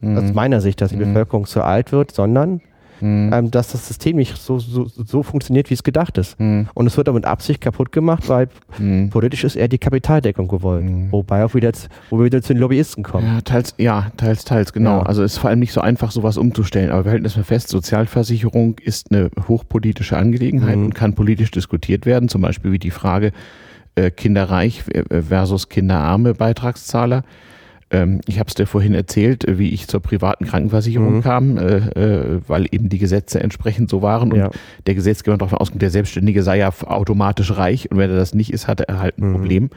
Mhm. aus meiner Sicht, dass die Mhm. Bevölkerung zu alt wird, sondern Mhm. ähm, dass das System nicht so, so, so funktioniert, wie es gedacht ist. Mhm. Und es wird aber mit Absicht kaputt gemacht, weil Mhm. politisch ist eher die Kapitaldeckung gewollt. Mhm. Wobei auch wieder, wo wir wieder zu den Lobbyisten kommen. Ja, teils, ja, teils, teils, genau. Ja. Also es ist vor allem nicht so einfach, sowas umzustellen. Aber wir halten das mal fest, Sozialversicherung ist eine hochpolitische Angelegenheit Mhm. und kann politisch diskutiert werden. Zum Beispiel wie die Frage äh, kinderreich äh, versus kinderarme Beitragszahler. Ähm, ich habe es dir vorhin erzählt, äh, wie ich zur privaten Krankenversicherung Mhm. kam, äh, äh, weil eben die Gesetze entsprechend so waren und Ja. der Gesetzgeber davon ausgeht, der Selbstständige sei ja automatisch reich und wenn er das nicht ist, hat er halt ein Mhm. Problem.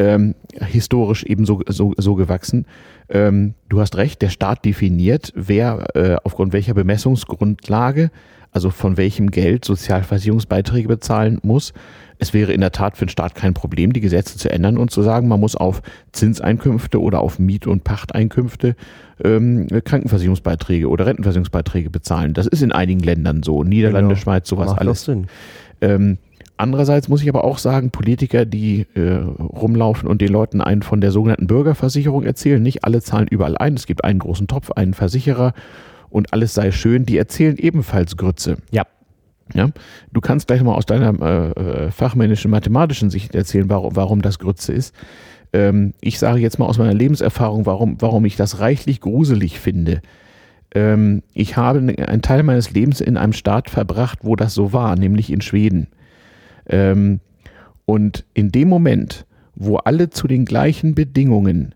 Ähm, historisch eben so, so, so gewachsen. Ähm, du hast recht, der Staat definiert, wer äh, aufgrund welcher Bemessungsgrundlage, also von welchem Geld Sozialversicherungsbeiträge bezahlen muss. Es wäre in der Tat für den Staat kein Problem, die Gesetze zu ändern und zu sagen, man muss auf Zinseinkünfte oder auf Miet- und Pachteinkünfte ähm, Krankenversicherungsbeiträge oder Rentenversicherungsbeiträge bezahlen. Das ist in einigen Ländern so. Niederlande, Genau. Schweiz, sowas Macht alles. Sinn. Ähm, andererseits muss ich aber auch sagen, Politiker, die äh, rumlaufen und den Leuten einen von der sogenannten Bürgerversicherung erzählen, nicht alle zahlen überall ein, es gibt einen großen Topf, einen Versicherer und alles sei schön, die erzählen ebenfalls Grütze. Ja. Ja, du kannst gleich mal aus deiner äh, äh, fachmännischen, mathematischen Sicht erzählen, warum, warum das Grütze ist. Ähm, ich sage jetzt mal aus meiner Lebenserfahrung, warum, warum ich das reichlich gruselig finde. Ähm, ich habe einen Teil meines Lebens in einem Staat verbracht, wo das so war, nämlich in Schweden. Ähm, und in dem Moment, wo alle zu den gleichen Bedingungen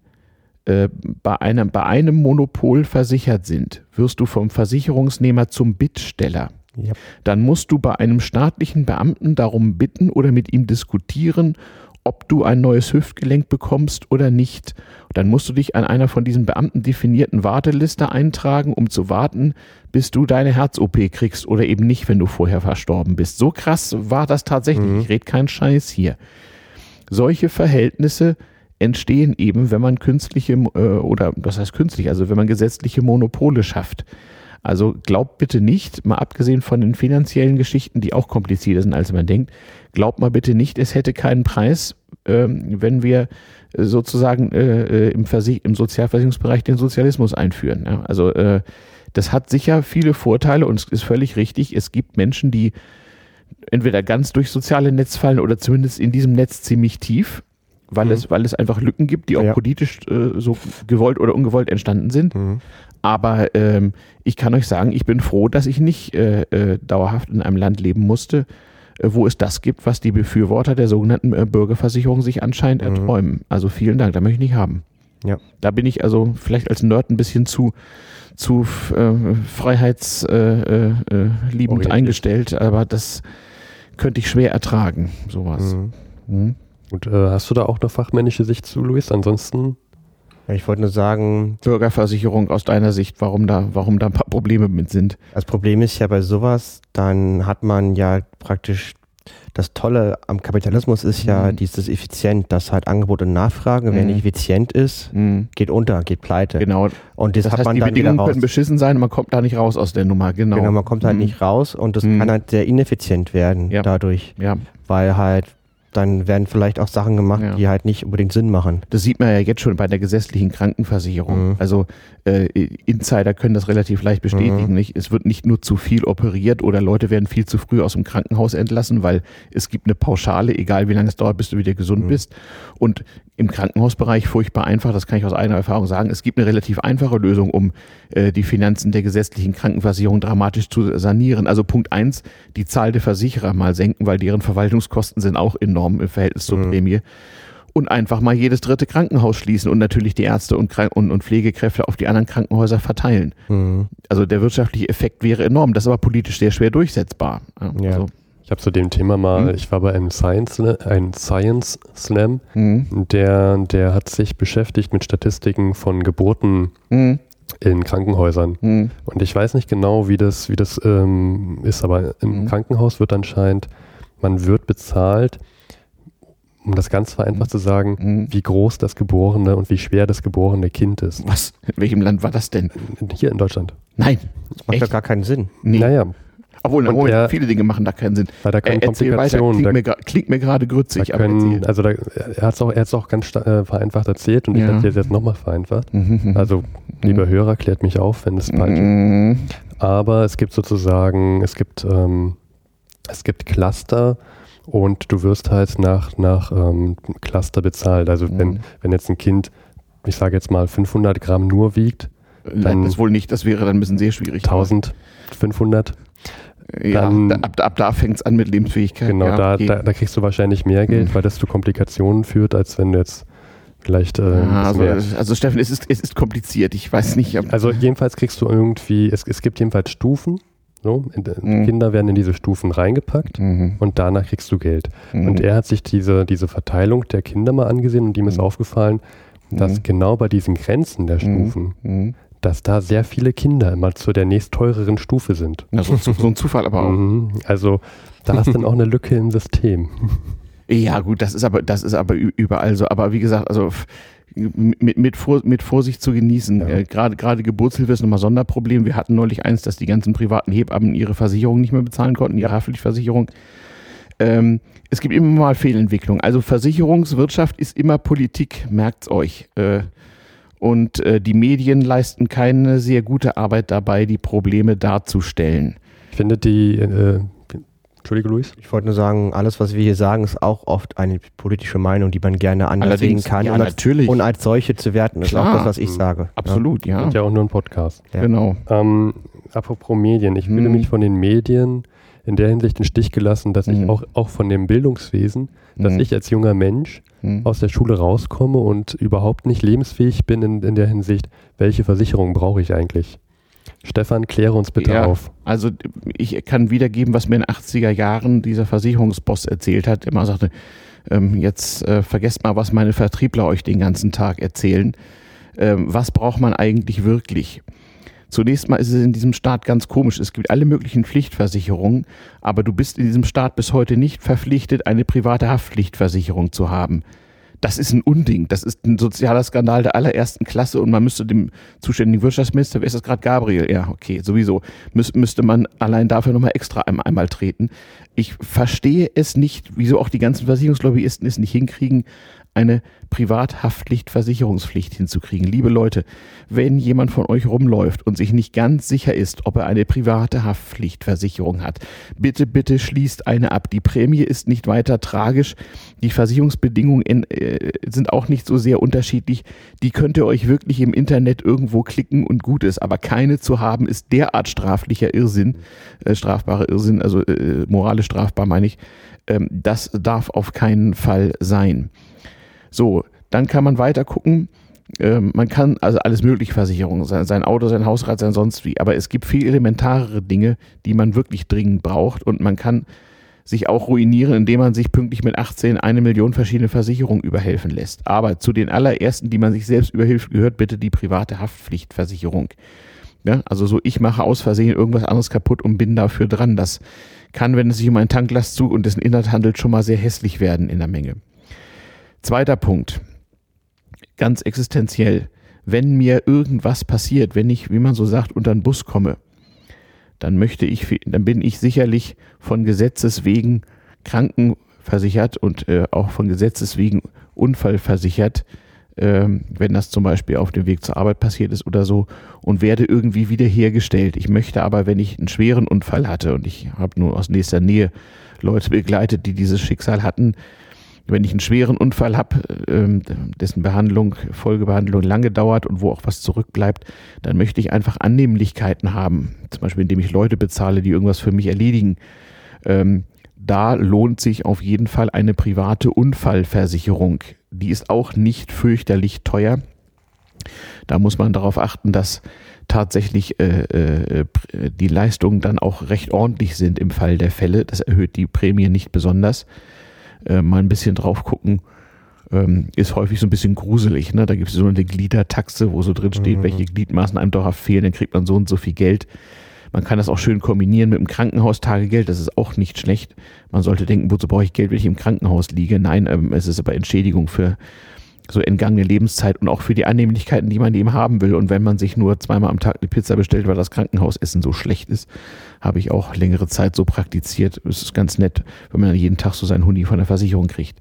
äh, bei, einem, bei einem Monopol versichert sind, wirst du vom Versicherungsnehmer zum Bittsteller. Ja. Dann musst du bei einem staatlichen Beamten darum bitten oder mit ihm diskutieren, ob du ein neues Hüftgelenk bekommst oder nicht. Dann musst du dich an einer von diesen Beamten definierten Warteliste eintragen, um zu warten, bis du deine Herz-OP kriegst oder eben nicht, wenn du vorher verstorben bist. So krass war das tatsächlich. Mhm. Ich rede keinen Scheiß hier. Solche Verhältnisse entstehen eben, wenn man künstliche äh, oder was heißt künstlich, also wenn man gesetzliche Monopole schafft. Also glaubt bitte nicht, mal abgesehen von den finanziellen Geschichten, die auch komplizierter sind, als man denkt, glaubt mal bitte nicht, es hätte keinen Preis, ähm, wenn wir sozusagen äh, äh, im, Versi im Sozialversicherungsbereich den Sozialismus einführen. Also äh, das hat sicher viele Vorteile und es ist völlig richtig. Es gibt Menschen, die entweder ganz durch soziale Netz fallen oder zumindest in diesem Netz ziemlich tief, weil, Mhm. es, weil es einfach Lücken gibt, die auch Ja. politisch äh, so gewollt oder ungewollt entstanden sind. Mhm. Aber ähm, ich kann euch sagen, ich bin froh, dass ich nicht äh, äh, dauerhaft in einem Land leben musste, äh, wo es das gibt, was die Befürworter der sogenannten äh, Bürgerversicherung sich anscheinend Mhm. erträumen. Also vielen Dank, da möchte ich nicht haben. Ja. Da bin ich also vielleicht als Nerd ein bisschen zu, zu äh, freiheitsliebend äh, äh, Orientiert. eingestellt, aber das könnte ich schwer ertragen, sowas. Mhm. Mhm. Und äh, hast du da auch eine fachmännische Sicht zu, Luis? Ansonsten, Ich wollte nur sagen, Bürgerversicherung aus deiner Sicht, warum da, warum da ein paar Probleme mit sind. das Problem ist ja bei sowas, dann hat man ja praktisch das Tolle am Kapitalismus ist ja Mhm. dieses Effizient, dass halt Angebot und Nachfrage, wer Mhm. nicht effizient ist, Mhm. geht unter, geht pleite. Genau. Und das, Das hat heißt, man die dann wieder Bedingungen raus. können beschissen sein und man kommt da nicht raus aus der Nummer. Genau. Genau, man kommt halt Mhm. nicht raus und das Mhm. kann halt sehr ineffizient werden Ja. dadurch, Ja, weil halt dann werden vielleicht auch Sachen gemacht, Ja. die halt nicht unbedingt Sinn machen. das sieht man ja jetzt schon bei der gesetzlichen Krankenversicherung. Mhm. Also äh, Insider können das relativ leicht bestätigen. Mhm. Nicht? Es wird nicht nur zu viel operiert oder Leute werden viel zu früh aus dem Krankenhaus entlassen, weil es gibt eine Pauschale, egal wie lange es dauert, bis du wieder gesund Mhm. bist. Und im Krankenhausbereich furchtbar einfach, das kann ich aus eigener Erfahrung sagen, es gibt eine relativ einfache Lösung, um äh, die Finanzen der gesetzlichen Krankenversicherung dramatisch zu sanieren. Also Punkt eins, die Zahl der Versicherer mal senken, weil deren Verwaltungskosten sind auch enorm im Verhältnis zur Mhm. Prämie. Und einfach mal jedes dritte Krankenhaus schließen und natürlich die Ärzte und, Krank und, und Pflegekräfte auf die anderen Krankenhäuser verteilen. Mhm. Also der wirtschaftliche Effekt wäre enorm, das ist aber politisch sehr schwer durchsetzbar. Ja. Also, habe zu dem Thema mal, Mhm. ich war bei einem Science, ein Science Slam, mhm. der, der hat sich beschäftigt mit Statistiken von Geburten Mhm. in Krankenhäusern. Mhm. Und ich weiß nicht genau, wie das, wie das ähm, ist, aber im Mhm. Krankenhaus wird anscheinend, man wird bezahlt, um das ganz vereinfacht zu sagen, Mhm. wie groß das geborene und wie schwer das geborene Kind ist. Was? In welchem Land war das denn? Hier in Deutschland. Nein. Das macht Echt? ja gar keinen Sinn. Nee. Naja, Obwohl, Moment, er- viele Dinge machen da keinen Sinn. weil da können Äh, erzähl weiter, Komplikationen, klingt da, mir, gra- klingt mir gerade da grützig. aber können, also da, er hat es auch, er auch ganz äh, vereinfacht erzählt und ich Ja. habe es jetzt nochmal vereinfacht. Mhm. Also, lieber Hörer, klärt mich auf, wenn es falsch ist. Mhm. Aber es gibt sozusagen, es gibt, ähm, es gibt Cluster und du wirst halt nach, nach ähm, Cluster bezahlt. Also wenn, Mhm. wenn jetzt ein Kind, ich sage jetzt mal 500 Gramm nur wiegt, Nein, Dann- das wohl nicht, das wäre dann ein bisschen sehr schwierig. 1500, Ja, dann- da, ab, ab da fängt es an mit Lebensfähigkeit. genau, ja, da, okay. da, da kriegst du wahrscheinlich mehr Geld, Mhm. weil das zu Komplikationen führt, als wenn du jetzt Vielleicht. Äh, ah, also, also, Steffen, es ist, es ist kompliziert. Ich weiß nicht. Also jedenfalls kriegst du irgendwie, es, es gibt jedenfalls Stufen. So, mhm. Kinder werden in diese Stufen reingepackt mhm. und danach kriegst du Geld. Mhm. Und er hat sich diese, diese Verteilung der Kinder mal angesehen und ihm ist mhm. aufgefallen, dass mhm. genau bei diesen Grenzen der. Stufen, dass da sehr viele Kinder immer zu der nächst teureren Stufe sind. Ja, so, so ein Zufall aber auch. Also da ist dann auch eine Lücke im System. (laughs) Ja, gut, das ist aber, das ist aber überall so. Aber wie gesagt, also mit, mit, Vor, mit Vorsicht zu genießen. Ja. Äh, gerade, gerade Geburtshilfe ist nochmal Sonderproblem. Wir hatten neulich eins, dass die ganzen privaten Hebammen ihre Versicherung nicht mehr bezahlen konnten, ihre Haftpflichtversicherung. Ähm, es gibt immer mal Fehlentwicklung. Also Versicherungswirtschaft ist immer Politik, merkt's euch. Äh, und äh, die Medien leisten keine sehr gute Arbeit dabei, die Probleme darzustellen. Ich finde die äh, Entschuldige, Luis. Ich wollte nur sagen, alles, was wir hier sagen, ist auch oft eine politische Meinung, die man gerne anders sehen kann. Ja, und, als, natürlich. und als solche zu werten, ist Klar. auch das, was ich sage. Absolut, ja. ja. ja auch nur ein Podcast. Ja. Genau. Ähm, apropos Medien. Ich fühle hm. mich von den Medien in der Hinsicht in Stich gelassen, dass hm. ich auch, auch von dem Bildungswesen, dass hm. ich als junger Mensch hm. aus der Schule rauskomme und überhaupt nicht lebensfähig bin in, in der Hinsicht, welche Versicherung brauche ich eigentlich? Stefan, kläre uns bitte ja, auf. Also ich kann wiedergeben, was mir in den 80er Jahren dieser Versicherungsboss erzählt hat. Immer sagte, ähm, jetzt äh, vergesst mal, was meine Vertriebler euch den ganzen Tag erzählen. Ähm, was braucht man eigentlich wirklich? Zunächst mal ist es in diesem Staat ganz komisch. Es gibt alle möglichen Pflichtversicherungen, aber du bist in diesem Staat bis heute nicht verpflichtet, eine private Haftpflichtversicherung zu haben das ist ein Unding. Das ist ein sozialer Skandal der allerersten Klasse und man müsste dem zuständigen Wirtschaftsminister, wer ist das gerade, Gabriel? Ja, okay, sowieso. Müs müsste man allein dafür nochmal extra einmal, einmal treten. Ich verstehe es nicht, wieso auch die ganzen Versicherungslobbyisten es nicht hinkriegen, eine Privathaftpflichtversicherungspflicht hinzukriegen. Liebe Leute, wenn jemand von euch rumläuft und sich nicht ganz sicher ist, ob er eine private Haftpflichtversicherung hat, bitte, bitte schließt eine ab. Die Prämie ist nicht weiter tragisch. Die Versicherungsbedingungen in, äh, sind auch nicht so sehr unterschiedlich. Die könnt ihr euch wirklich im Internet irgendwo klicken und gut ist. Aber keine zu haben ist derart straflicher Irrsinn, äh, strafbarer Irrsinn, also äh, moralisch strafbar meine ich. Ähm, das darf auf keinen Fall sein. So, dann kann man weiter gucken. Ähm, man kann also alles mögliche Versicherungen, sein, sein Auto, sein Hausrat, sein sonst wie. Aber es gibt viel elementarere Dinge, die man wirklich dringend braucht. Und man kann sich auch ruinieren, indem man sich pünktlich mit 18 eine Million verschiedene Versicherungen überhelfen lässt. Aber zu den allerersten, die man sich selbst überhilft, gehört bitte die private Haftpflichtversicherung. Ja, also so, ich mache aus Versehen irgendwas anderes kaputt und bin dafür dran. Das kann, wenn es sich um einen Tanklastzug und dessen Inhalt handelt, schon mal sehr hässlich werden in der Menge. Zweiter Punkt, ganz existenziell. Wenn mir irgendwas passiert, wenn ich, wie man so sagt, unter den Bus komme, dann möchte ich, dann bin ich sicherlich von Gesetzes wegen krankenversichert und äh, auch von Gesetzes wegen unfallversichert, äh, wenn das zum Beispiel auf dem Weg zur Arbeit passiert ist oder so und werde irgendwie wiederhergestellt. Ich möchte aber, wenn ich einen schweren Unfall hatte und ich habe nur aus nächster Nähe Leute begleitet, die dieses Schicksal hatten, wenn ich einen schweren Unfall habe, ähm, dessen Behandlung, Folgebehandlung lange dauert und wo auch was zurückbleibt, dann möchte ich einfach Annehmlichkeiten haben. Zum Beispiel, indem ich Leute bezahle, die irgendwas für mich erledigen. Ähm, da lohnt sich auf jeden Fall eine private Unfallversicherung. Die ist auch nicht fürchterlich teuer. Da muss man darauf achten, dass tatsächlich äh, äh, die Leistungen dann auch recht ordentlich sind im Fall der Fälle. Das erhöht die Prämie nicht besonders äh, mal ein bisschen drauf gucken, ähm, ist häufig so ein bisschen gruselig. Ne? Da gibt es so eine Gliedertaxe, wo so drin steht, mhm. welche Gliedmaßen einem dauerhaft fehlen, dann kriegt man so und so viel Geld. Man kann das auch schön kombinieren mit dem Krankenhaustagegeld, das ist auch nicht schlecht. Man sollte denken, wozu brauche ich Geld, wenn ich im Krankenhaus liege? Nein, ähm, es ist aber Entschädigung für so entgangene Lebenszeit und auch für die Annehmlichkeiten, die man eben haben will. Und wenn man sich nur zweimal am Tag eine Pizza bestellt, weil das Krankenhausessen so schlecht ist, habe ich auch längere Zeit so praktiziert. Es ist ganz nett, wenn man jeden Tag so seinen Huni von der Versicherung kriegt.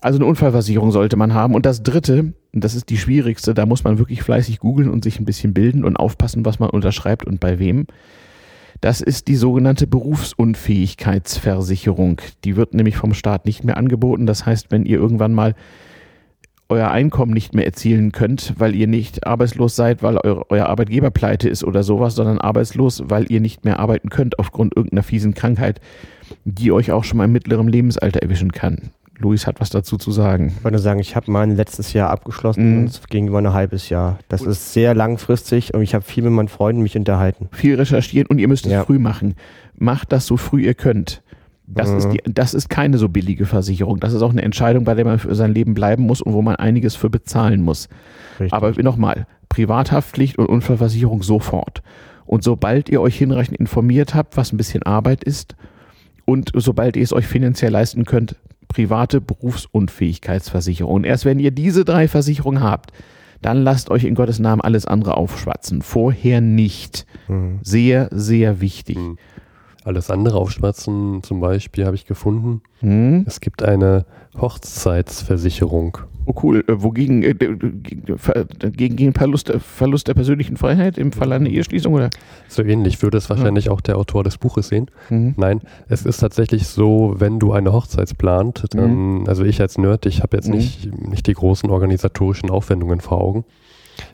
Also eine Unfallversicherung sollte man haben. Und das Dritte, das ist die schwierigste, da muss man wirklich fleißig googeln und sich ein bisschen bilden und aufpassen, was man unterschreibt und bei wem. Das ist die sogenannte Berufsunfähigkeitsversicherung. Die wird nämlich vom Staat nicht mehr angeboten. Das heißt, wenn ihr irgendwann mal euer Einkommen nicht mehr erzielen könnt, weil ihr nicht arbeitslos seid, weil euer, euer Arbeitgeber pleite ist oder sowas, sondern arbeitslos, weil ihr nicht mehr arbeiten könnt aufgrund irgendeiner fiesen Krankheit, die euch auch schon mal im mittleren Lebensalter erwischen kann. Luis hat was dazu zu sagen. Ich wollte sagen, ich habe mein letztes Jahr abgeschlossen Mhm. und es ging über ein halbes Jahr. Das ist sehr langfristig und ich habe viel mit meinen Freunden mich unterhalten. Viel recherchieren und ihr müsst es Ja. früh machen. Macht das so früh ihr könnt. Das, Mhm. ist die, das ist keine so billige Versicherung. Das ist auch eine Entscheidung, bei der man für sein Leben bleiben muss und wo man einiges für bezahlen muss. Richtig. Aber nochmal, Privathaftpflicht und Unfallversicherung sofort. Und sobald ihr euch hinreichend informiert habt, was ein bisschen Arbeit ist, und sobald ihr es euch finanziell leisten könnt, private Berufsunfähigkeitsversicherung. Und erst wenn ihr diese drei Versicherungen habt, dann lasst euch in Gottes Namen alles andere aufschwatzen. Vorher nicht. Mhm. Sehr, sehr wichtig. Mhm. Alles andere aufschwatzen, zum Beispiel, habe ich gefunden. Hm? Es gibt eine Hochzeitsversicherung. Oh cool. Äh, wogegen äh, d- gegen, gegen, Verlust, der- Verlust der persönlichen Freiheit im Fall einer Eheschließung oder? So ähnlich würde es wahrscheinlich auch der Autor des Buches sehen. Mhm. Nein, es ist tatsächlich so, wenn du eine Hochzeit plant, dann, also ich als Nerd, ich habe jetzt Mhm. nicht, nicht die großen organisatorischen Aufwendungen vor Augen.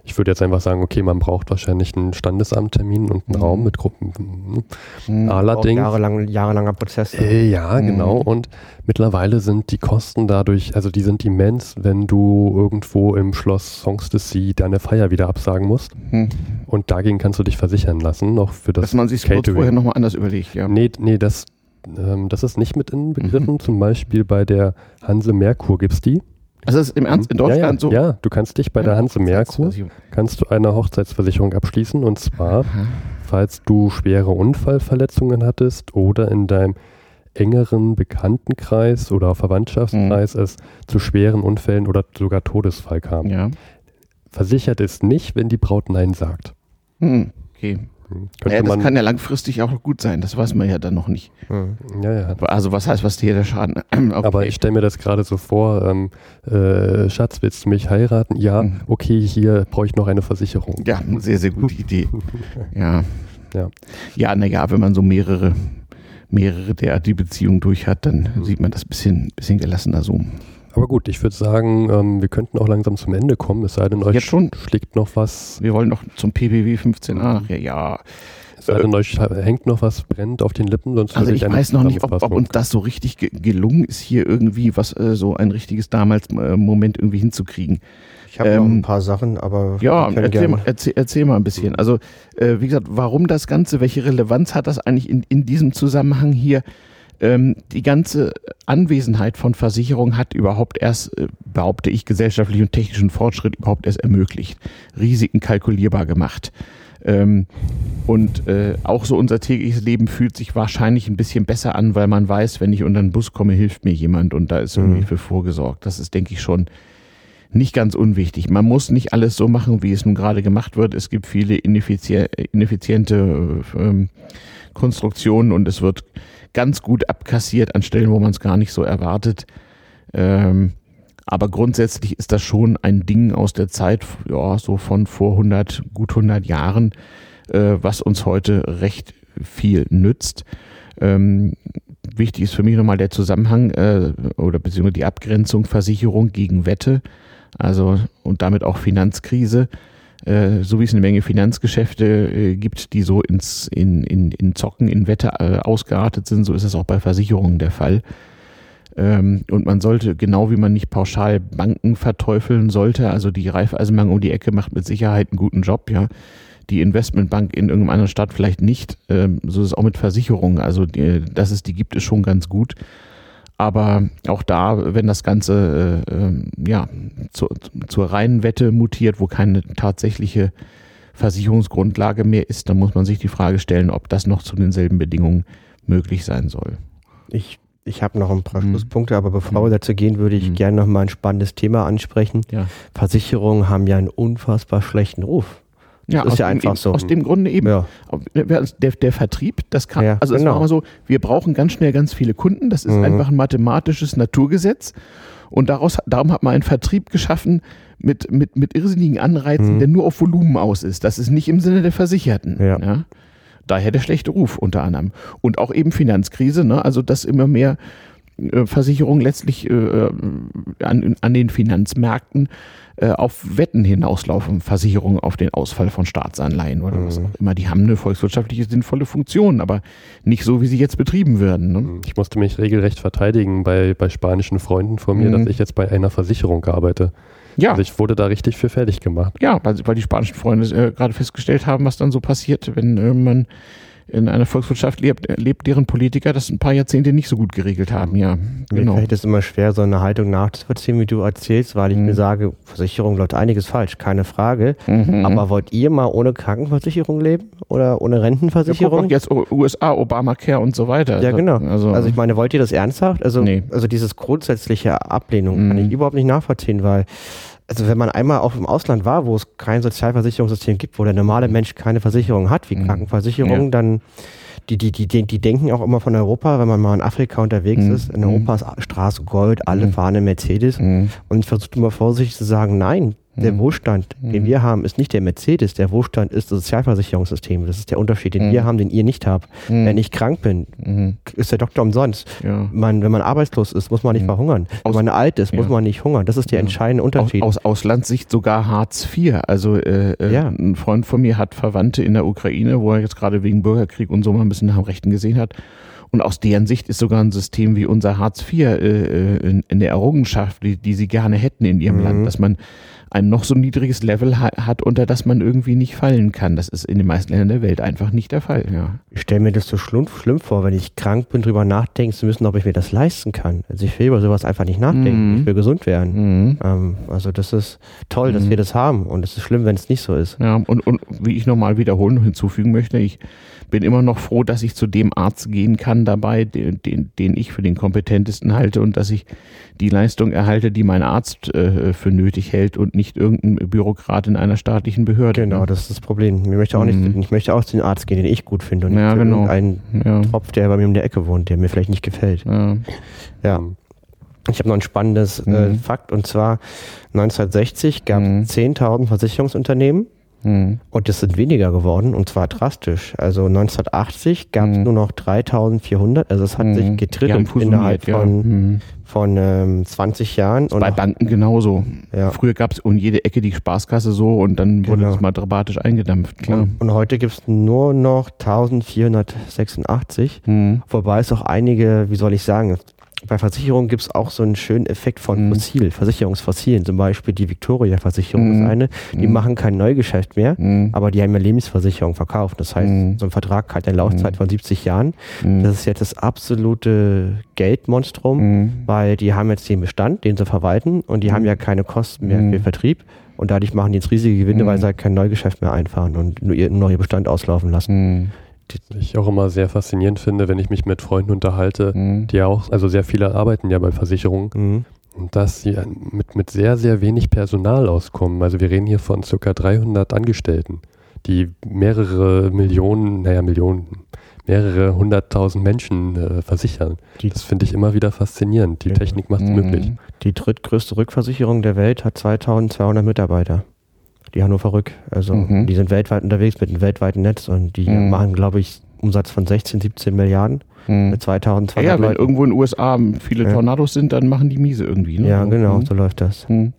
Ich würde jetzt einfach sagen, okay, man braucht wahrscheinlich einen Standesamttermin und einen Mhm. Raum mit Gruppen. Mhm. Allerdings. Jahrelang, jahrelanger Prozess. Äh, ja, Mhm. genau. Und mittlerweile sind die Kosten dadurch, also die sind immens, wenn du irgendwo im Schloss Songs de Sea deine Feier wieder absagen musst. Hm. Und dagegen kannst du dich versichern lassen, noch für das Dass man sich kurz vorher nochmal anders überlegt, ja. Nee, nee, das, ähm, das ist nicht mit inbegriffen. Mhm. Zum Beispiel bei der Hanse Merkur gibt's die. Also ist im Ernst in ja, Deutschland ja, so? Ja, du kannst dich bei der Hanse Merkur, kannst du eine Hochzeitsversicherung abschließen und zwar, Aha. falls du schwere Unfallverletzungen hattest oder in deinem engeren Bekanntenkreis oder Verwandtschaftskreis es zu schweren Unfällen oder sogar Todesfall kam. Ja. Versichert ist nicht, wenn die Braut Nein sagt. Hm. Okay. Ja, Könnte das kann ja langfristig auch gut sein, das weiß man ja dann noch nicht. Ja, ja. Also was heißt, was hier der Schaden? (clears throat) Okay. Aber ich stelle mir das gerade so vor, ähm, äh, Schatz, willst du mich heiraten? Ja, Mhm. okay, hier brauche ich noch eine Versicherung. Ja, sehr, sehr gute Idee. (laughs) Ja. Ja. Ja, naja, wenn man so mehrere, mehrere der die Beziehung durch hat, dann Mhm. sieht man das bisschen, bisschen gelassener so. Aber gut, ich würde sagen, ähm, wir könnten auch langsam zum Ende kommen, es sei denn, euch Jetzt schon? schlägt noch was, Wir wollen noch zum PPW 15a nachher. Ja, es sei denn, euch hängt noch was brennt auf den Lippen, sonst also würde ich weiß noch nicht, ob, ob uns das so richtig ge gelungen ist, hier irgendwie was, äh, so ein richtiges damals äh, Moment irgendwie hinzukriegen. Ich habe noch Ähm, ein paar Sachen, aber Ja, erzähl, mal- erzähl, erzähl mal ein bisschen. Also, äh, wie gesagt, warum das Ganze, welche Relevanz hat das eigentlich in, in diesem Zusammenhang hier? Ähm, die ganze Anwesenheit von Versicherung hat überhaupt erst, äh, behaupte ich, gesellschaftlichen und technischen Fortschritt überhaupt erst ermöglicht, Risiken kalkulierbar gemacht. Ähm, und äh, auch so unser tägliches Leben fühlt sich wahrscheinlich ein bisschen besser an, weil man weiß, wenn ich unter den Bus komme, hilft mir jemand und da ist irgendwie Mhm. für vorgesorgt. Das ist, denke ich, schon nicht ganz unwichtig. Man muss nicht alles so machen, wie es nun gerade gemacht wird. Es gibt viele ineffizie ineffiziente äh, ähm, Konstruktionen und es wird ganz gut abkassiert an Stellen, wo man es gar nicht so erwartet. Ähm, aber grundsätzlich ist das schon ein Ding aus der Zeit, ja, so von vor 100, gut 100 Jahren, äh, was uns heute recht viel nützt. Ähm, wichtig ist für mich nochmal der Zusammenhang äh, oder beziehungsweise die Abgrenzung Versicherung gegen Wette, also und damit auch Finanzkrise. Äh, so wie es eine Menge Finanzgeschäfte äh, gibt, die so ins, in, in, in Zocken, in Wette äh, ausgeartet sind, so ist es auch bei Versicherungen der Fall. Ähm, und man sollte, genau wie man nicht pauschal Banken verteufeln sollte, also die Raiffeisenbank um die Ecke macht mit Sicherheit einen guten Job, ja. Die Investmentbank in irgendeiner anderen Stadt vielleicht nicht. Ähm, so ist es auch mit Versicherungen. Also, die, dass es die gibt, ist schon ganz gut. Aber auch da, wenn das Ganze äh, ähm, ja, zur, zur reinen Wette mutiert, wo keine tatsächliche Versicherungsgrundlage mehr ist, dann muss man sich die Frage stellen, ob das noch zu denselben Bedingungen möglich sein soll. Ich, ich habe noch ein paar Mhm. Schlusspunkte, aber bevor Mhm. wir dazu gehen, würde ich Mhm. gerne noch mal ein spannendes Thema ansprechen. Ja. Versicherungen haben ja einen unfassbar schlechten Ruf. Ja, ist aus ja dem, einfach so. Aus dem Grunde eben. Ja. Der, der Vertrieb, das kann, Ja, also es genau. war immer so, wir brauchen ganz schnell ganz viele Kunden, das ist Mhm. einfach ein mathematisches Naturgesetz und daraus, darum hat man einen Vertrieb geschaffen mit, mit, mit irrsinnigen Anreizen, Mhm. der nur auf Volumen aus ist. Das ist nicht im Sinne der Versicherten. Ja. Daher der schlechte Ruf unter anderem. Und auch eben Finanzkrise, ne? also dass immer mehr äh, Versicherungen letztlich äh, an, an den Finanzmärkten äh, auf Wetten hinauslaufen, Versicherungen auf den Ausfall von Staatsanleihen oder mhm. was auch immer. Die haben eine volkswirtschaftliche sinnvolle Funktion, aber nicht so, wie sie jetzt betrieben werden. Ne? Mhm. Ich musste mich regelrecht verteidigen bei, bei spanischen Freunden von mir, mhm. dass ich jetzt bei einer Versicherung arbeite. Ja. Also ich wurde da richtig für fertig gemacht. Ja, weil, weil die spanischen Freunde äh, gerade festgestellt haben, was dann so passiert, wenn äh, man in einer Volkswirtschaft lebt, lebt, deren Politiker das ein paar Jahrzehnte nicht so gut geregelt haben, ja. Genau. Mir fällt es immer schwer, so eine Haltung nachzuvollziehen, wie du erzählst, weil ich mhm. mir sage, Versicherung läuft einiges falsch, keine Frage. Mhm. Aber wollt ihr mal ohne Krankenversicherung leben oder ohne Rentenversicherung? Ja, jetzt USA, Obamacare und so weiter. Ja, genau. Also, also ich meine, wollt ihr das ernsthaft? Also, nee. also dieses grundsätzliche Ablehnung mhm. kann ich überhaupt nicht nachvollziehen, weil also wenn man einmal auch im Ausland war, wo es kein Sozialversicherungssystem gibt, wo der normale Mensch keine Versicherung hat, wie mhm. Krankenversicherung, ja. dann die, die, die, die denken auch immer von Europa, wenn man mal in Afrika unterwegs mhm. ist, in Europa ist Straße Gold, alle mhm. fahren in Mercedes. Mhm. Und ich versuche immer vorsichtig zu sagen, nein, der mhm. Wohlstand, den mhm. wir haben, ist nicht der Mercedes. Der Wohlstand ist das Sozialversicherungssystem. Das ist der Unterschied, den mhm. wir haben, den ihr nicht habt. Mhm. Wenn ich krank bin, mhm. ist der Doktor umsonst. Ja. Man, wenn man arbeitslos ist, muss man nicht mhm. verhungern. Wenn man alt ist, muss man nicht hungern. Das ist der entscheidende Unterschied. Aus, aus Auslandssicht sogar Hartz IV. Also äh, äh, ja. ein Freund von mir hat Verwandte in der Ukraine, wo er jetzt gerade wegen Bürgerkrieg und so mal ein bisschen nach dem Rechten gesehen hat. Und aus deren Sicht ist sogar ein System wie unser Hartz IV äh, äh in, in, der Errungenschaft, die, die sie gerne hätten in ihrem Land, dass man ein noch so niedriges Level ha hat, unter das man irgendwie nicht fallen kann. Das ist in den meisten Ländern der Welt einfach nicht der Fall. Ja. Ich stelle mir das so schlimm, schlimm vor, wenn ich krank bin, drüber nachdenken zu müssen, ob ich mir das leisten kann. Also ich will über sowas einfach nicht nachdenken. Mhm. Ich will gesund werden. Mhm. Ähm, also das ist toll, dass mhm. wir das haben. Und es ist schlimm, wenn es nicht so ist. Ja, und, und wie ich nochmal wiederholen und hinzufügen möchte, ich bin immer noch froh, dass ich zu dem Arzt gehen kann dabei, den, den, den ich für den kompetentesten halte und dass ich die Leistung erhalte, die mein Arzt äh, für nötig hält und nicht irgendein Bürokrat in einer staatlichen Behörde. Genau, das ist das Problem. Ich möchte auch, mhm. nicht, ich möchte auch zu den Arzt gehen, den ich gut finde und nicht ja, genau. einen ja. Tropf, der bei mir um der Ecke wohnt, der mir vielleicht nicht gefällt. Ja. ja. Ich habe noch ein spannendes äh, mhm. Fakt und zwar 1960 gab es mhm. 10.000 Versicherungsunternehmen Mhm. Und es sind weniger geworden und zwar drastisch. Also 1980 gab es mhm. nur noch 3400, also es hat mhm. sich getrittelt innerhalb von, ja. Mhm. von ähm, 20 Jahren. Und bei Banken genauso. Ja. Früher gab es um jede Ecke die Spaßkasse so und dann wurde genau. das mal dramatisch eingedampft. Klar. Und, und heute gibt es nur noch 1486, mhm. wobei es auch einige, wie soll ich sagen, bei Versicherungen gibt es auch so einen schönen Effekt von mhm. Fossil, Versicherungsfossilen. Zum Beispiel die Victoria-Versicherung mhm. ist eine. Die mhm. machen kein Neugeschäft mehr, mhm. aber die haben ja Lebensversicherung verkauft. Das heißt, mhm. so ein Vertrag hat eine Laufzeit mhm. von 70 Jahren. Das ist jetzt das absolute Geldmonstrum, weil die haben jetzt den Bestand, den sie verwalten und die haben ja keine Kosten mehr für Vertrieb. Und dadurch machen die jetzt riesige Gewinne, weil sie halt kein Neugeschäft mehr einfahren und nur ihr, nur ihr Bestand auslaufen lassen die ich auch immer sehr faszinierend finde, wenn ich mich mit Freunden unterhalte, mhm. die auch, also sehr viele arbeiten ja bei Versicherungen, mhm. dass sie mit, mit sehr, sehr wenig Personal auskommen. Also wir reden hier von circa 300 Angestellten, die mehrere Millionen, naja, Millionen, mehrere hunderttausend Menschen äh, versichern. Die, das finde ich immer wieder faszinierend. Die ja. Technik macht es mhm. möglich. Die drittgrößte Rückversicherung der Welt hat 2200 Mitarbeiter die Hannover Rück. Also mhm. die sind weltweit unterwegs mit einem weltweiten Netz und die mhm. machen, glaube ich, Umsatz von 16, 17 Milliarden mhm. mit 2200 ja, ja, wenn irgendwo in den USA viele Tornados sind, dann machen die miese irgendwie. Ne? Ja, genau, so läuft das. Mhm.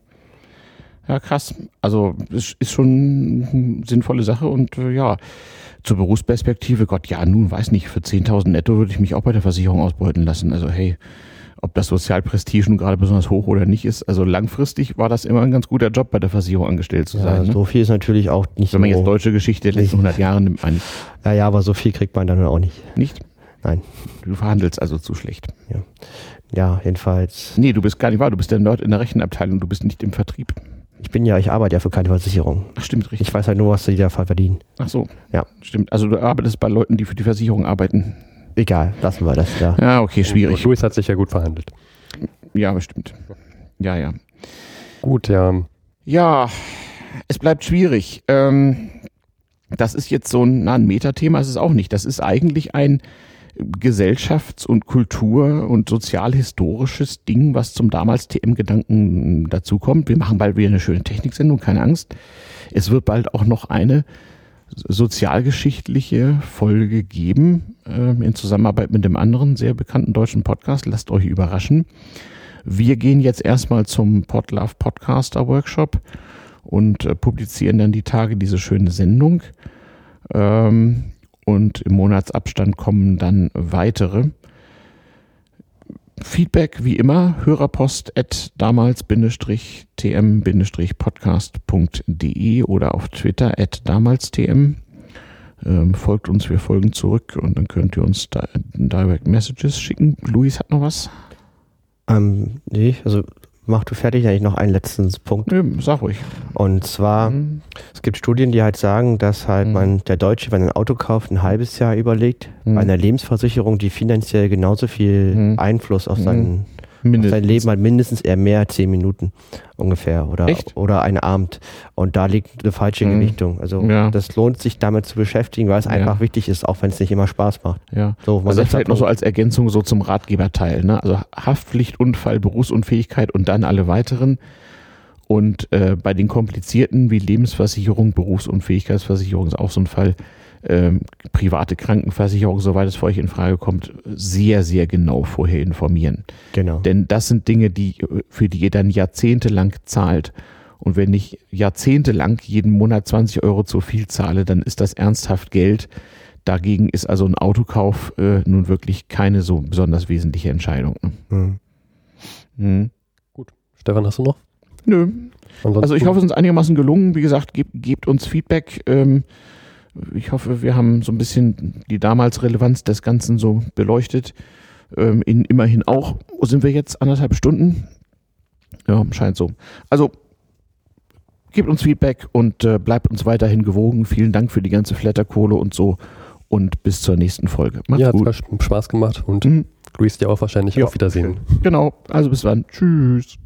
Ja, krass. Also es ist schon eine sinnvolle Sache und äh, ja, zur Berufsperspektive, Gott, ja, nun weiß nicht, für 10.000 netto würde ich mich auch bei der Versicherung ausbeuten lassen. Also hey, ob das Sozialprestige nun gerade besonders hoch oder nicht ist. Also langfristig war das immer ein ganz guter Job, bei der Versicherung angestellt zu sein. Ja, ne? So viel ist natürlich auch nicht Wenn man jetzt deutsche Geschichte der letzten 100 Jahre nimmt, man Ja, ja, aber so viel kriegt man dann auch nicht. Nicht? Nein. Du verhandelst also zu schlecht. Ja. ja, jedenfalls. Nee, du bist gar nicht wahr. Du bist der Nerd in der Rechenabteilung. Du bist nicht im Vertrieb. Ich bin ja, ich arbeite ja für keine Versicherung. Ach, stimmt, richtig. Ich weiß halt nur, was die da verdienen. Ach so. Ja. Stimmt. Also du arbeitest bei Leuten, die für die Versicherung arbeiten. Egal, lassen wir das da. Ja, okay, schwierig. Luis hat sich ja gut verhandelt. Ja, bestimmt. Ja, ja. Gut, ja. Ja, es bleibt schwierig. Ähm, das ist jetzt so ein, na, ein Metathema, ist es auch nicht. Das ist eigentlich ein Gesellschafts- und Kultur- und sozialhistorisches Ding, was zum damals TM-Gedanken dazukommt. Wir machen bald wieder eine schöne Techniksendung, keine Angst. Es wird bald auch noch eine sozialgeschichtliche Folge geben, in Zusammenarbeit mit dem anderen sehr bekannten deutschen Podcast. Lasst euch überraschen. Wir gehen jetzt erstmal zum Podlove Podcaster Workshop und äh, publizieren dann die Tage diese schöne Sendung. Ähm, und im Monatsabstand kommen dann weitere. Feedback wie immer, Hörerpost at damals-tm-podcast.de oder auf Twitter at damals-tm. Ähm, folgt uns, wir folgen zurück und dann könnt ihr uns da Direct Messages schicken. Luis hat noch was? Ähm, nee, also mach du fertig, eigentlich noch einen letzten Punkt. Nee, sag ruhig. Und zwar, Mhm. es gibt Studien, die halt sagen, dass halt Mhm. man, der Deutsche, wenn er ein Auto kauft, ein halbes Jahr überlegt, Mhm. bei einer Lebensversicherung, die finanziell genauso viel Mhm. Einfluss auf Mhm. Mindestens. sein Leben hat, mindestens eher mehr als zehn Minuten ungefähr oder, Echt? oder ein Abend. Und da liegt eine falsche Mhm. Gewichtung. Also Ja. das lohnt sich damit zu beschäftigen, weil es Ja. einfach wichtig ist, auch wenn es nicht immer Spaß macht. Ja. So, Also letzter vielleicht noch so als Ergänzung so zum Ratgeberteil. Ne? Also Haftpflicht, Unfall, Berufsunfähigkeit und dann alle weiteren. Und äh, bei den komplizierten wie Lebensversicherung, Berufsunfähigkeitsversicherung ist auch so ein Fall, ähm, private Krankenversicherung, soweit es für euch in Frage kommt, sehr, sehr genau vorher informieren. Genau. Denn das sind Dinge, die, für die ihr dann jahrzehntelang zahlt. Und wenn ich jahrzehntelang jeden Monat 20 Euro zu viel zahle, dann ist das ernsthaft Geld. Dagegen ist also ein Autokauf äh, nun wirklich keine so besonders wesentliche Entscheidung. ne? Mhm. Mhm. Stefan, hast du noch? Nö. Ansonsten- Also ich hoffe, es ist uns einigermaßen gelungen. Wie gesagt, gebt, gebt uns Feedback. Ähm, ich hoffe, wir haben so ein bisschen die damals Relevanz des Ganzen so beleuchtet. Ähm, in, immerhin auch, wo sind wir jetzt? Anderthalb Stunden? Ja, scheint so. Also gebt uns Feedback und äh, bleibt uns weiterhin gewogen. Vielen Dank für die ganze Flatterkohle und so. Und bis zur nächsten Folge. Macht's ja, hat gut. Spaß gemacht und Mhm. Luis dir auch wahrscheinlich Ja, auf Wiedersehen. Genau. Also bis dann. Tschüss.